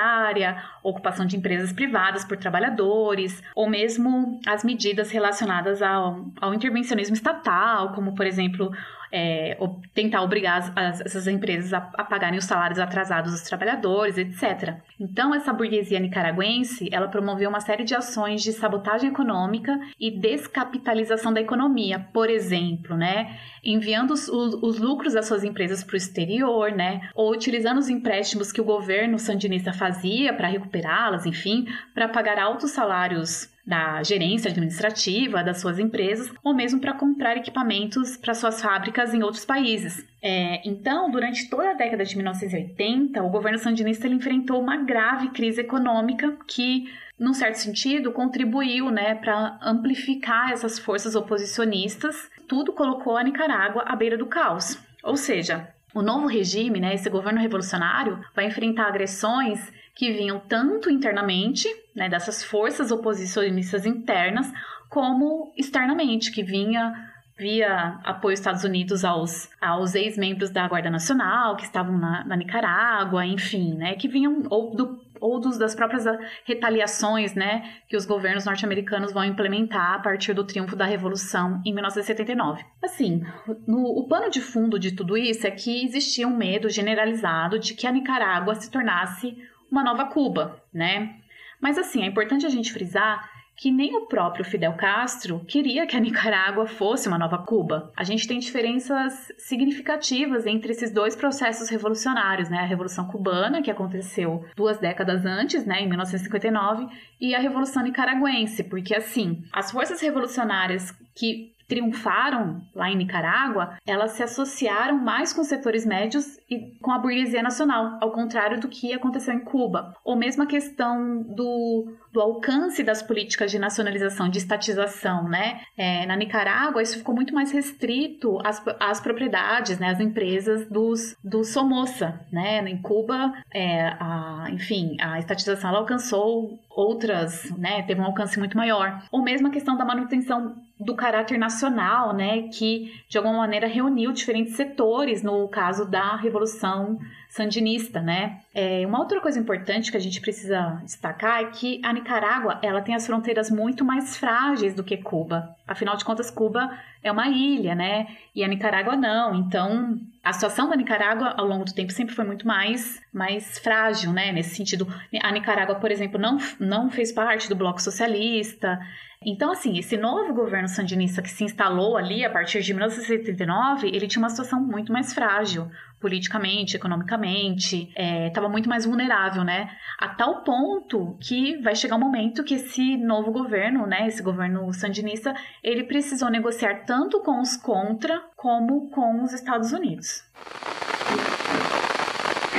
ocupação de empresas privadas por trabalhadores, ou mesmo as medidas relacionadas ao, ao intervencionismo estatal, como, por exemplo, é, tentar obrigar as, essas empresas a, a, pagarem os salários atrasados dos trabalhadores, etc. Então, essa burguesia nicaragüense, ela promoveu uma série de ações de sabotagem econômica e descapitalização da economia, por exemplo, né, enviando os, os lucros das suas empresas para o exterior, né, ou utilizando os empréstimos que o governo sandinista fazia para recuperá-las, enfim, para pagar altos salários da gerência administrativa das suas empresas ou mesmo para comprar equipamentos para suas fábricas em outros países. É, então, durante toda a década de 1980, o governo sandinista enfrentou uma grave crise econômica que, num certo sentido, contribuiu né, para amplificar essas forças oposicionistas. Tudo colocou a Nicarágua à beira do caos. Ou seja, o novo regime, né, esse governo revolucionário, vai enfrentar agressões que vinham tanto internamente, né, dessas forças oposicionistas internas, como externamente, que vinha via apoio dos Estados Unidos aos, aos ex-membros da Guarda Nacional, que estavam na, na, Nicarágua, enfim, né, que vinham ou, do, ou dos, das próprias retaliações, né, que os governos norte-americanos vão implementar a partir do triunfo da Revolução em 1979. Assim, no, o pano de fundo de tudo isso é que existia um medo generalizado de que a Nicarágua se tornasse uma nova Cuba, né? Mas assim, é importante a gente frisar que nem o próprio Fidel Castro queria que a Nicarágua fosse uma nova Cuba. A gente tem diferenças significativas entre esses dois processos revolucionários, né? A Revolução Cubana, que aconteceu duas décadas antes, né, em 1959, e a Revolução Nicaragüense, porque assim, as forças revolucionárias que triunfaram lá em Nicarágua, elas se associaram mais com os setores médios e com a burguesia nacional, ao contrário do que aconteceu em Cuba. Ou mesmo a questão do, do alcance das políticas de nacionalização, de estatização, né? É, na Nicarágua, isso ficou muito mais restrito às, às propriedades, né? Às empresas dos, do Somoza, né? Em Cuba, é, a, enfim, a estatização alcançou outras, né? Teve um alcance muito maior. Ou mesmo a questão da manutenção do caráter nacional, né, que de alguma maneira reuniu diferentes setores no caso da Revolução Sandinista, né. É, uma outra coisa importante que a gente precisa destacar é que a Nicarágua ela tem as fronteiras muito mais frágeis do que Cuba. Afinal de contas, Cuba é uma ilha, né, e a Nicarágua não. Então, a situação da Nicarágua ao longo do tempo sempre foi muito mais, mais frágil, né, nesse sentido. A Nicarágua, por exemplo, não, não fez parte do bloco socialista. Então, assim, esse novo governo sandinista que se instalou ali a partir de 1979, ele tinha uma situação muito mais frágil, politicamente, economicamente, estava é, muito mais vulnerável, né? A tal ponto que vai chegar um momento que esse novo governo, né, esse governo sandinista, ele precisou negociar tanto com os contra como com os Estados Unidos.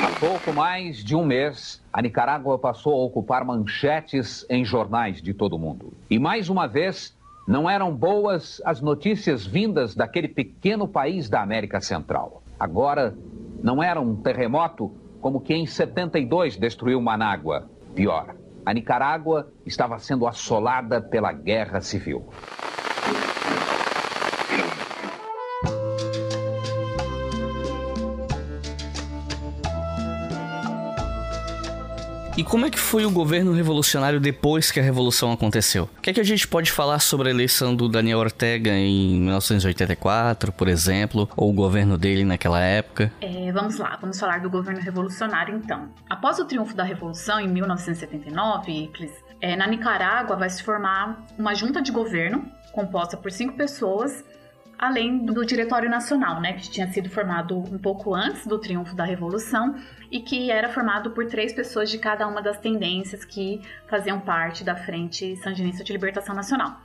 Há pouco mais de um mês, a Nicarágua passou a ocupar manchetes em jornais de todo o mundo. E mais uma vez, não eram boas as notícias vindas daquele pequeno país da América Central. Agora, não era um terremoto como que em 72 destruiu Manágua. Pior, a Nicarágua estava sendo assolada pela guerra civil. E como é que foi o governo revolucionário depois que a revolução aconteceu? O que é que a gente pode falar sobre a eleição do Daniel Ortega em 1984, por exemplo, ou o governo dele naquela época? É, vamos lá, vamos falar do governo revolucionário então. Após o triunfo da revolução em 1979, é, na Nicarágua vai se formar uma junta de governo composta por cinco pessoas além do Diretório Nacional, né, que tinha sido formado um pouco antes do triunfo da Revolução e que era formado por três pessoas de cada uma das tendências que faziam parte da Frente Sandinista de Libertação Nacional.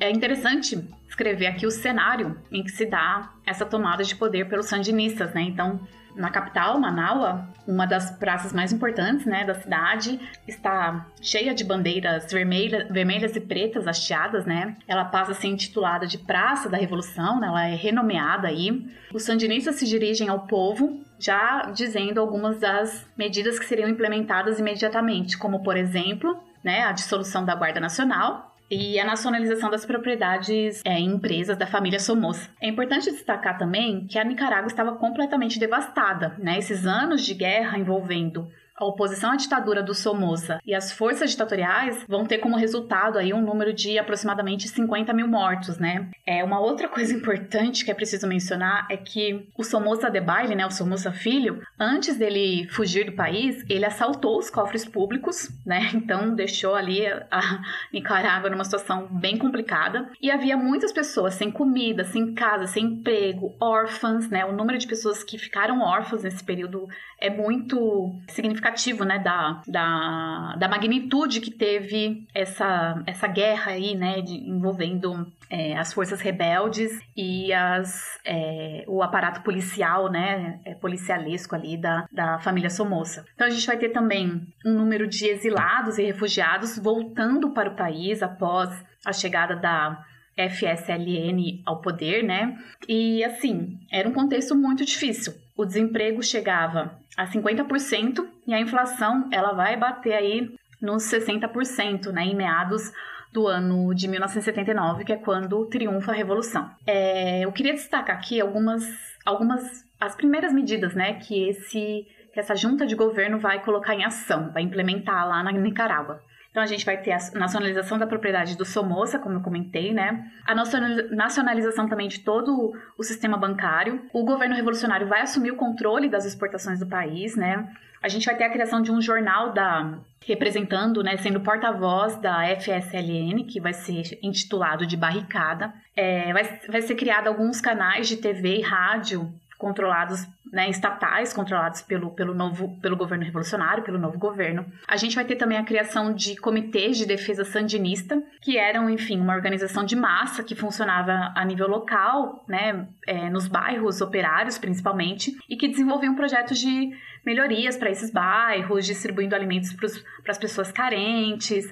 É interessante escrever aqui o cenário em que se dá essa tomada de poder pelos sandinistas, né? Então, na capital, Manaus, uma das praças mais importantes né, da cidade, está cheia de bandeiras vermelha, vermelhas e pretas hasteadas, né? Ela passa a ser intitulada de Praça da Revolução, né? ela é renomeada aí. Os sandinistas se dirigem ao povo já dizendo algumas das medidas que seriam implementadas imediatamente, como por exemplo, né, a dissolução da Guarda Nacional, e a nacionalização das propriedades é, em empresas da família Somoza. É importante destacar também que a Nicarágua estava completamente devastada, né? Esses anos de guerra envolvendo a oposição à ditadura do Somoza e as forças ditatoriais vão ter como resultado aí um número de aproximadamente 50 mil mortos, né? É uma outra coisa importante que é preciso mencionar é que o Somoza de Baile, né, o Somoza filho, antes dele fugir do país, ele assaltou os cofres públicos, né? Então deixou ali a Nicarágua numa situação bem complicada e havia muitas pessoas sem comida, sem casa, sem emprego, órfãs, né? O número de pessoas que ficaram órfãs nesse período é muito significativo, né, da, da, da magnitude que teve essa, essa guerra aí, né, de, envolvendo é, as forças rebeldes e as, é, o aparato policial, né, é, policialesco ali da, da família Somoza. Então a gente vai ter também um número de exilados e refugiados voltando para o país após a chegada da FSLN ao poder, né? E assim, era um contexto muito difícil. O desemprego chegava a 50% e a inflação ela vai bater aí nos 60%, né, em meados do ano de 1979, que é quando triunfa a Revolução. É, eu queria destacar aqui algumas, algumas as primeiras medidas, né, que esse que essa junta de governo vai colocar em ação, vai implementar lá na Nicarágua. Então a gente vai ter a nacionalização da propriedade do Somoza, como eu comentei, né? A nacionalização também de todo o sistema bancário. O governo revolucionário vai assumir o controle das exportações do país, né? A gente vai ter a criação de um jornal da representando, né, sendo porta-voz da FSLN, que vai ser intitulado de Barricada. É, vai, vai ser criado alguns canais de TV e rádio controlados né, estatais controlados pelo, pelo novo pelo governo revolucionário, pelo novo governo. A gente vai ter também a criação de comitês de defesa sandinista, que eram, enfim, uma organização de massa que funcionava a nível local, né, é, nos bairros operários principalmente, e que desenvolviam projetos de melhorias para esses bairros, distribuindo alimentos para as pessoas carentes,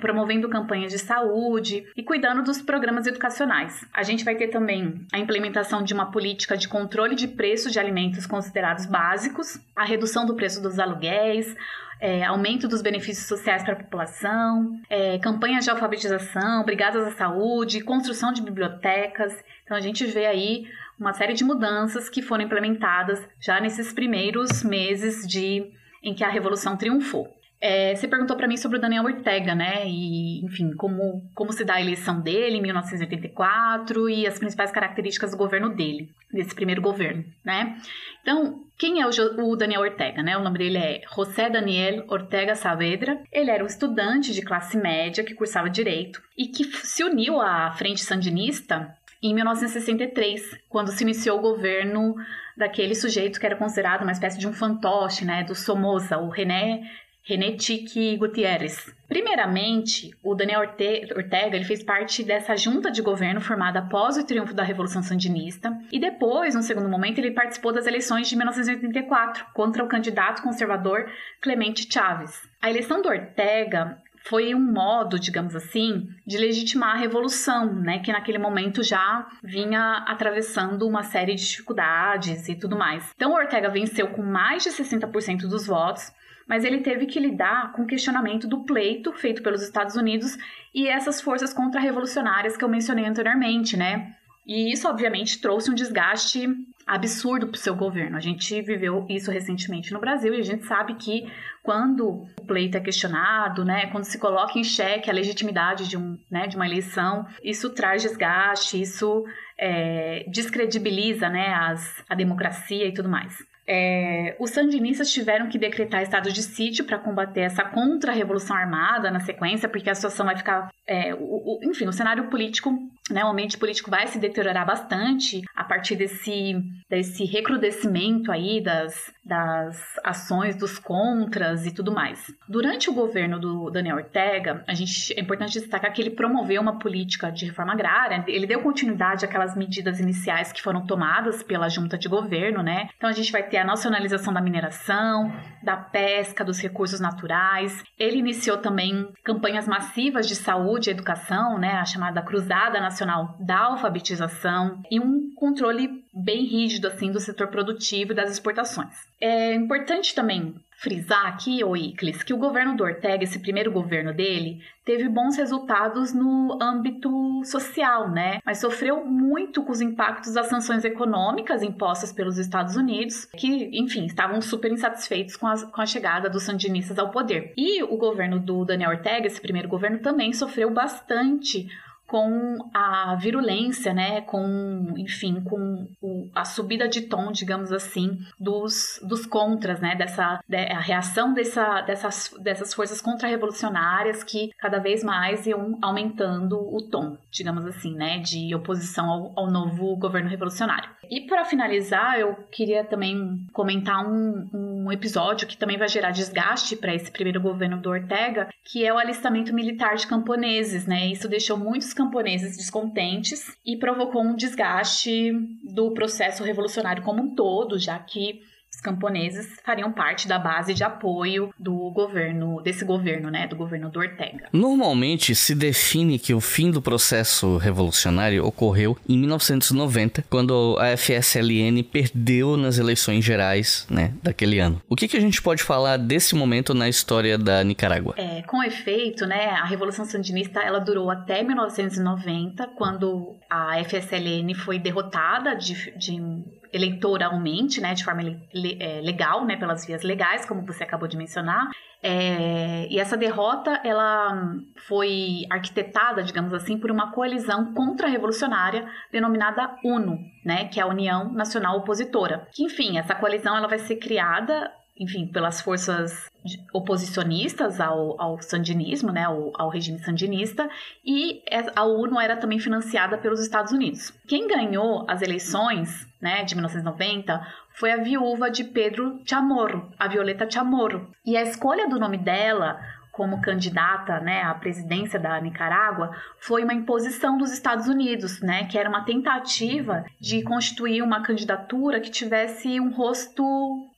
promovendo campanhas de saúde e cuidando dos programas educacionais. A gente vai ter também a implementação de uma política de controle de preço de alimentos considerados básicos, a redução do preço dos aluguéis, é, aumento dos benefícios sociais para a população, é, campanhas de alfabetização, brigadas à saúde, construção de bibliotecas. Então a gente vê aí uma série de mudanças que foram implementadas já nesses primeiros meses de em que a revolução triunfou. É, você perguntou para mim sobre o Daniel Ortega, né? E, enfim, como, como se dá a eleição dele em 1984 e as principais características do governo dele, desse primeiro governo, né? Então, quem é o, o Daniel Ortega, né? O nome dele é José Daniel Ortega Saavedra. Ele era um estudante de classe média que cursava direito e que se uniu à Frente Sandinista em 1963, quando se iniciou o governo daquele sujeito que era considerado uma espécie de um fantoche, né, do Somoza, o René René Tique Gutierrez. Primeiramente, o Daniel Ortega ele fez parte dessa junta de governo formada após o triunfo da Revolução Sandinista e depois, no segundo momento, ele participou das eleições de 1984 contra o candidato conservador Clemente Chávez. A eleição do Ortega foi um modo, digamos assim, de legitimar a revolução, né, que naquele momento já vinha atravessando uma série de dificuldades e tudo mais. Então, Ortega venceu com mais de 60% dos votos, mas ele teve que lidar com o questionamento do pleito feito pelos Estados Unidos e essas forças contra-revolucionárias que eu mencionei anteriormente, né? E isso, obviamente, trouxe um desgaste absurdo para o seu governo. A gente viveu isso recentemente no Brasil e a gente sabe que quando o pleito é questionado, né, quando se coloca em xeque a legitimidade de, um, né, de uma eleição, isso traz desgaste, isso é, descredibiliza né, as, a democracia e tudo mais. É, os sandinistas tiveram que decretar estado de sítio para combater essa contra-revolução armada na sequência, porque a situação vai ficar. É, o, o, enfim, o cenário político, né, o ambiente político vai se deteriorar bastante a partir desse, desse recrudescimento aí das, das ações dos contras e tudo mais. Durante o governo do Daniel Ortega, a gente, é importante destacar que ele promoveu uma política de reforma agrária, ele deu continuidade àquelas medidas iniciais que foram tomadas pela junta de governo, né? Então a gente vai ter ter a nacionalização da mineração, da pesca, dos recursos naturais. Ele iniciou também campanhas massivas de saúde e educação, né, a chamada Cruzada Nacional da Alfabetização, e um controle bem rígido assim do setor produtivo e das exportações. É importante também frisar aqui, o Iclis, que o governo do Ortega, esse primeiro governo dele, teve bons resultados no âmbito social, né? Mas sofreu muito com os impactos das sanções econômicas impostas pelos Estados Unidos, que, enfim, estavam super insatisfeitos com a, com a chegada dos sandinistas ao poder. E o governo do Daniel Ortega, esse primeiro governo, também sofreu bastante com a virulência, né, com, enfim, com o, a subida de tom, digamos assim, dos, dos contras, né, dessa de, a reação dessa, dessas, dessas forças contra-revolucionárias que cada vez mais iam aumentando o tom, digamos assim, né, de oposição ao, ao novo governo revolucionário. E para finalizar, eu queria também comentar um, um episódio que também vai gerar desgaste para esse primeiro governo do Ortega, que é o alistamento militar de camponeses, né? Isso deixou muitos camponeses descontentes e provocou um desgaste do processo revolucionário como um todo, já que camponeses fariam parte da base de apoio do governo, desse governo, né, do governo do Ortega. Normalmente se define que o fim do processo revolucionário ocorreu em 1990, quando a FSLN perdeu nas eleições gerais, né, daquele ano. O que, que a gente pode falar desse momento na história da Nicarágua? É, com efeito, né, a Revolução Sandinista ela durou até 1990, quando a FSLN foi derrotada de, de eleitoralmente, né, de forma é, legal, né, pelas vias legais, como você acabou de mencionar. É, e essa derrota, ela foi arquitetada, digamos assim, por uma coalizão contra-revolucionária denominada UNO, né, que é a União Nacional Opositora. Que, enfim, essa coalizão ela vai ser criada enfim, pelas forças oposicionistas ao, ao sandinismo, né, ao, ao, regime sandinista, e a UNO era também financiada pelos Estados Unidos. Quem ganhou as eleições né, de 1990 foi a viúva de Pedro Chamorro, a Violeta Chamorro. E a escolha do nome dela como candidata né, à presidência da Nicarágua foi uma imposição dos Estados Unidos, né, que era uma tentativa de constituir uma candidatura que tivesse um rosto,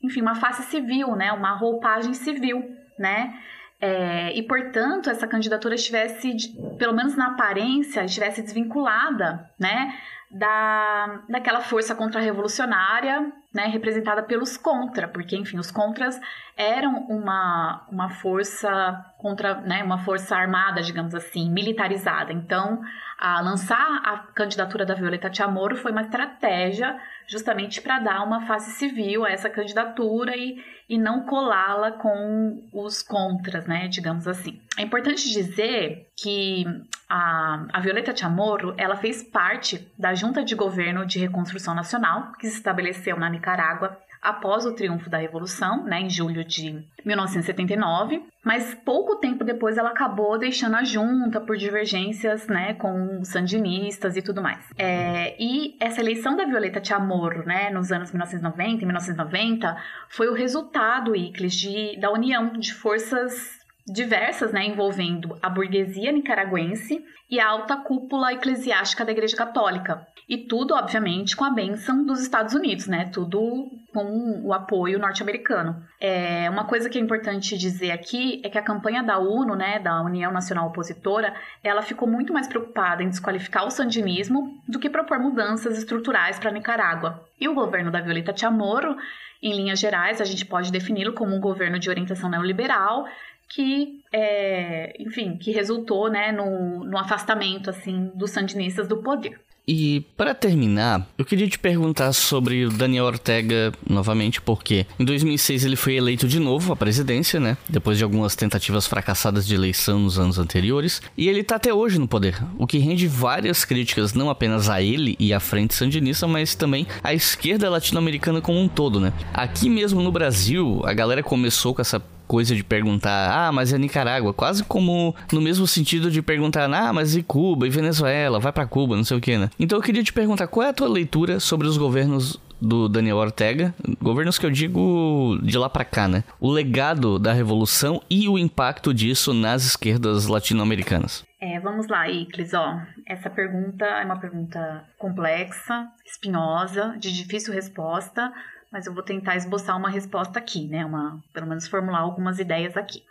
enfim, uma face civil, né, uma roupagem civil, né, é, e, portanto, essa candidatura estivesse, pelo menos na aparência, estivesse desvinculada, né, da, daquela força contra-revolucionária, né, representada pelos contra, porque, enfim, os contras eram uma, uma força contra, né, uma força armada, digamos assim, militarizada. Então, a lançar a candidatura da Violeta Chamorro foi uma estratégia justamente para dar uma face civil a essa candidatura e, e não colá-la com os contras, né, digamos assim. É importante dizer que a, a Violeta Chamorro, ela fez parte da Junta de Governo de Reconstrução Nacional, que se estabeleceu na Nicarágua após o triunfo da Revolução, né, em julho de 1979, mas pouco tempo depois ela acabou deixando a junta por divergências né, com sandinistas e tudo mais. É, e essa eleição da Violeta Chamorro, né, nos anos 1990 e 1990, foi o resultado, Icles, de, da união de forças diversas, né, envolvendo a burguesia nicaragüense e a alta cúpula eclesiástica da Igreja Católica. E tudo, obviamente, com a bênção dos Estados Unidos, né? Tudo com o apoio norte-americano. É, uma coisa que é importante dizer aqui é que a campanha da UNO, né, da União Nacional Opositora, ela ficou muito mais preocupada em desqualificar o sandinismo do que propor mudanças estruturais para Nicarágua. E o governo da Violeta Chamorro, em linhas gerais, a gente pode defini-lo como um governo de orientação neoliberal que, é, enfim, que resultou né, no, no afastamento assim dos sandinistas do poder. E para terminar, eu queria te perguntar sobre o Daniel Ortega novamente, porque em 2006 ele foi eleito de novo à presidência, né? Depois de algumas tentativas fracassadas de eleição nos anos anteriores, e ele tá até hoje no poder, o que rende várias críticas não apenas a ele e à frente sandinista, mas também à esquerda latino-americana como um todo, né? Aqui mesmo no Brasil, a galera começou com essa coisa de perguntar, ah, mas é Nicarágua, quase como no mesmo sentido de perguntar, ah, mas e Cuba, e Venezuela, vai para Cuba, não sei o que, né? Então eu queria te perguntar, qual é a tua leitura sobre os governos do Daniel Ortega, governos que eu digo de lá para cá, né? O legado da revolução e o impacto disso nas esquerdas latino-americanas. É, vamos lá, Iclis, ó. Essa pergunta é uma pergunta complexa, espinhosa, de difícil resposta, mas eu vou tentar esboçar uma resposta aqui, né? Uma, pelo menos formular algumas ideias aqui.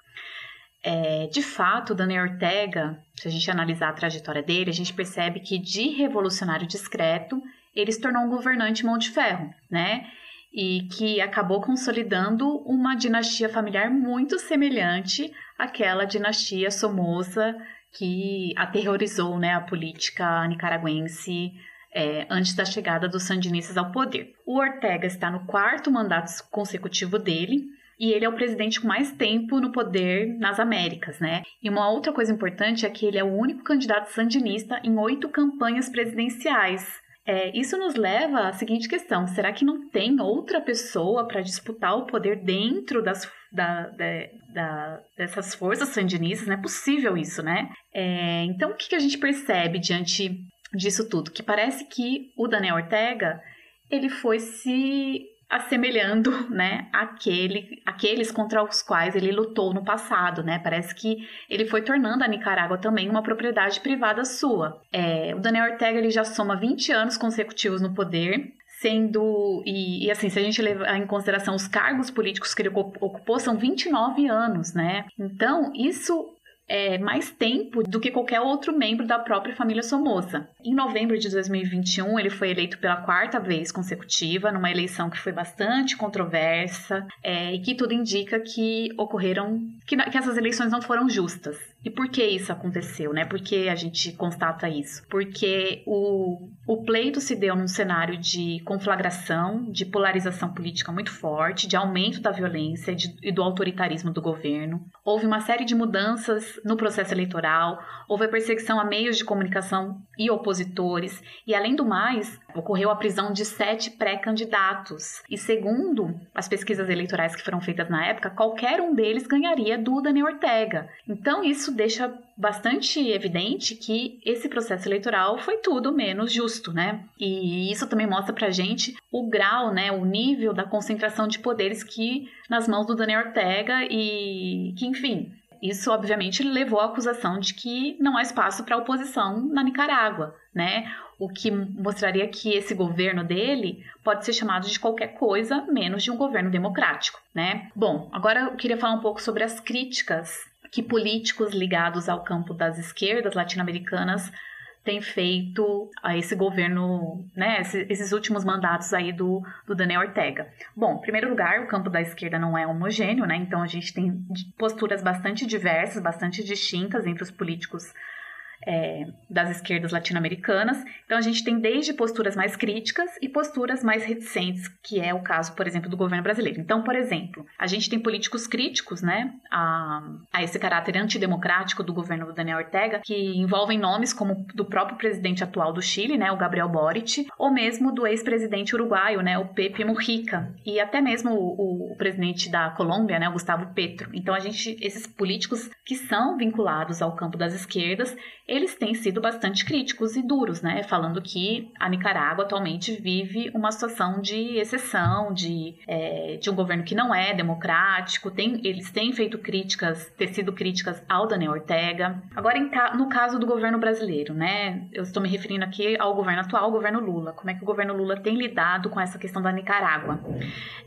É, de fato, Daniel Ortega, se a gente analisar a trajetória dele, a gente percebe que de revolucionário discreto, ele se tornou um governante mão de ferro, né? E que acabou consolidando uma dinastia familiar muito semelhante àquela dinastia Somoza que aterrorizou né, a política nicaragüense é, antes da chegada dos sandinistas ao poder. O Ortega está no quarto mandato consecutivo dele e ele é o presidente com mais tempo no poder nas Américas, né? E uma outra coisa importante é que ele é o único candidato sandinista em oito campanhas presidenciais. É, isso nos leva à seguinte questão: será que não tem outra pessoa para disputar o poder dentro das, da, da, da, dessas forças sandinistas? Não é possível isso, né? É, então, o que, que a gente percebe diante disso tudo, que parece que o Daniel Ortega ele foi se assemelhando, né, àquele, àqueles contra os quais ele lutou no passado, né? Parece que ele foi tornando a Nicarágua também uma propriedade privada sua. É, o Daniel Ortega ele já soma 20 anos consecutivos no poder, sendo e, e, assim, se a gente levar em consideração os cargos políticos que ele ocupou, são 29 anos, né? Então, isso é, mais tempo do que qualquer outro membro da própria família Somoza. Em novembro de 2021, ele foi eleito pela quarta vez consecutiva, numa eleição que foi bastante controversa é, e que tudo indica que ocorreram, que, que essas eleições não foram justas. E por que isso aconteceu, né? Por que a gente constata isso? Porque o, o pleito se deu num cenário de conflagração, de polarização política muito forte, de aumento da violência de, e do autoritarismo do governo. Houve uma série de mudanças no processo eleitoral, houve a perseguição a meios de comunicação e opositores, e além do mais, ocorreu a prisão de sete pré-candidatos. E segundo as pesquisas eleitorais que foram feitas na época, qualquer um deles ganharia do Daniel Ortega. Então isso deixa bastante evidente que esse processo eleitoral foi tudo menos justo, né? E isso também mostra pra gente o grau, né, o nível da concentração de poderes que nas mãos do Daniel Ortega e que, enfim, isso obviamente levou à acusação de que não há espaço para oposição na Nicarágua, né? O que mostraria que esse governo dele pode ser chamado de qualquer coisa menos de um governo democrático, né? Bom, agora eu queria falar um pouco sobre as críticas que políticos ligados ao campo das esquerdas latino-americanas têm feito a esse governo, né, esses últimos mandatos aí do, do Daniel Ortega. Bom, em primeiro lugar, o campo da esquerda não é homogêneo, né, então a gente tem posturas bastante diversas, bastante distintas entre os políticos é, das esquerdas latino-americanas. Então a gente tem desde posturas mais críticas e posturas mais reticentes, que é o caso, por exemplo, do governo brasileiro. Então, por exemplo, a gente tem políticos críticos, né, a, a esse caráter antidemocrático do governo do Daniel Ortega, que envolvem nomes como do próprio presidente atual do Chile, né, o Gabriel Boric, ou mesmo do ex-presidente uruguaio, né, o Pepe Mujica, e até mesmo o, o, presidente da Colômbia, né, o Gustavo Petro. Então a gente, esses políticos que são vinculados ao campo das esquerdas, eles têm sido bastante críticos e duros, né? Falando que a Nicarágua atualmente vive uma situação de exceção, de, é, de um governo que não é democrático. Tem, eles têm feito críticas, tecido críticas ao Daniel Ortega. Agora, em, no caso do governo brasileiro, né? Eu estou me referindo aqui ao governo atual, o governo Lula. Como é que o governo Lula tem lidado com essa questão da Nicarágua?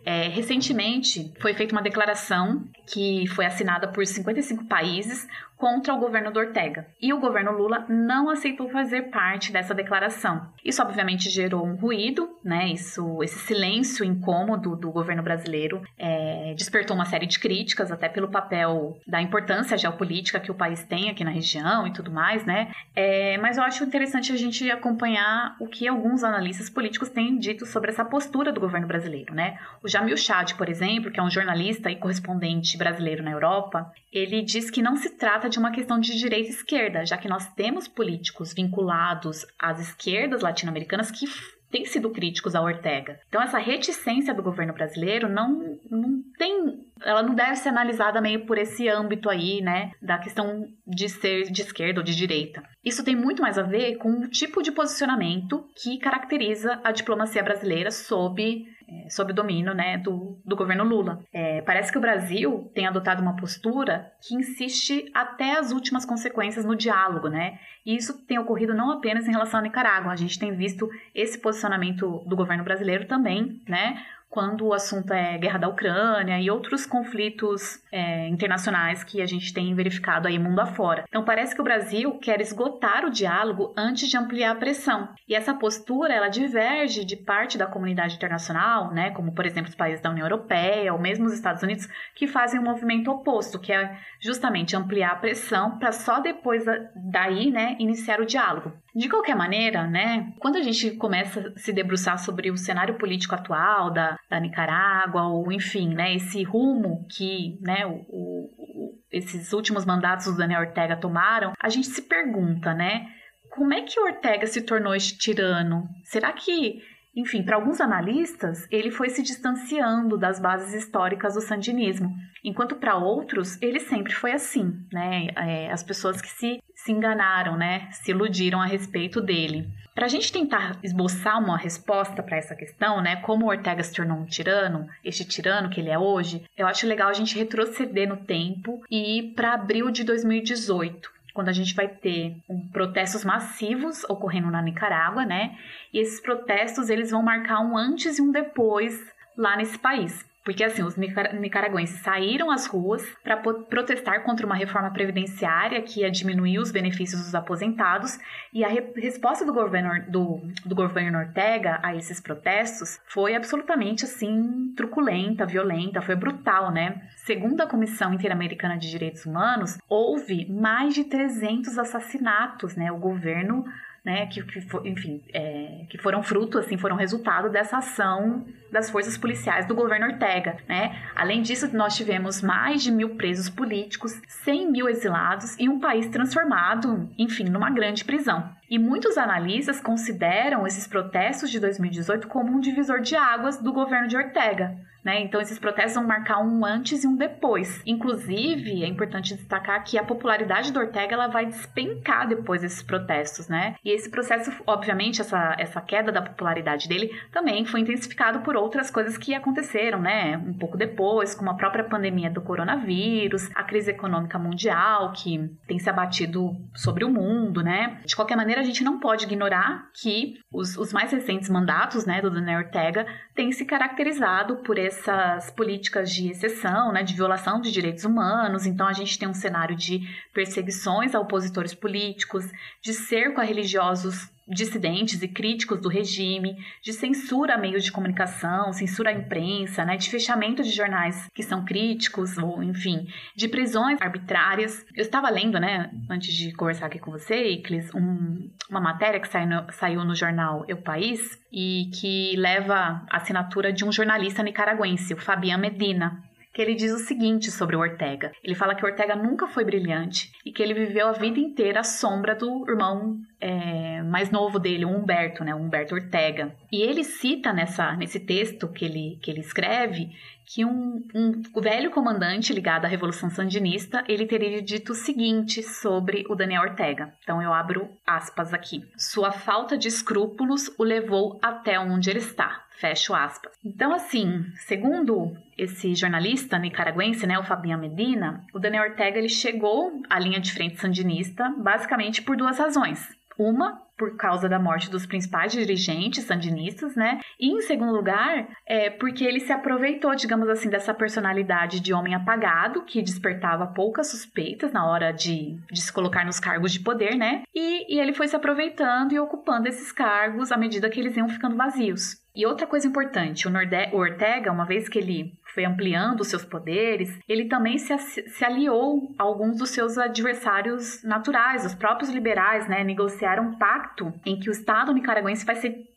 É, recentemente foi feita uma declaração que foi assinada por 55 países contra o governo do Ortega. E o governo Lula não aceitou fazer parte dessa declaração. Isso obviamente gerou um ruído, né? Isso, esse silêncio incômodo do governo brasileiro é, despertou uma série de críticas, até pelo papel da importância geopolítica que o país tem aqui na região e tudo mais, né? É, mas eu acho interessante a gente acompanhar o que alguns analistas políticos têm dito sobre essa postura do governo brasileiro, né? O Jamil Chad, por exemplo, que é um jornalista e correspondente brasileiro na Europa, ele diz que não se trata de uma questão de direita e esquerda, já que nós temos políticos vinculados às esquerdas latino-americanas que têm sido críticos a Ortega. Então essa reticência do governo brasileiro não, não tem, ela não deve ser analisada meio por esse âmbito aí, né, da questão de ser de esquerda ou de direita. Isso tem muito mais a ver com o tipo de posicionamento que caracteriza a diplomacia brasileira sob é, sob o domínio né, do, do governo Lula. É, parece que o Brasil tem adotado uma postura que insiste até as últimas consequências no diálogo, né? E isso tem ocorrido não apenas em relação à Nicarágua, a gente tem visto esse posicionamento do governo brasileiro também, né? Quando o assunto é guerra da Ucrânia e outros conflitos é, internacionais que a gente tem verificado aí mundo afora. Então parece que o Brasil quer esgotar o diálogo antes de ampliar a pressão. E essa postura ela diverge de parte da comunidade internacional, né, como por exemplo os países da União Europeia ou mesmo os Estados Unidos, que fazem um movimento oposto, que é justamente ampliar a pressão para só depois daí, né, iniciar o diálogo. De qualquer maneira, né, quando a gente começa a se debruçar sobre o cenário político atual da, da Nicarágua, ou enfim, né, esse rumo que né, o, o, esses últimos mandatos do Daniel Ortega tomaram, a gente se pergunta, né, como é que Ortega se tornou este tirano? Será que enfim, para alguns analistas, ele foi se distanciando das bases históricas do sandinismo, enquanto para outros ele sempre foi assim, né? É, as pessoas que se, se enganaram, né? Se iludiram a respeito dele. Para a gente tentar esboçar uma resposta para essa questão, né? Como Ortega se tornou um tirano, este tirano que ele é hoje, eu acho legal a gente retroceder no tempo e ir para abril de 2018 quando a gente vai ter um, protestos massivos ocorrendo na Nicarágua, né? E esses protestos eles vão marcar um antes e um depois lá nesse país. Porque assim, os nicaragüenses saíram às ruas para protestar contra uma reforma previdenciária que ia diminuir os benefícios dos aposentados, e a re resposta do governo, do, do governo Ortega a esses protestos foi absolutamente assim truculenta, violenta, foi brutal, né? Segundo a Comissão Interamericana de Direitos Humanos, houve mais de 300 assassinatos, né? O governo né, que, que enfim, é, que foram fruto, assim, foram resultado dessa ação das forças policiais do governo Ortega, né? Além disso, nós tivemos mais de mil presos políticos, 100 mil exilados e um país transformado, enfim, numa grande prisão. E muitos analistas consideram esses protestos de 2018 como um divisor de águas do governo de Ortega. Né? Então, esses protestos vão marcar um antes e um depois. Inclusive, é importante destacar que a popularidade do Ortega ela vai despencar depois desses protestos, né? E esse processo, obviamente, essa, essa queda da popularidade dele também foi intensificado por outras coisas que aconteceram, né? Um pouco depois, como a própria pandemia do coronavírus, a crise econômica mundial que tem se abatido sobre o mundo, né? De qualquer maneira, a gente não pode ignorar que os, os mais recentes mandatos, né, do Daniel Ortega têm se caracterizado por essas políticas de exceção, né, de violação de direitos humanos. Então, a gente tem um cenário de perseguições a opositores políticos, de cerco a religiosos dissidentes e críticos do regime, de censura a meios de comunicação, censura à imprensa, né, de fechamento de jornais que são críticos, ou enfim, de prisões arbitrárias. Eu estava lendo, né, antes de conversar aqui com você, Iclis, um, uma matéria que saiu no, saiu no jornal Eu País e que leva a assinatura de um jornalista nicaragüense, o Fabian Medina que ele diz o seguinte sobre o Ortega. Ele fala que o Ortega nunca foi brilhante e que ele viveu a vida inteira à sombra do irmão é, mais novo dele, o Humberto, né, o Humberto Ortega. E ele cita nessa, nesse texto que ele, que ele escreve que um, um velho comandante ligado à Revolução Sandinista, ele teria dito o seguinte sobre o Daniel Ortega. Então eu abro aspas aqui. Sua falta de escrúpulos o levou até onde ele está. Fecho aspas. Então, assim, segundo esse jornalista nicaragüense, né, o Fabian Medina, o Daniel Ortega ele chegou à linha de frente sandinista basicamente por duas razões. Uma, por causa da morte dos principais dirigentes sandinistas, né? E em segundo lugar, é porque ele se aproveitou, digamos assim, dessa personalidade de homem apagado, que despertava poucas suspeitas na hora de, de se colocar nos cargos de poder, né? E, e ele foi se aproveitando e ocupando esses cargos à medida que eles iam ficando vazios. E outra coisa importante, o, Norde o Ortega, uma vez que ele foi ampliando seus poderes, ele também se, se aliou a alguns dos seus adversários naturais, os próprios liberais, né, negociaram um pacto em que o Estado nicaragüense vai ser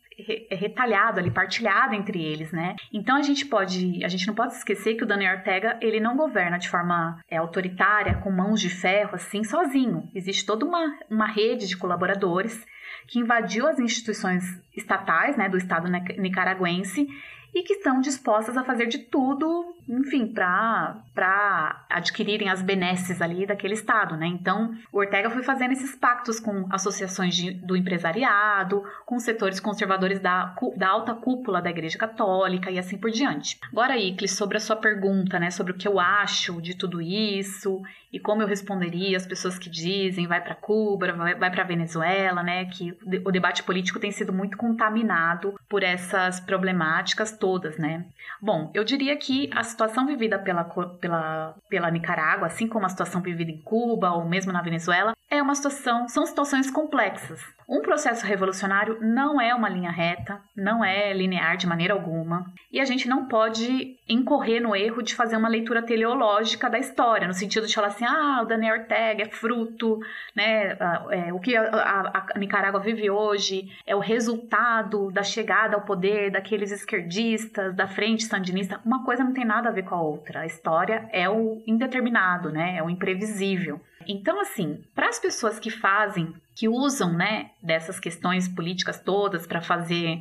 retalhado ali, partilhado entre eles, né? Então a gente pode, a gente não pode esquecer que o Daniel Ortega, ele não governa de forma é, autoritária, com mãos de ferro, assim, sozinho. Existe toda uma, uma rede de colaboradores que invadiu as instituições estatais, né, do Estado nicaragüense e que estão dispostas a fazer de tudo, enfim, para adquirirem as benesses ali daquele Estado, né? Então, o Ortega foi fazendo esses pactos com associações de, do empresariado, com setores conservadores da, da alta cúpula da Igreja Católica e assim por diante. Agora, Iclis, sobre a sua pergunta, né, sobre o que eu acho de tudo isso e como eu responderia as pessoas que dizem vai para Cuba, vai, vai para Venezuela, né? Que o debate político tem sido muito contaminado por essas problemáticas todas, né? Bom, eu diria que a situação vivida pela, pela, pela Nicarágua, assim como a situação vivida em Cuba ou mesmo na Venezuela, é uma situação, são situações complexas. Um processo revolucionário não é uma linha reta, não é linear de maneira alguma, e a gente não pode incorrer no erro de fazer uma leitura teleológica da história, no sentido de falar assim, ah, o Daniel Ortega é fruto, né, é, o que a, a, a Nicarágua vive hoje é o resultado da chegada ao poder daqueles esquerdistas, da frente sandinista. Uma coisa não tem nada a ver com a outra. A história é o indeterminado, né, é o imprevisível. Então, assim, para as pessoas que fazem, que usam, né, dessas questões políticas todas para fazer,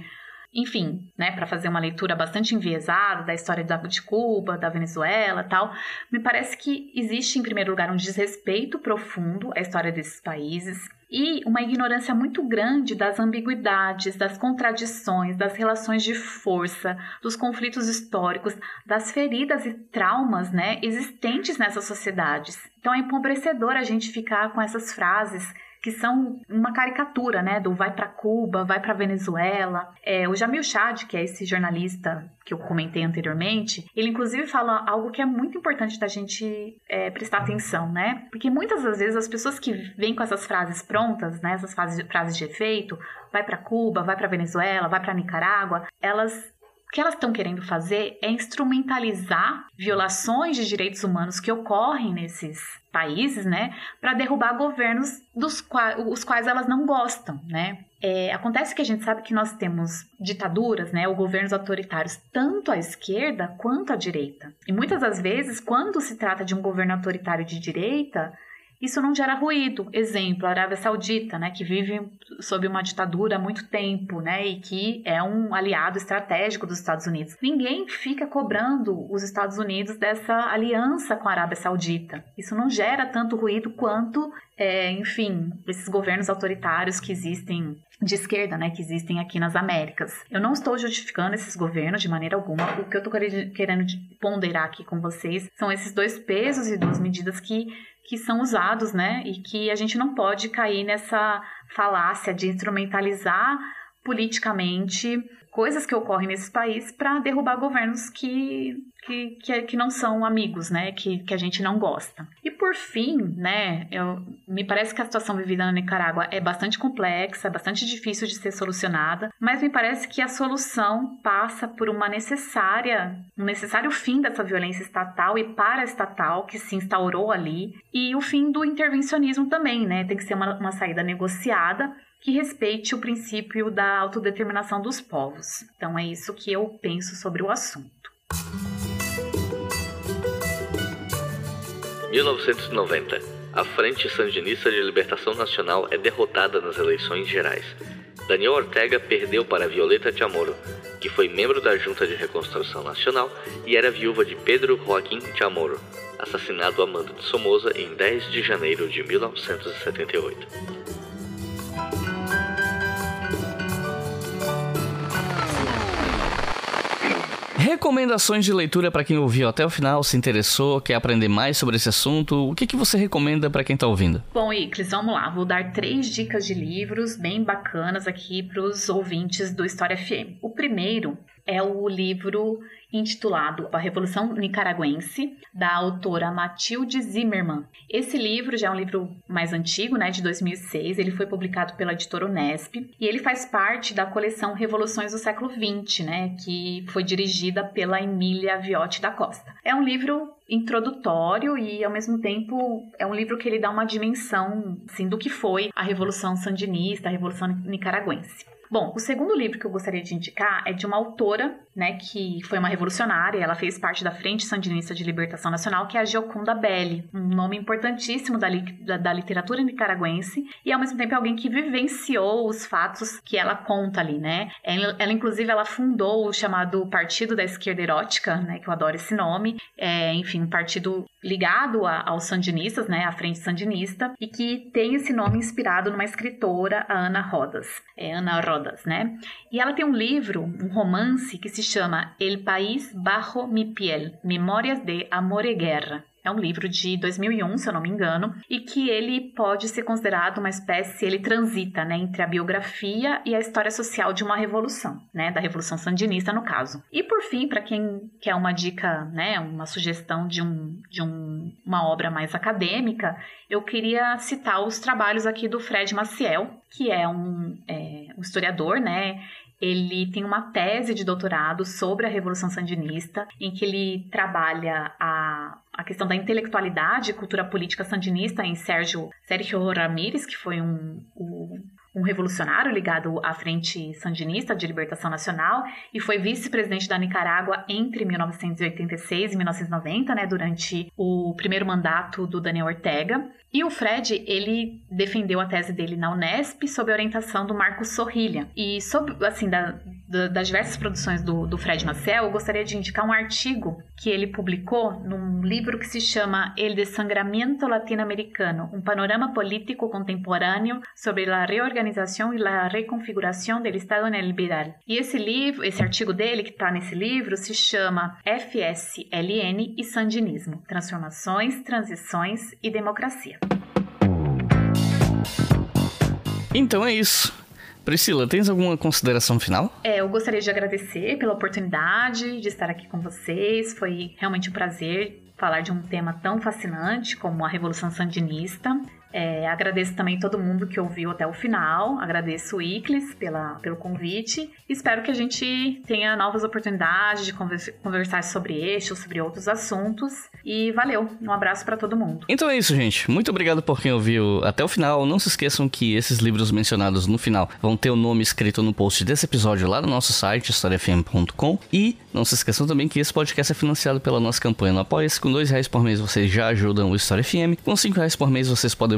enfim, né, para fazer uma leitura bastante enviesada da história de Cuba, da Venezuela, tal, me parece que existe em primeiro lugar um desrespeito profundo à história desses países e uma ignorância muito grande das ambiguidades, das contradições, das relações de força, dos conflitos históricos, das feridas e traumas né, existentes nessas sociedades. Então é empobrecedor a gente ficar com essas frases que são uma caricatura, né, do vai para Cuba, vai para Venezuela. É, o Jamil Chad, que é esse jornalista que eu comentei anteriormente, ele inclusive fala algo que é muito importante da gente é, prestar atenção, né? Porque muitas das vezes as pessoas que vêm com essas frases prontas, né, essas frases, frases de efeito, vai para Cuba, vai para Venezuela, vai para Nicarágua, elas que elas estão querendo fazer é instrumentalizar violações de direitos humanos que ocorrem nesses países, né, para derrubar governos dos quais, os quais elas não gostam, né. É, acontece que a gente sabe que nós temos ditaduras, né, ou governos autoritários, tanto à esquerda quanto à direita. E muitas das vezes, quando se trata de um governo autoritário de direita, isso não gera ruído. Exemplo, a Arábia Saudita, né, que vive sob uma ditadura há muito tempo, né, e que é um aliado estratégico dos Estados Unidos. Ninguém fica cobrando os Estados Unidos dessa aliança com a Arábia Saudita. Isso não gera tanto ruído quanto, é, enfim, esses governos autoritários que existem de esquerda, né, que existem aqui nas Américas. Eu não estou justificando esses governos de maneira alguma. O que eu estou querendo ponderar aqui com vocês são esses dois pesos e duas medidas que que são usados, né? E que a gente não pode cair nessa falácia de instrumentalizar politicamente coisas que ocorrem nesse país para derrubar governos que, que, que, que, não são amigos, né? Que, que a gente não gosta. E por fim, né? Eu, me parece que a situação vivida na Nicarágua é bastante complexa, é bastante difícil de ser solucionada, mas me parece que a solução passa por uma necessária, um necessário fim dessa violência estatal e paraestatal que se instaurou ali, e o fim do intervencionismo também, né? Tem que ser uma, uma saída negociada que respeite o princípio da autodeterminação dos povos. Então é isso que eu penso sobre o assunto. 1990. A Frente Sandinista de Libertação Nacional é derrotada nas eleições gerais. Daniel Ortega perdeu para Violeta Chamorro, que foi membro da Junta de Reconstrução Nacional e era viúva de Pedro Joaquim Chamorro, assassinado a mando de Somoza em 10 de janeiro de 1978. Recomendações de leitura para quem ouviu até o final, se interessou, quer aprender mais sobre esse assunto. O que, que você recomenda para quem está ouvindo? Bom, Iclis, vamos lá. Vou dar três dicas de livros bem bacanas aqui para os ouvintes do História FM. O primeiro é o livro intitulado A Revolução Nicaragüense, da autora Matilde Zimmermann. Esse livro já é um livro mais antigo, né, de 2006. Ele foi publicado pela editora Unesp e ele faz parte da coleção Revoluções do Século XX, né, que foi dirigida pela Emília Viotti da Costa. É um livro introdutório e ao mesmo tempo é um livro que ele dá uma dimensão assim, do que foi a Revolução Sandinista, a Revolução Nicaragüense. Bom, o segundo livro que eu gostaria de indicar é de uma autora, né, que foi uma revolucionária, ela fez parte da Frente Sandinista de Libertação Nacional, que é a Gioconda Belli, um nome importantíssimo da, li da, da literatura nicaragüense e ao mesmo tempo é alguém que vivenciou os fatos que ela conta ali, né? Ela, ela inclusive, ela fundou o chamado Partido da Esquerda Erótica, né, que eu adoro esse nome, é, enfim, um partido ligado a, aos sandinistas, né, à Frente Sandinista, e que tem esse nome inspirado numa escritora, a Ana Rodas. É Ana Rodas Rodas, né? E ela tem um livro, um romance que se chama El País Bajo Mi Piel, Memórias de Amor e Guerra. É um livro de 2001, se eu não me engano, e que ele pode ser considerado uma espécie, ele transita, né, entre a biografia e a história social de uma revolução, né, da revolução sandinista no caso. E por fim, para quem quer uma dica, né, uma sugestão de um de um, uma obra mais acadêmica, eu queria citar os trabalhos aqui do Fred Maciel, que é um, é, um historiador, né, ele tem uma tese de doutorado sobre a Revolução Sandinista, em que ele trabalha a, a questão da intelectualidade e cultura política sandinista em Sérgio, Sérgio Ramírez, que foi um, um um revolucionário ligado à Frente Sandinista de Libertação Nacional e foi vice-presidente da Nicarágua entre 1986 e 1990, né, durante o primeiro mandato do Daniel Ortega. E o Fred, ele defendeu a tese dele na Unesp sob a orientação do Marcos Sorrilha. E sob, assim, da, da, das diversas produções do, do Fred Marcel, eu gostaria de indicar um artigo que ele publicou num livro que se chama El Desangramento Latino-Americano, um panorama político contemporâneo sobre a reorganização e a reconfiguração do Estado neoliberal. E esse livro, esse artigo dele que está nesse livro, se chama FSLN e Sandinismo: Transformações, Transições e Democracia. Então é isso. Priscila, tens alguma consideração final? É, eu gostaria de agradecer pela oportunidade de estar aqui com vocês. Foi realmente um prazer falar de um tema tão fascinante como a Revolução Sandinista. É, agradeço também todo mundo que ouviu até o final. Agradeço o Iclis pela, pelo convite. Espero que a gente tenha novas oportunidades de conversar sobre este ou sobre outros assuntos. E valeu. Um abraço para todo mundo. Então é isso, gente. Muito obrigado por quem ouviu até o final. Não se esqueçam que esses livros mencionados no final vão ter o nome escrito no post desse episódio lá no nosso site, historiafm.com. E não se esqueçam também que esse podcast é financiado pela nossa campanha no Apoia-se. Com dois reais por mês vocês já ajudam o História FM. Com cinco reais por mês vocês podem